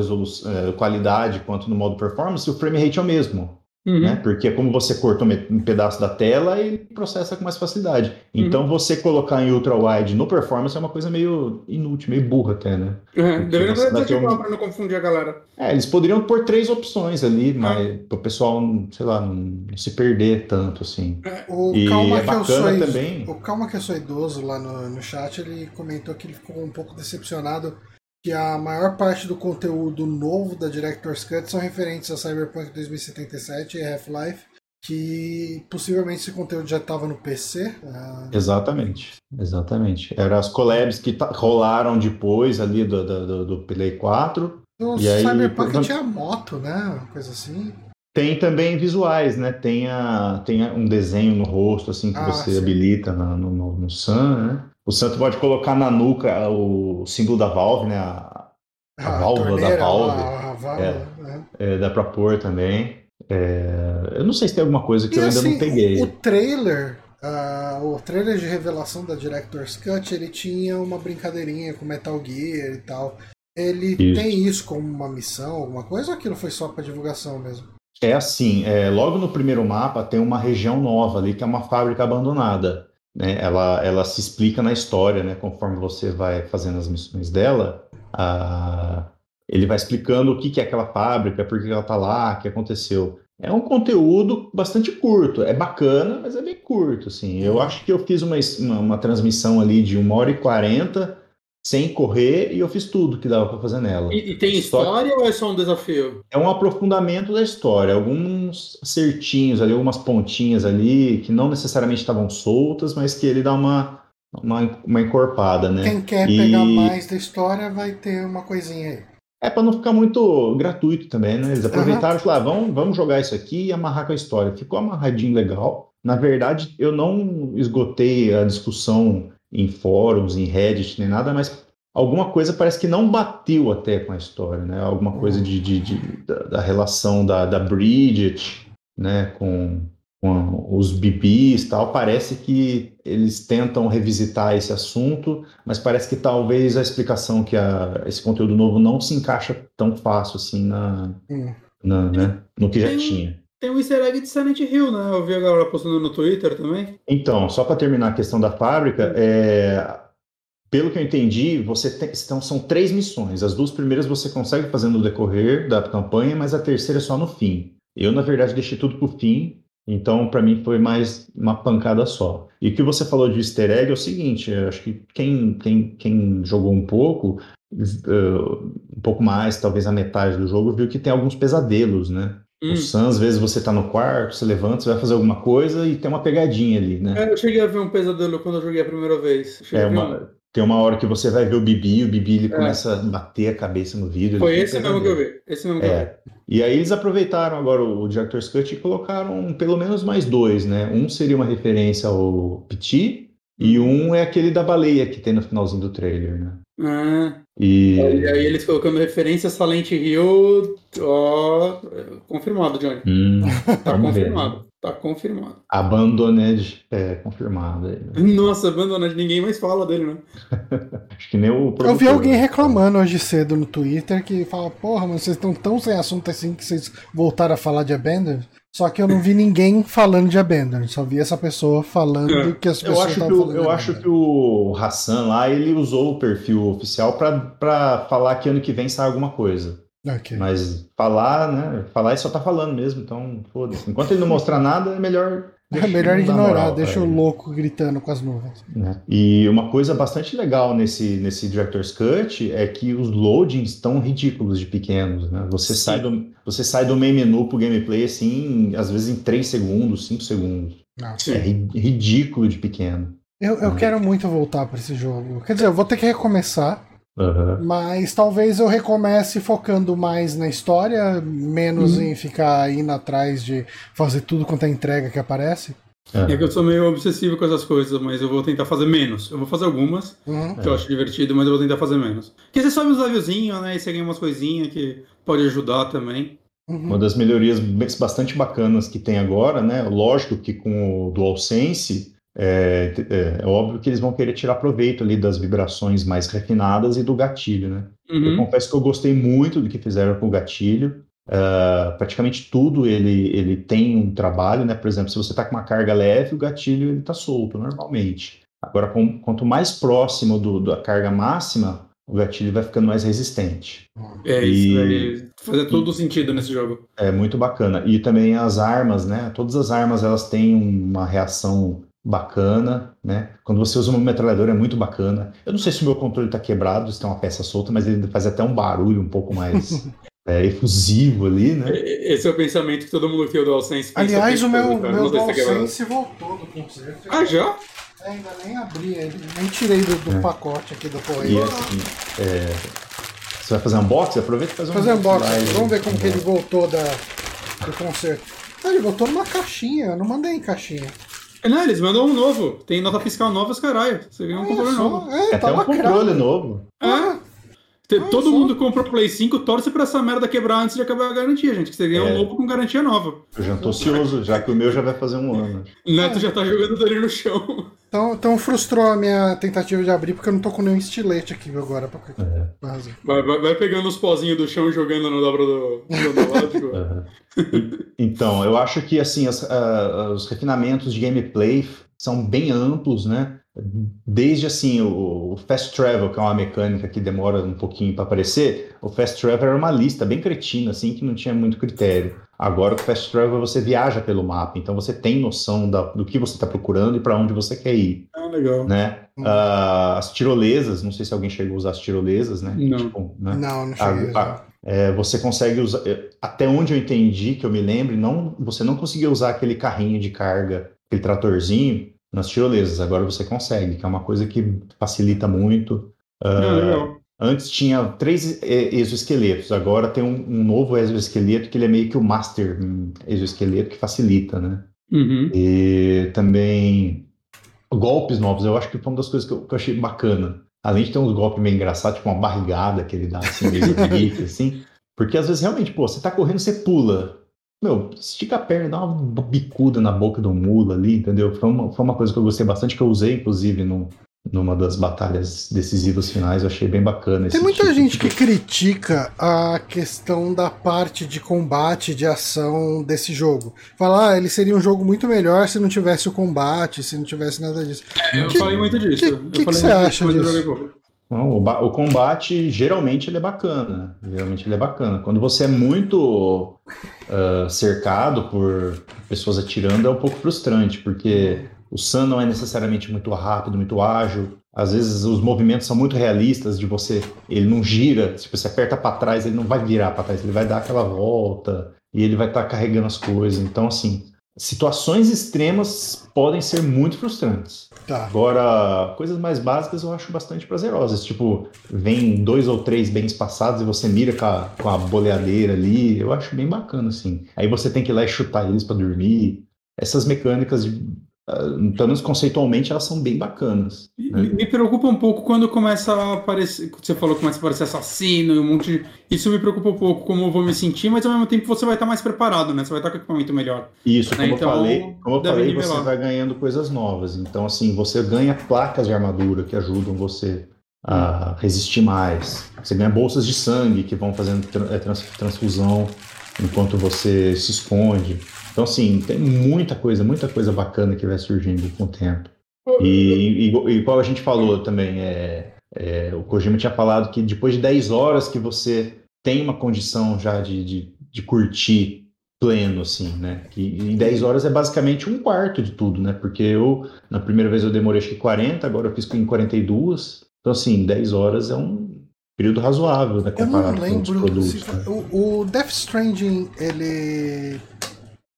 [SPEAKER 3] eh, qualidade quanto no modo performance, o frame rate é o mesmo. Uhum. Né? Porque como você corta um pedaço da tela, ele processa com mais facilidade. Uhum. Então você colocar em ultra wide no performance é uma coisa meio inútil, meio burra até, né?
[SPEAKER 2] Uhum. Deveria ter um... para não confundir a galera.
[SPEAKER 3] É, eles poderiam pôr três opções ali, mas para o pessoal, sei lá, não, se perder tanto assim.
[SPEAKER 1] É, o e Calma é que também. O Calma que eu sou idoso lá no, no chat, ele comentou que ele ficou um pouco decepcionado que a maior parte do conteúdo novo da Director's Cut são referentes a Cyberpunk 2077 e Half-Life, que possivelmente esse conteúdo já estava no PC.
[SPEAKER 3] Ah. Exatamente, exatamente. Eram as collabs que rolaram depois ali do, do, do Play 4.
[SPEAKER 1] O e Cyberpunk aí... tinha moto, né? Uma coisa assim.
[SPEAKER 3] Tem também visuais, né? Tem, a, tem um desenho no rosto, assim, que ah, você sim. habilita no, no, no Sun, né? O Santo pode colocar na nuca o símbolo da Valve, né? A, a, a válvula da Valve. A, a válvula, é, né? é, dá para pôr também. É, eu não sei se tem alguma coisa que e eu ainda não assim, peguei.
[SPEAKER 1] O, trailer, uh, o trailer de revelação da Director's Cut, ele tinha uma brincadeirinha com Metal Gear e tal. Ele isso. tem isso como uma missão, alguma coisa, ou aquilo foi só para divulgação mesmo?
[SPEAKER 3] É assim, é, logo no primeiro mapa tem uma região nova ali que é uma fábrica abandonada né, ela, ela se explica na história, né, conforme você vai fazendo as missões dela, a, ele vai explicando o que, que é aquela fábrica, por que ela está lá, o que aconteceu. É um conteúdo bastante curto, é bacana, mas é bem curto, assim. Eu acho que eu fiz uma, uma, uma transmissão ali de 1 hora e 40, sem correr e eu fiz tudo que dava para fazer nela.
[SPEAKER 2] E, e tem história ou é só um desafio?
[SPEAKER 3] É um aprofundamento da história, alguns acertinhos ali, algumas pontinhas ali que não necessariamente estavam soltas, mas que ele dá uma, uma, uma encorpada, né?
[SPEAKER 1] Quem quer e... pegar mais da história vai ter uma coisinha aí.
[SPEAKER 3] É para não ficar muito gratuito também, né? Eles aproveitaram uhum. e falaram, ah, vamos, vamos jogar isso aqui e amarrar com a história. Ficou amarradinho legal. Na verdade, eu não esgotei a discussão em fóruns, em Reddit, nem nada, mas alguma coisa parece que não bateu até com a história, né? Alguma coisa de, de, de da, da, relação da, da Bridget, né, com, com os bibis tal, parece que eles tentam revisitar esse assunto, mas parece que talvez a explicação que a, esse conteúdo novo não se encaixa tão fácil assim na, na né, no que já tinha.
[SPEAKER 2] Tem um easter egg de Silent Hill, né? Eu vi a galera postando no Twitter também.
[SPEAKER 3] Então, só para terminar a questão da fábrica, é... pelo que eu entendi, você tem... então, são três missões. As duas primeiras você consegue fazer no decorrer da campanha, mas a terceira é só no fim. Eu, na verdade, deixei tudo pro fim, então para mim foi mais uma pancada só. E o que você falou de easter egg é o seguinte: acho que quem, quem, quem jogou um pouco, uh, um pouco mais, talvez a metade do jogo, viu que tem alguns pesadelos, né? Hum. O Sun, às vezes você tá no quarto, você levanta, você vai fazer alguma coisa e tem uma pegadinha ali, né?
[SPEAKER 2] É, eu cheguei a ver um pesadelo quando eu joguei a primeira vez.
[SPEAKER 3] É uma, um... Tem uma hora que você vai ver o Bibi, o Bibi ele é. começa a bater a cabeça no vidro.
[SPEAKER 2] Foi esse mesmo que eu vi. Esse mesmo que é. eu vi.
[SPEAKER 3] E aí eles aproveitaram agora o Director's Cut e colocaram pelo menos mais dois, né? Um seria uma referência ao Petit e um é aquele da baleia que tem no finalzinho do trailer, né?
[SPEAKER 2] Ah, e... aí eles colocando referência Silent Hill, ó, confirmado, Johnny.
[SPEAKER 3] Hum,
[SPEAKER 2] tá confirmado. Ver. Tá confirmado.
[SPEAKER 3] Abandoned é confirmado. Aí,
[SPEAKER 2] né? Nossa, Abandoned, ninguém mais fala dele, né?
[SPEAKER 3] Acho que nem o
[SPEAKER 1] Eu vi alguém reclamando hoje cedo no Twitter que fala, porra, mas vocês estão tão sem assunto assim que vocês voltaram a falar de Abandoned. Só que eu não vi ninguém falando de Abandon, só vi essa pessoa falando é. que as pessoas
[SPEAKER 3] estavam falando. Eu acho que o Hassan lá, ele usou o perfil oficial para falar que ano que vem sai alguma coisa. Okay. Mas falar, né? Falar é só tá falando mesmo, então foda-se. Enquanto ele não mostrar nada, é melhor.
[SPEAKER 1] É melhor ignorar, moral, deixa o louco gritando com as nuvens.
[SPEAKER 3] É. E uma coisa bastante legal nesse, nesse Director's Cut é que os loadings estão ridículos de pequenos, né? Você sai, do, você sai do main menu pro gameplay assim, às vezes em 3 segundos, 5 segundos. Ah, é ridículo de pequeno.
[SPEAKER 1] Eu, eu quero muito voltar para esse jogo. Quer dizer, eu vou ter que recomeçar. Uhum. Mas talvez eu recomece focando mais na história, menos uhum. em ficar indo atrás de fazer tudo quanto é entrega que aparece.
[SPEAKER 2] É. é que eu sou meio obsessivo com essas coisas, mas eu vou tentar fazer menos. Eu vou fazer algumas, uhum. que eu acho divertido, mas eu vou tentar fazer menos. Porque você sobe uns levelzinhos, né? E você ganha umas coisinhas que pode ajudar também.
[SPEAKER 3] Uhum. Uma das melhorias bastante bacanas que tem agora, né? Lógico que com o DualSense é, é, é, óbvio que eles vão querer tirar proveito ali das vibrações mais refinadas e do gatilho, né? Uhum. Eu confesso que eu gostei muito do que fizeram com o gatilho. Uh, praticamente tudo ele, ele tem um trabalho, né? Por exemplo, se você está com uma carga leve, o gatilho ele está solto normalmente. Agora, com, quanto mais próximo do, da carga máxima, o gatilho vai ficando mais resistente.
[SPEAKER 2] É, e, isso fazer todo e, sentido nesse jogo.
[SPEAKER 3] É muito bacana. E também as armas, né? Todas as armas elas têm uma reação bacana, né? Quando você usa uma metralhadora é muito bacana. Eu não sei se o meu controle está quebrado, se tem uma peça solta, mas ele faz até um barulho um pouco mais é, efusivo ali, né?
[SPEAKER 2] Esse é o pensamento que todo mundo tem o DualSense.
[SPEAKER 1] Aliás, o meu, meu DualSense voltou do concerto.
[SPEAKER 2] Ah, já?
[SPEAKER 1] É, ainda nem abri, nem tirei do, do é. pacote aqui do correio.
[SPEAKER 3] E assim, é, você vai fazer unboxing? Aproveita e faz um
[SPEAKER 1] fazer unboxing. Vamos ver como que ele voltou da, do concerto. Ah, ele voltou numa caixinha, eu não mandei em caixinha.
[SPEAKER 2] Não, eles mandam um novo. Tem nota fiscal nova, os caralho. Você ganhou um controle novo.
[SPEAKER 3] É, tá Até um controle novo.
[SPEAKER 2] É. Todo só. mundo comprou Play 5, torce pra essa merda quebrar antes de acabar a garantia, gente. Que você ganha é. um novo com garantia nova.
[SPEAKER 3] Eu já tô ansioso, já que o meu já vai fazer um ano.
[SPEAKER 2] Neto é. já tá jogando ali no chão.
[SPEAKER 1] Então, então frustrou a minha tentativa de abrir, porque eu não tô com nenhum estilete aqui agora pra é.
[SPEAKER 2] vai, vai, vai, pegando os pozinhos do chão e jogando no dobro do,
[SPEAKER 3] do Então, eu acho que assim, as, uh, os refinamentos de gameplay são bem amplos, né? Desde assim, o, o, Fast Travel, que é uma mecânica que demora um pouquinho para aparecer, o Fast Travel era uma lista bem cretina, assim, que não tinha muito critério. Agora o Fast Travel você viaja pelo mapa, então você tem noção da, do que você está procurando e para onde você quer ir.
[SPEAKER 2] Ah, legal.
[SPEAKER 3] Né? Uhum. Uh, as tirolesas, não sei se alguém chegou a usar as tirolesas, né?
[SPEAKER 1] Não, tipo, né? não, não cheguei a, a,
[SPEAKER 3] é, você consegue usar, até onde eu entendi, que eu me lembre, não, você não conseguia usar aquele carrinho de carga, aquele tratorzinho, nas tirolesas. Agora você consegue, que é uma coisa que facilita muito. Uh, Antes tinha três exoesqueletos, agora tem um, um, novo exoesqueleto que ele é meio que o master exoesqueleto que facilita, né? Uhum. E também golpes novos, eu acho que foi uma das coisas que eu, que eu, achei bacana. Além de ter uns golpes meio engraçados, tipo uma barrigada que ele dá assim, meio grife, assim. Porque às vezes realmente, pô, você tá correndo, você pula. Meu, estica a perna dá uma bicuda na boca do mulo ali, entendeu? Foi uma, foi uma coisa que eu gostei bastante, que eu usei, inclusive, no, numa das batalhas decisivas finais, eu achei bem bacana.
[SPEAKER 1] Tem muita tipo gente de... que critica a questão da parte de combate, de ação desse jogo. Fala, ah, ele seria um jogo muito melhor se não tivesse o combate, se não tivesse nada disso.
[SPEAKER 2] É, eu que, falei muito disso.
[SPEAKER 1] O que, que, você acha disso?
[SPEAKER 3] Não, o, o, combate geralmente ele é bacana. Geralmente ele é bacana. Quando você é muito uh, cercado por pessoas atirando, é um pouco frustrante, porque o Sun não é necessariamente muito rápido, muito ágil. Às vezes os movimentos são muito realistas de você, ele não gira, se você aperta para trás, ele não vai virar para trás, ele vai dar aquela volta e ele vai estar tá carregando as coisas. Então assim, situações extremas podem ser muito frustrantes. Tá. Agora, coisas mais básicas eu acho bastante prazerosas. Tipo, vem dois ou três bem espaçados e você mira com a, com a boleadeira ali. Eu acho bem bacana, assim. Aí você tem que ir lá e chutar eles para dormir. Essas mecânicas de pelo menos conceitualmente, elas são bem bacanas.
[SPEAKER 2] Né? Me preocupa um pouco quando começa a aparecer. Você falou que começa a aparecer assassino e um monte de. Isso me preocupa um pouco como eu vou me sentir, mas ao mesmo tempo você vai estar mais preparado, né? Você vai estar com equipamento melhor.
[SPEAKER 3] Isso, como né? então, eu falei, como eu falei você vai ganhando coisas novas. Então, assim, você ganha placas de armadura que ajudam você a resistir mais. Você ganha bolsas de sangue que vão fazendo é, transfusão enquanto você se esconde. Então, assim, tem muita coisa, muita coisa bacana que vai surgindo com o tempo. E, e, e igual a gente falou também, é, é, o Kojima tinha falado que depois de 10 horas que você tem uma condição já de, de, de curtir pleno, assim, né? Que em 10 horas é basicamente um quarto de tudo, né? Porque eu, na primeira vez eu demorei acho que 40, agora eu fiz em 42. Então, assim, 10 horas é um período razoável, né?
[SPEAKER 1] Comparado eu não lembro. Com produtos, se, né? o, o Death Stranding, ele.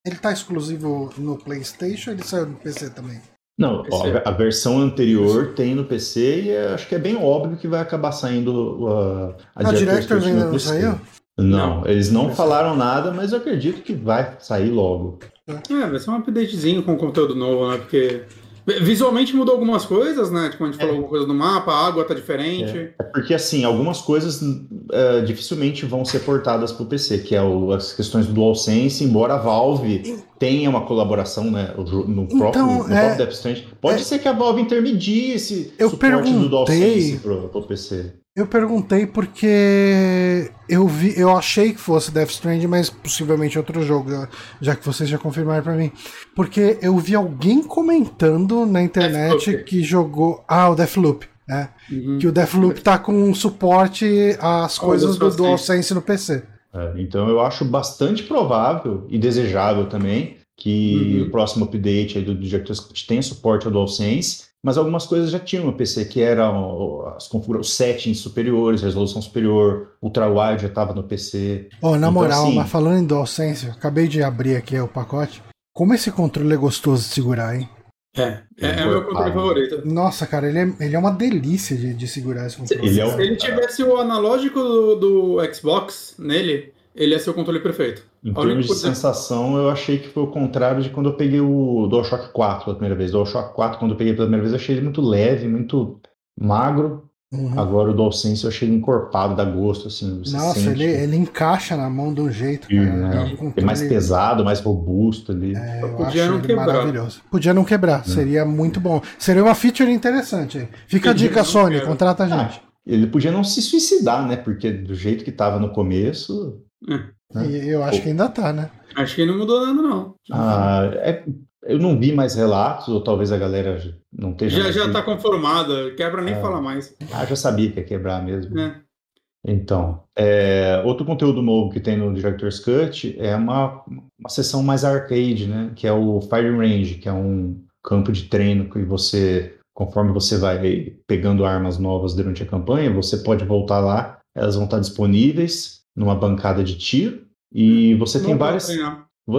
[SPEAKER 1] Ele tá exclusivo no PlayStation ou ele saiu no PC também?
[SPEAKER 3] Não, ó, a versão anterior tem no PC e é, acho que é bem óbvio que vai acabar saindo uh,
[SPEAKER 1] a, a Director's ainda não saiu?
[SPEAKER 3] Não, não, eles não falaram nada, mas eu acredito que vai sair logo.
[SPEAKER 2] É, vai ser um updatezinho com conteúdo novo, né? Porque Visualmente mudou algumas coisas, né? Tipo, a gente é. falou alguma coisa no mapa, a água tá diferente.
[SPEAKER 3] É, é porque, assim, algumas coisas uh, dificilmente vão ser portadas para o PC, que é o, as questões do DualSense, embora a Valve tenha uma colaboração, né? No próprio, então, no próprio Death Stranding. Pode é, ser que a Valve intermedie esse
[SPEAKER 1] eu suporte do DualSense
[SPEAKER 3] para o PC.
[SPEAKER 1] Eu perguntei porque eu vi, eu achei que fosse Death Stranding, mas possivelmente outro jogo, já que vocês já confirmaram para mim. Porque eu vi alguém comentando na internet que jogou, ah, o Deathloop, né? Uhum. Que o Deathloop tá com suporte às coisas do DualSense no PC.
[SPEAKER 3] É, então eu acho bastante provável e desejável também que uhum. o próximo update aí do Director's tenha suporte ao DualSense mas algumas coisas já tinham no PC, que eram as configurações, settings superiores, resolução superior, ultra-wide já estava no PC.
[SPEAKER 1] Oh, na então, moral, assim, mas falando em DualSense, acabei de abrir aqui o pacote. Como esse controle é gostoso de segurar, hein?
[SPEAKER 2] É, é, é o meu controle favorito.
[SPEAKER 1] Nossa, cara, ele é, ele é uma delícia de, de segurar esse controle.
[SPEAKER 2] Se, ele, é um... se ele tivesse o analógico do, do Xbox nele, ele é seu controle perfeito.
[SPEAKER 3] Em termos de sensação, eu achei que foi o contrário de quando eu peguei o DualShock 4 pela primeira vez. O DualShock 4, quando eu peguei pela primeira vez, eu achei ele muito leve, muito magro. Uhum. Agora o DualSense eu achei ele encorpado, dá gosto, assim.
[SPEAKER 1] Nossa, ele, ele encaixa na mão de um jeito,
[SPEAKER 3] cara. É, é, é mais pesado, mais robusto ali.
[SPEAKER 1] É, Podia não quebrar. Maravilhoso. Podia não quebrar, é. seria muito bom. Seria uma feature interessante. Fica a dica, Sony, contrata a gente. Ah,
[SPEAKER 3] ele podia não se suicidar, né? Porque do jeito que tava no começo,
[SPEAKER 1] né? E eu acho que ainda tá, né?
[SPEAKER 2] Acho que não mudou nada, não.
[SPEAKER 3] Ah, é, eu não vi mais relatos, ou talvez a galera não esteja.
[SPEAKER 2] Já, já tá conformada, quebra nem ah, falar mais.
[SPEAKER 3] Ah, já sabia que ia quebrar mesmo. É. Então, é, outro conteúdo novo que tem no Director's Cut é uma, uma sessão mais arcade, né? Que é o Fire Range, que é um campo de treino que você, conforme você vai pegando armas novas durante a campanha, você pode voltar lá, elas vão estar disponíveis numa bancada de tiro e você Não tem várias.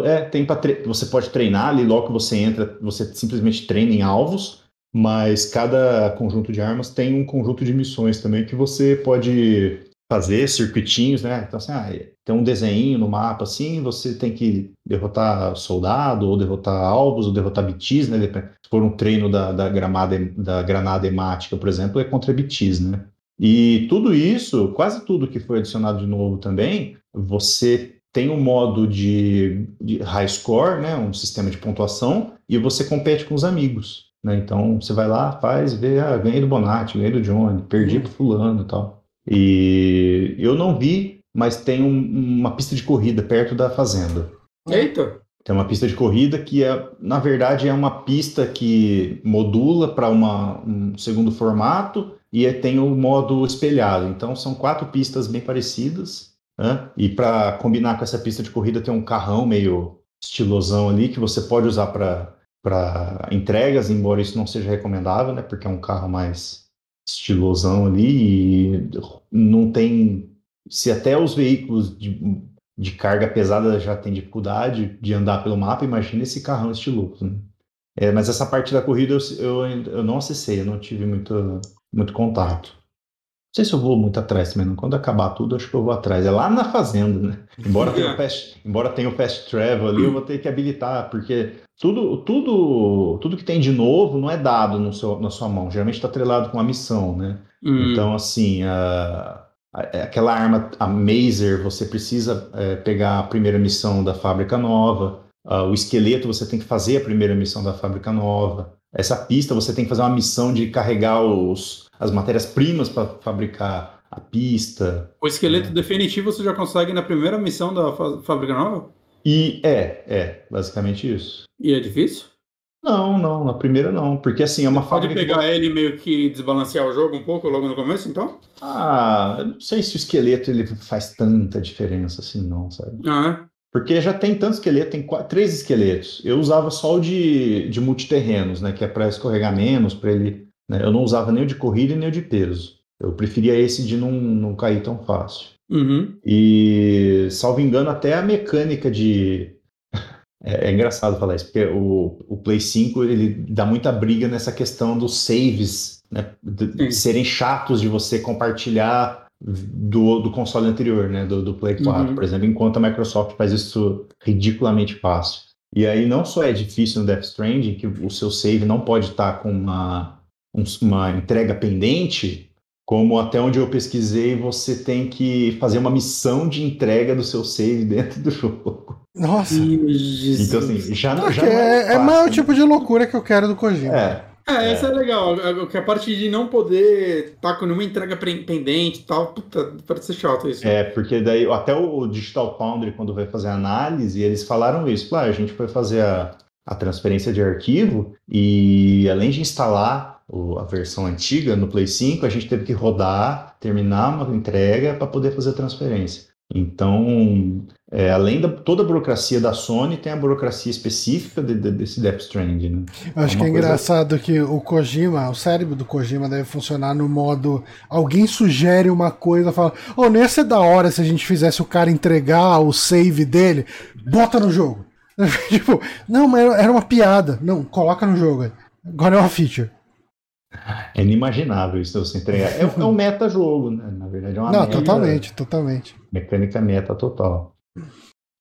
[SPEAKER 3] É, tem tre... você pode treinar ali logo que você entra, você simplesmente treina em alvos, mas cada conjunto de armas tem um conjunto de missões também que você pode fazer circuitinhos, né? Então, assim, ah, tem um desenho no mapa assim, você tem que derrotar soldado, ou derrotar alvos, ou derrotar BTs, né? Se for um treino da, da, gramada, da granada hemática, por exemplo, é contra BTs, né? E tudo isso, quase tudo que foi adicionado de novo também, você tem um modo de, de high score, né, um sistema de pontuação, e você compete com os amigos. Né? Então você vai lá, faz, vê, ah, ganhei do Bonatti, ganhei do Johnny, perdi pro fulano e tal. E eu não vi, mas tem um, uma pista de corrida perto da fazenda.
[SPEAKER 2] Eita!
[SPEAKER 3] Tem uma pista de corrida que é, na verdade, é uma pista que modula para um segundo formato e tem o modo espelhado. Então são quatro pistas bem parecidas. Né? E para combinar com essa pista de corrida tem um carrão meio estilosão ali que você pode usar para entregas, embora isso não seja recomendável, né? Porque é um carro mais estilosão ali e não tem. Se até os veículos de, de carga pesada já têm dificuldade de andar pelo mapa, imagina esse carrão estiloso. Né? É, mas essa parte da corrida eu, eu, eu não acessei, eu não tive muito, muito contato. Não sei se eu vou muito atrás também, quando acabar tudo, acho que eu vou atrás. É lá na fazenda, né? Embora tenha o fast, embora tenha o fast travel ali, eu vou ter que habilitar, porque tudo, tudo, tudo que tem de novo não é dado no seu, na sua mão. Geralmente está atrelado com a missão, né? Hum. Então, assim, a, a, aquela arma, a Mazer, você precisa é, pegar a primeira missão da fábrica nova. Uh, o esqueleto, você tem que fazer a primeira missão da fábrica nova. Essa pista, você tem que fazer uma missão de carregar os as matérias-primas para fabricar a pista.
[SPEAKER 2] O esqueleto né? definitivo você já consegue na primeira missão da fábrica nova?
[SPEAKER 3] E é, é, basicamente isso.
[SPEAKER 2] E é difícil?
[SPEAKER 3] Não, não, na primeira não, porque assim é uma
[SPEAKER 2] Pode
[SPEAKER 3] fábrica.
[SPEAKER 2] pegar ele e meio que desbalancear o jogo um pouco logo no começo, então?
[SPEAKER 3] Ah, eu não sei se o esqueleto ele faz tanta diferença assim, não, sabe?
[SPEAKER 2] Ah, é?
[SPEAKER 3] Porque já tem tanto esqueleto, tem quatro, três esqueletos. Eu usava só o de, de multiterrenos, né? Que é para escorregar menos, para ele. Né, Eu não usava nem o de corrida e nem o de peso. Eu preferia esse de não, não cair tão fácil.
[SPEAKER 2] Uhum.
[SPEAKER 3] E, salvo engano, até a mecânica de. É, é engraçado falar isso, porque o, o Play 5 ele dá muita briga nessa questão dos saves, né? De, de serem chatos de você compartilhar do, do console anterior, né? Do, do Play 4,
[SPEAKER 2] Uhum.
[SPEAKER 3] por exemplo, enquanto a Microsoft faz isso ridiculamente fácil. E aí não só é difícil no Death Stranding, que o seu save não pode estar com uma, um- uma entrega pendente, como até onde eu pesquisei, você tem que fazer uma missão de entrega do seu save dentro do jogo.
[SPEAKER 1] Nossa.
[SPEAKER 3] Então, assim, já,
[SPEAKER 1] Tá,
[SPEAKER 3] já não
[SPEAKER 1] é, é
[SPEAKER 3] fácil,
[SPEAKER 1] mais o
[SPEAKER 3] né?
[SPEAKER 1] tipo de loucura que eu quero do Kojima.
[SPEAKER 3] É,
[SPEAKER 2] É, essa é, legal. A- Que a parte de não poder estar com nenhuma entrega pendente e tal, puta, parece ser chato isso.
[SPEAKER 3] é, porque daí até o Digital Foundry, quando vai fazer a análise, eles falaram isso. Claro, a gente foi fazer a, a transferência de arquivo e além de instalar o- a versão antiga no Play 5, a gente teve que rodar, terminar uma entrega para poder fazer a transferência. Então, é, além da toda a burocracia da Sony, tem a burocracia específica de- de- desse Death Stranding. Né?
[SPEAKER 1] Eu acho
[SPEAKER 3] É
[SPEAKER 1] que é
[SPEAKER 3] uma coisa-
[SPEAKER 1] engraçado que o Kojima, o cérebro do Kojima deve funcionar no modo. Alguém sugere uma coisa, fala, ô, não ia ser da hora se a gente fizesse o cara entregar o save dele, bota no jogo. tipo, não, mas era uma piada. Não, coloca no jogo. Agora é uma feature.
[SPEAKER 3] É inimaginável isso você entregar. É, é um meta-jogo, né? Na verdade, é uma
[SPEAKER 1] não,
[SPEAKER 3] meta-
[SPEAKER 1] totalmente, totalmente.
[SPEAKER 3] Mecânica meta total.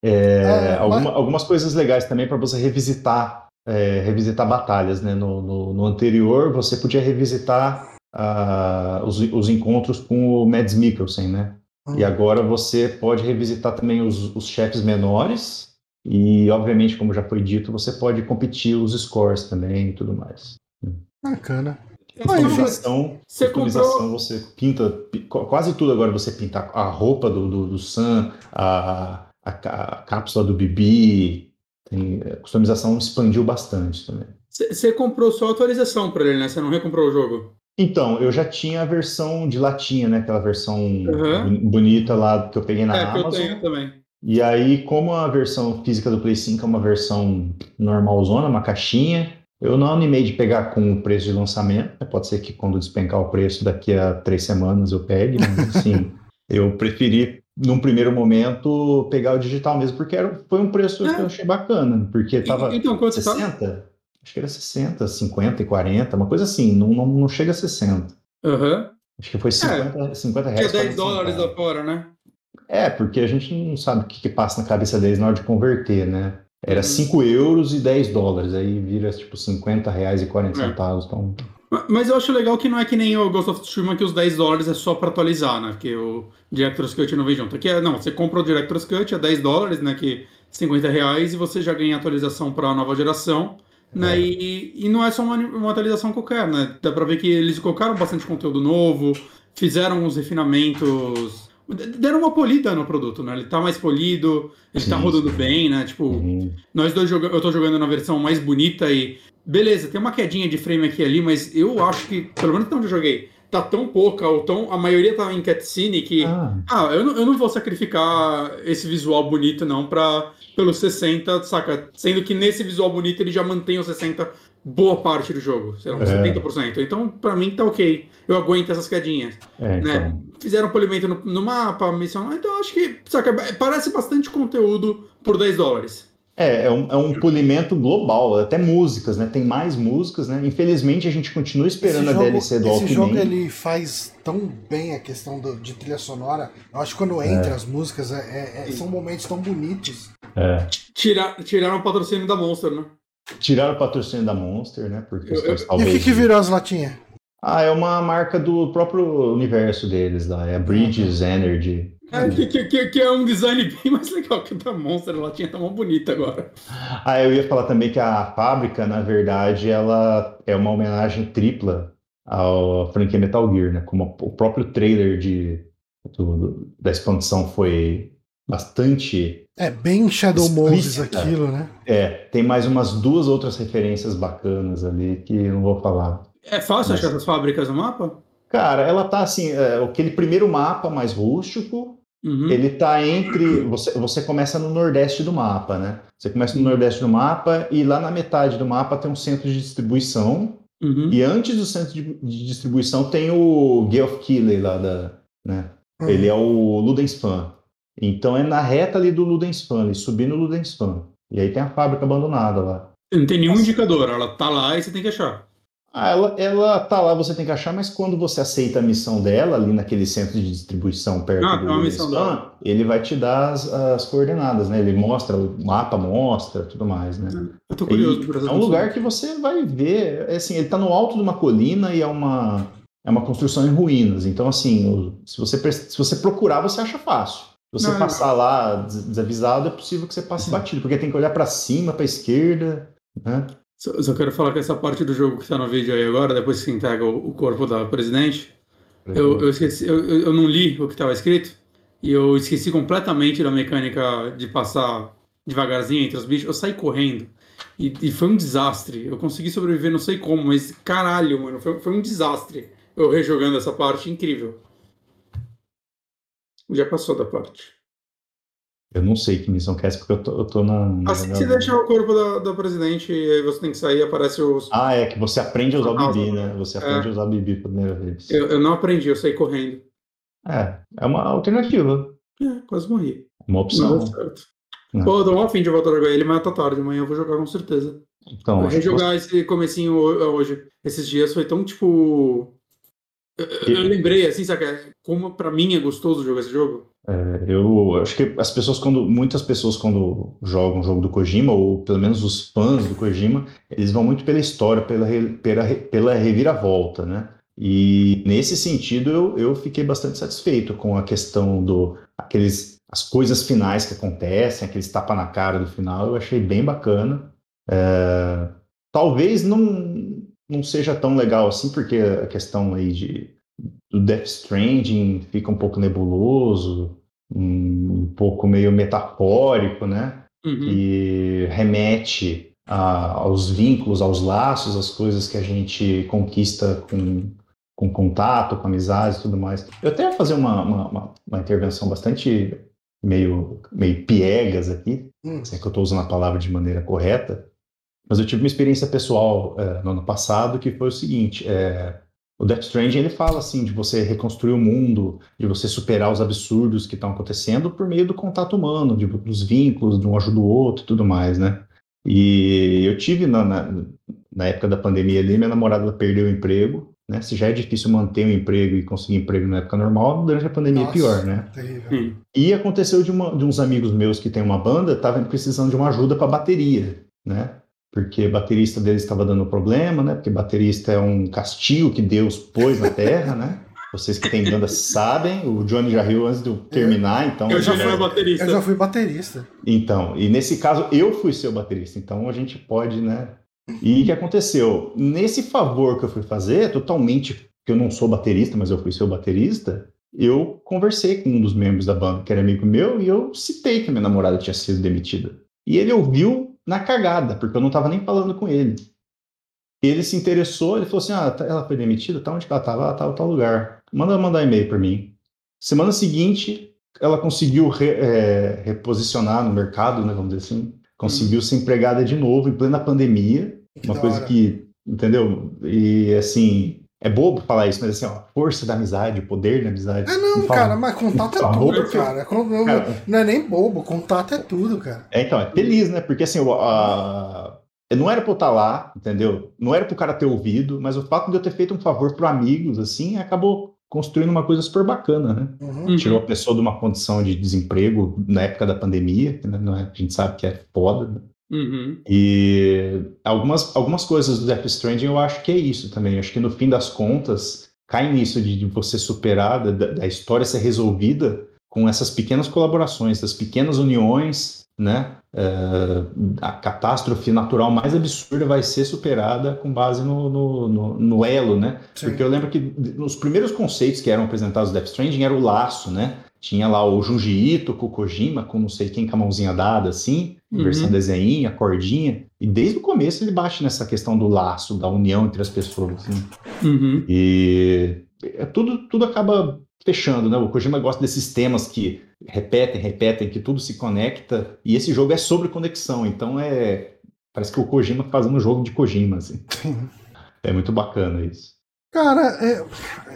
[SPEAKER 3] É,
[SPEAKER 1] Ah,
[SPEAKER 3] alguma-
[SPEAKER 1] mas-
[SPEAKER 3] Algumas coisas legais também para você revisitar, é, revisitar batalhas, né? No, no- no anterior, você podia revisitar ah, os, os encontros com o Mads Mikkelsen, né?
[SPEAKER 1] Hum.
[SPEAKER 3] E agora você pode revisitar também os, os chefes menores e, obviamente, como já foi dito, você pode competir os scores também e tudo mais.
[SPEAKER 1] Bacana.
[SPEAKER 3] Customização,
[SPEAKER 2] Você
[SPEAKER 3] customização
[SPEAKER 2] comprou-
[SPEAKER 3] você pinta, pi- qu- quase tudo agora você pinta a roupa do, do, do Sam, a, a, a cápsula do Bibi, tem, a customização expandiu bastante também.
[SPEAKER 2] Você comprou só a atualização pra ele, né? Você não recomprou o jogo.
[SPEAKER 3] Então, eu já tinha a versão de latinha, né? Aquela versão
[SPEAKER 2] Uhum.
[SPEAKER 3] boni- bonita lá que eu peguei na
[SPEAKER 2] é, que eu
[SPEAKER 3] Amazon.
[SPEAKER 2] tenho também.
[SPEAKER 3] E aí, como a versão física do Play 5 é uma versão normalzona, uma caixinha, eu não animei de pegar com o preço de lançamento. né? Pode ser que quando despencar o preço daqui a três semanas eu pegue, mas assim, eu preferi, num primeiro momento, pegar o digital mesmo, porque era, foi um preço que eu achei bacana, porque tava
[SPEAKER 2] E- então, quanto tá?
[SPEAKER 3] 60, acho que era 60, 50 e 40, uma coisa assim, não, não, não chega a 60.
[SPEAKER 2] Aham.
[SPEAKER 3] Acho que foi 50, 50
[SPEAKER 2] Que é
[SPEAKER 3] reais.
[SPEAKER 2] 10
[SPEAKER 3] 40
[SPEAKER 2] dólares lá fora, né?
[SPEAKER 3] É, porque a gente não sabe o que, que passa na cabeça deles na hora de converter, né? Era
[SPEAKER 2] Uhum.
[SPEAKER 3] 5 euros e 10 dólares, aí vira tipo 50 reais e 40
[SPEAKER 2] É.
[SPEAKER 3] centavos. Então,
[SPEAKER 2] Ma- Mas eu acho legal que não é que nem o Ghost of Tsushima que os 10 dólares é só pra atualizar, né? Que o Director's Cut não vem junto. Aqui é, não, você compra o Director's Cut, é 10 dólares, né? Que 50 reais e você já ganha atualização pra nova geração. Né?
[SPEAKER 3] É.
[SPEAKER 2] E, e não é só uma, uma atualização qualquer, né? Dá pra ver que eles colocaram bastante conteúdo novo, fizeram uns refinamentos, deram uma polida no produto, né? Ele tá mais polido, ele tá
[SPEAKER 3] Sim,
[SPEAKER 2] rodando
[SPEAKER 3] sim.
[SPEAKER 2] bem, né? Tipo,
[SPEAKER 3] uhum.
[SPEAKER 2] nós dois joga eu tô jogando na versão mais bonita e. Beleza, tem uma quedinha de frame aqui e ali, mas eu acho que, pelo menos onde eu joguei, tá tão pouca, ou tão. A maioria tá em cutscene que.
[SPEAKER 3] Ah,
[SPEAKER 2] Ah, eu não, eu não vou sacrificar esse visual bonito, não, pra, pelo 60, saca? Sendo que nesse visual bonito ele já mantém o 60 boa parte do jogo, sei lá, uns
[SPEAKER 3] É.
[SPEAKER 2] 70%. Então, pra mim, tá ok. Eu aguento essas quedinhas
[SPEAKER 3] é, então.
[SPEAKER 2] né? Fizeram polimento no, no mapa, missão. Então eu acho que, saca, parece bastante conteúdo por 10 dólares.
[SPEAKER 3] É, é um, é um polimento global, até músicas, né? Tem mais músicas, né? Infelizmente a gente continua esperando
[SPEAKER 1] esse
[SPEAKER 3] a
[SPEAKER 1] jogo,
[SPEAKER 3] DLC do
[SPEAKER 1] esse
[SPEAKER 3] Walkman.
[SPEAKER 1] jogo ele faz tão bem a questão do- de trilha sonora. Eu acho que quando entra as músicas é- é- é- são momentos tão bonitos.
[SPEAKER 3] É.
[SPEAKER 2] Tira, tiraram o patrocínio da Monster, né?
[SPEAKER 3] Tiraram o patrocínio da Monster, né? Porque
[SPEAKER 2] Eu- eu-
[SPEAKER 1] E o
[SPEAKER 3] talvez.
[SPEAKER 1] que, que virou as latinhas?
[SPEAKER 3] Ah, é uma marca do próprio universo deles lá, é a Bridges Energy.
[SPEAKER 2] É, que, que- que- é um design bem mais legal que o da Monster. Ela tinha tá mó bonita agora.
[SPEAKER 3] Ah, eu ia falar também que a fábrica, na verdade, ela é uma homenagem tripla à franquia Metal Gear, né? Como o próprio trailer de, do- da expansão foi, bastante.
[SPEAKER 1] É bem Shadow Moses aquilo, né?
[SPEAKER 3] É, tem mais umas duas outras referências bacanas ali que não vou falar.
[SPEAKER 2] É fácil Mas... achar essas fábricas no mapa?
[SPEAKER 3] Cara, ela tá assim, é, aquele primeiro mapa mais rústico, uhum. ele tá entre. Você, você começa no nordeste do mapa, né? Você começa no uhum. nordeste do mapa e lá na metade do mapa tem um centro de distribuição. Uhum. E antes do centro de, de, distribuição tem o Geoff Keighley lá da. Né? Uhum. Ele é o Ludenspan. Então é na reta ali do Ludenspan, ali, subindo o Ludenspan. E aí tem a fábrica abandonada lá.
[SPEAKER 2] Não tem nenhum indicador, ela tá lá e você tem que achar.
[SPEAKER 3] Ah, ela, ela tá lá, você tem que achar, mas quando você aceita a missão dela, ali naquele centro de distribuição perto ah, do
[SPEAKER 2] missão dela.
[SPEAKER 3] ele vai te dar as, as, coordenadas, né? Ele mostra, o mapa mostra, tudo mais, né?
[SPEAKER 2] Eu tô curioso
[SPEAKER 3] e É um lugar que você vai ver, é assim, ele tá no alto de uma colina e é uma, é uma construção em ruínas. Então, assim, se você, se você procurar, você acha fácil. Você não, passar não. lá desavisado, é possível que você passe batido, porque tem que olhar para cima, para esquerda, né?
[SPEAKER 2] Só, só, quero falar que essa parte do jogo que está no vídeo aí agora, depois que entrega o, o corpo da presidente, eu, eu, esqueci, eu, eu não li o que estava escrito e eu esqueci completamente da mecânica de passar devagarzinho entre os bichos. Eu saí correndo e, e foi um desastre. Eu consegui sobreviver, não sei como, mas caralho, mano, foi, foi um desastre. Eu rejogando essa parte, incrível. Já passou da parte.
[SPEAKER 3] Eu não sei que missão que é essa, porque eu tô, eu tô na.
[SPEAKER 2] Assim que você deixa o corpo da, da presidente e aí você tem que sair aparece os.
[SPEAKER 3] Ah, é que você aprende a usar o Bibi, né? Você aprende é. a usar o Bibi pela primeira vez.
[SPEAKER 2] Eu, eu não aprendi, eu saí correndo.
[SPEAKER 3] É, é uma alternativa.
[SPEAKER 2] É, quase morri.
[SPEAKER 3] Uma opção.
[SPEAKER 2] Não certo. Não. Pô, eu tô um fim de voltar a jogar ele, mas tá tarde. Amanhã eu vou jogar com certeza. Então, vou rejogar esse comecinho hoje. Esses dias foi tão tipo. Eu, eu lembrei, assim, sabe? Como pra mim é gostoso jogar esse jogo.
[SPEAKER 3] É, eu acho que as pessoas, quando muitas pessoas, quando jogam o jogo do Kojima, ou pelo menos os fãs do Kojima, eles vão muito pela história, pela, pela, pela reviravolta, né? E nesse sentido eu, eu fiquei bastante satisfeito com a questão do aqueles as coisas finais que acontecem, aqueles tapa na cara do final, eu achei bem bacana. É, talvez não, não seja tão legal assim, porque a questão aí de do Death Stranding fica um pouco nebuloso, um pouco meio metafórico, né? Uhum. E remete a, aos vínculos, aos laços, às coisas que a gente conquista com, com contato, com amizades e tudo mais. Eu até ia fazer uma, uma, uma, intervenção bastante meio, meio piegas aqui, hum. se é que eu estou usando a palavra de maneira correta, mas eu tive uma experiência pessoal é, no ano passado que foi o seguinte: é, o Death Stranding ele fala assim de você reconstruir o mundo, de você superar os absurdos que estão acontecendo por meio do contato humano, de, dos vínculos, de um ajuda o outro e tudo mais, né? E eu tive na, na, na época da pandemia ali, minha namorada perdeu o emprego, né? Se já é difícil manter um emprego e conseguir emprego na época normal, durante a pandemia é Nossa, é pior, né? Terrível. E aconteceu de, uma, de uns amigos meus que tem uma banda, estavam precisando de uma ajuda para bateria, né? Porque baterista deles estava dando problema, né? Porque baterista é um castigo que Deus pôs na Terra, né? Vocês que têm banda sabem, o Johnny já riu antes de eu terminar, então...
[SPEAKER 2] Eu já fui baterista.
[SPEAKER 1] Eu já fui baterista.
[SPEAKER 3] Então, e nesse caso eu fui seu baterista, então a gente pode, né? E o que aconteceu? Nesse favor que eu fui fazer, totalmente, que eu não sou baterista, mas eu fui seu baterista, eu conversei com um dos membros da banda, que era amigo meu, e eu citei que a minha namorada tinha sido demitida. E ele ouviu na cagada, porque eu não estava nem falando com ele. Ele se interessou, ele falou assim: ah, tá, ela foi demitida, tá onde ela estava? Ela estava em tal lugar. Manda mandar e-mail para mim. Semana seguinte, ela conseguiu re, é, reposicionar no mercado, né, vamos dizer assim, conseguiu ser empregada de novo em plena pandemia, que uma coisa hora. que, entendeu? E assim, é bobo falar isso, mas assim, ó, força da amizade, o poder da amizade.
[SPEAKER 1] É não, cara, mas contato é tudo, cara. cara. Não é nem bobo, contato é tudo, cara.
[SPEAKER 3] É, então, é feliz, né? Porque assim, a... não era pra eu estar lá, entendeu? Não era pro cara ter ouvido, mas o fato de eu ter feito um favor pro amigos, assim, acabou construindo uma coisa super bacana, né? Uhum. Tirou a pessoa de uma condição de desemprego na época da pandemia, né? a gente sabe que é foda, né?
[SPEAKER 2] Uhum.
[SPEAKER 3] E algumas, algumas coisas do Death Stranding eu acho que é isso também. Eu acho que no fim das contas cai nisso de, de você superar, da, da, história ser resolvida com essas pequenas colaborações, das pequenas uniões, né? Uh, a catástrofe natural mais absurda vai ser superada com base no, no, no, no elo, né? Sim. Porque eu lembro que os primeiros conceitos que eram apresentados no Death Stranding era o laço, né? Tinha lá o Junji Ito com o Kojima, com não sei quem com a mãozinha dada, assim, uhum. versão desenhinha, cordinha. E desde o começo ele bate nessa questão do laço, da união entre as pessoas. Assim. Uhum. E é, tudo, tudo acaba fechando, né? O Kojima gosta desses temas que repetem, repetem, que tudo se conecta. E esse jogo é sobre conexão, então é. Parece que o Kojima fazendo um jogo de Kojima, assim. é muito bacana isso.
[SPEAKER 1] Cara, eu,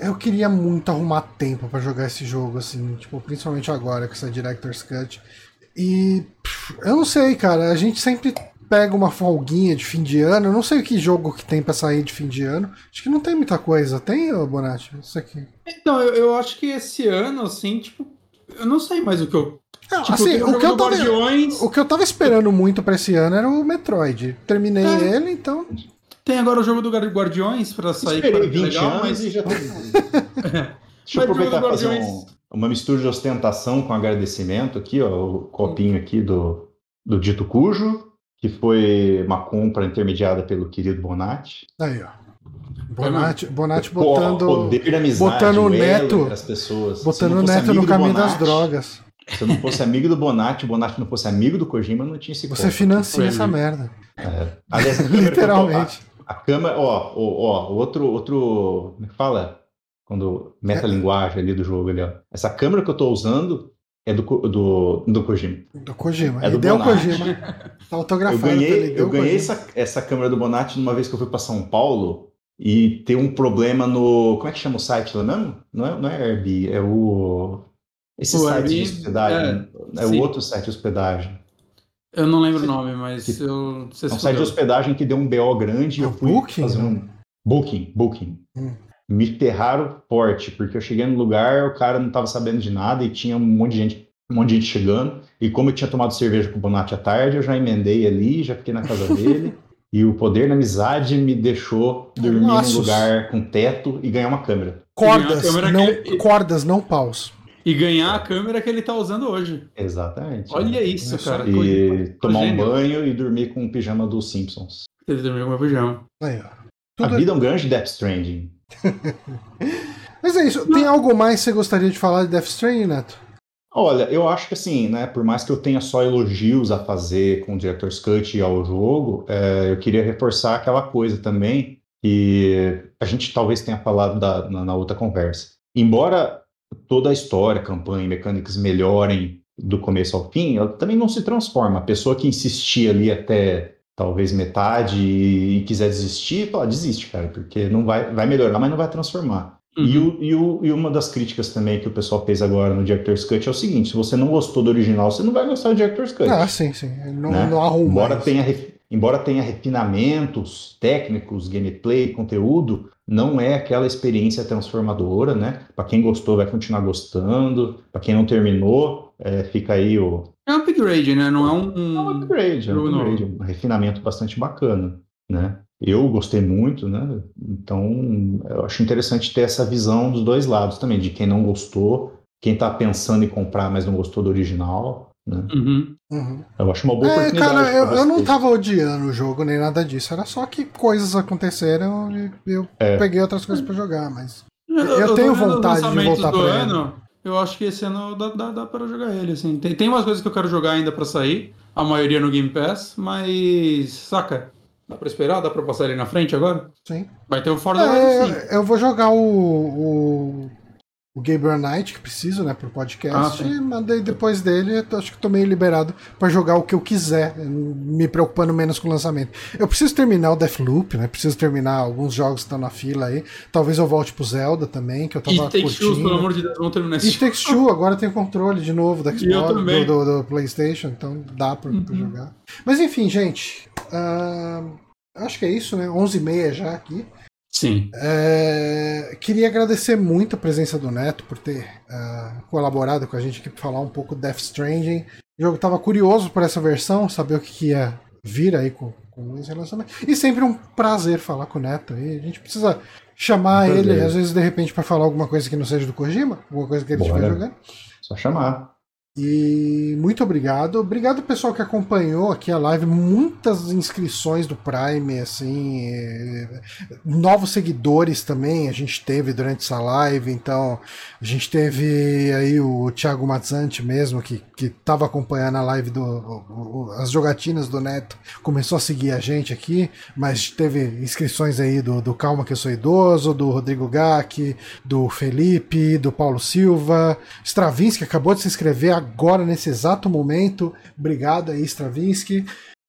[SPEAKER 1] eu queria muito arrumar tempo para jogar esse jogo, assim, tipo, principalmente agora com essa Director's Cut. E eu não sei, cara, a gente sempre pega uma folguinha de fim de ano. Eu não sei que jogo que tem pra sair de fim de ano. Acho que não tem muita coisa. Tem, Bonatti? Isso aqui.
[SPEAKER 2] Então, eu, eu acho que esse ano, assim, tipo, eu não sei mais o que eu.
[SPEAKER 1] Não, tipo, assim, o, que eu tava, Guardiões... o que eu tava esperando muito pra esse ano era o Metroid. Terminei é. ele, então.
[SPEAKER 2] Tem agora o jogo do Guardiões pra sair.
[SPEAKER 3] Esperei pra 20 legal, anos mas... e já tem. Deixa eu aproveitar e fazer um, uma mistura de ostentação com agradecimento aqui, ó, o copinho aqui do, do Dito Cujo, que foi uma compra intermediada pelo querido Bonatti.
[SPEAKER 1] Aí, ó. Bonatti, Bonatti botando, poder da amizade, botando o neto,
[SPEAKER 3] as pessoas.
[SPEAKER 1] botando o neto no caminho Bonatti, das drogas.
[SPEAKER 3] Se eu não fosse amigo do Bonatti, o Bonatti não fosse amigo do Kojima, não tinha esse
[SPEAKER 1] Você financia essa merda.
[SPEAKER 3] É. Aliás, Literalmente. A câmera, ó, ó, ó, outro, outro, como é que fala? Quando metalinguagem ali do jogo ali, ó. Essa câmera que eu tô usando é do, do, do Kojima.
[SPEAKER 1] Do Kojima. É do deu Kojima. Tá autografado.
[SPEAKER 3] Eu ganhei, eu ganhei essa, essa câmera do Bonatti numa vez que eu fui para São Paulo e tem um problema no. Como é que chama o site lá mesmo? Não é, não é Airbnb, é o. Esse o site Airbnb, de hospedagem. É, é o outro site de hospedagem.
[SPEAKER 2] Eu não lembro o nome, mas que, eu.
[SPEAKER 3] é um site de hospedagem que deu um BO grande e eu fui booking, fazer um. Booking, Booking. Hum. Me ferraram forte, porque eu cheguei no lugar, o cara não estava sabendo de nada e tinha um monte de gente, um monte de gente chegando. E como eu tinha tomado cerveja com o Bonatti à tarde, eu já emendei ali, já fiquei na casa dele. E o poder da amizade me deixou dormir Nossa. num lugar com teto e ganhar uma câmera.
[SPEAKER 1] Cordas, câmera não, que... cordas, não paus.
[SPEAKER 2] E ganhar a câmera que ele tá usando hoje.
[SPEAKER 3] Exatamente.
[SPEAKER 2] Olha isso, é cara.
[SPEAKER 3] E tomar um banho e dormir com o pijama dos Simpsons.
[SPEAKER 2] Ele dormiu com o meu pijama.
[SPEAKER 1] Aí,
[SPEAKER 3] ó. A vida é um grande Death Stranding.
[SPEAKER 1] Mas é isso. Tem algo mais que você gostaria de falar de Death Stranding, Neto?
[SPEAKER 3] Olha, eu acho que assim, né, por mais que eu tenha só elogios a fazer com o Director's Cut ao jogo, é, eu queria reforçar aquela coisa também que a gente talvez tenha falado da, na, na outra conversa. Embora toda a história, campanha e mecânicas melhorem do começo ao fim, ela também não se transforma. A pessoa que insistir ali até talvez metade e, quiser desistir, fala, desiste, cara, porque não vai, vai melhorar, mas não vai transformar. Uhum. E, o, e, o, e, uma das críticas também que o pessoal fez agora no Director's Cut é o seguinte: se você não gostou do original, você não vai gostar do Director's Cut.
[SPEAKER 1] Ah, sim, sim. Não, né? não arruma.
[SPEAKER 3] Embora tenha, embora tenha refinamentos técnicos, gameplay, conteúdo, não é aquela experiência transformadora, né? Para quem gostou, vai continuar gostando. Para quem não terminou, é, fica aí o.
[SPEAKER 2] É um upgrade, né? Não é um.
[SPEAKER 3] É um upgrade, é um, upgrade, um refinamento bastante bacana, né? Eu gostei muito, né? Então, eu acho interessante ter essa visão dos dois lados também, de quem não gostou, quem está pensando em comprar, mas não gostou do original, né? Uhum. Uhum. Eu acho uma boa é, oportunidade.
[SPEAKER 1] Cara, eu, eu não tava odiando o jogo nem nada disso. Era só que coisas aconteceram e eu é. peguei outras coisas para jogar, mas. Eu, eu, tenho vontade de voltar pra ano, ele.
[SPEAKER 2] Eu acho que esse ano dá, dá, dá para jogar ele, assim. Tem, tem umas coisas que eu quero jogar ainda para sair, a maioria no Game Pass, mas. Saca? Dá pra esperar? Dá pra passar ele na frente agora?
[SPEAKER 1] Sim.
[SPEAKER 2] Vai ter o Forza
[SPEAKER 1] é, Horizon Eu vou jogar o, o o Gabriel Knight, que preciso, né, pro podcast. Ah, mandei depois dele, acho que tô meio liberado para jogar o que eu quiser, me preocupando menos com o lançamento. Eu preciso terminar o Deathloop, né? Preciso terminar alguns jogos que estão na fila aí. Talvez eu volte pro Zelda também, que eu tava e
[SPEAKER 2] curtindo. Two, pelo amor de Deus, vamos terminar
[SPEAKER 1] esse E Takes Two, agora tem controle de novo da Xbox, do, do, do, PlayStation, então dá pra, uhum. pra, jogar. Mas enfim, gente, uh, acho que é isso, né? 11h30 já aqui.
[SPEAKER 2] Sim.
[SPEAKER 1] É, queria agradecer muito a presença do Neto por ter uh, colaborado com a gente aqui para falar um pouco Death Stranding. O jogo estava curioso por essa versão, saber o que, que ia vir aí com, com esse relacionamento. E sempre um prazer falar com o Neto. E a gente precisa chamar um ele, às vezes, de repente, para falar alguma coisa que não seja do Kojima, alguma coisa que ele estiver jogando.
[SPEAKER 3] Só chamar.
[SPEAKER 1] E muito obrigado. Obrigado pessoal que acompanhou aqui a live. Muitas inscrições do Prime, assim, novos seguidores também a gente teve durante essa live. Então a gente teve aí o Thiago Mazzanti mesmo que que estava acompanhando a live do o, as jogatinas do Neto começou a seguir a gente aqui, mas teve inscrições aí do, do Calma que eu sou idoso, do Rodrigo Gack, do Felipe, do Paulo Silva, Stravinsky acabou de se inscrever agora nesse exato momento. Obrigado aí, Stravinsky.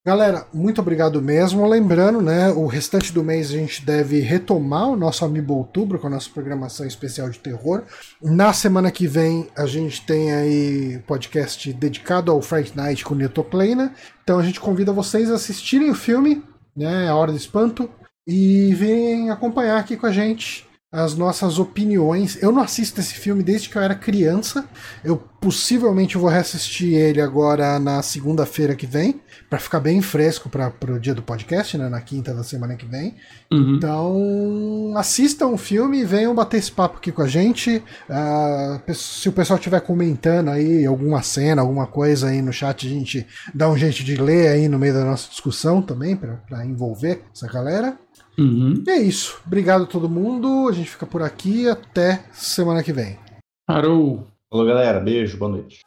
[SPEAKER 1] Galera, muito obrigado mesmo. Lembrando, né, o restante do mês a gente deve retomar o nosso Amiibo Outubro com a nossa programação especial de terror. Na semana que vem a gente tem aí podcast dedicado ao Fright Night com Newton Kleina. Então a gente convida vocês a assistirem o filme, né, A Hora do Espanto, e virem acompanhar aqui com a gente as nossas opiniões. Eu não assisto esse filme desde que eu era criança. Eu possivelmente vou reassistir ele agora na segunda-feira que vem, para ficar bem fresco para o dia do podcast, né, na quinta da semana que vem. Uhum. Então, assistam o filme e venham bater esse papo aqui com a gente. Uh, se o pessoal estiver comentando aí alguma cena, alguma coisa aí no chat, a gente dá um jeito de ler aí no meio da nossa discussão também, para envolver essa galera. Uhum. E é isso. Obrigado a todo mundo. A gente fica por aqui. Até semana que vem.
[SPEAKER 3] Parou. Falou, galera. Beijo. Boa noite.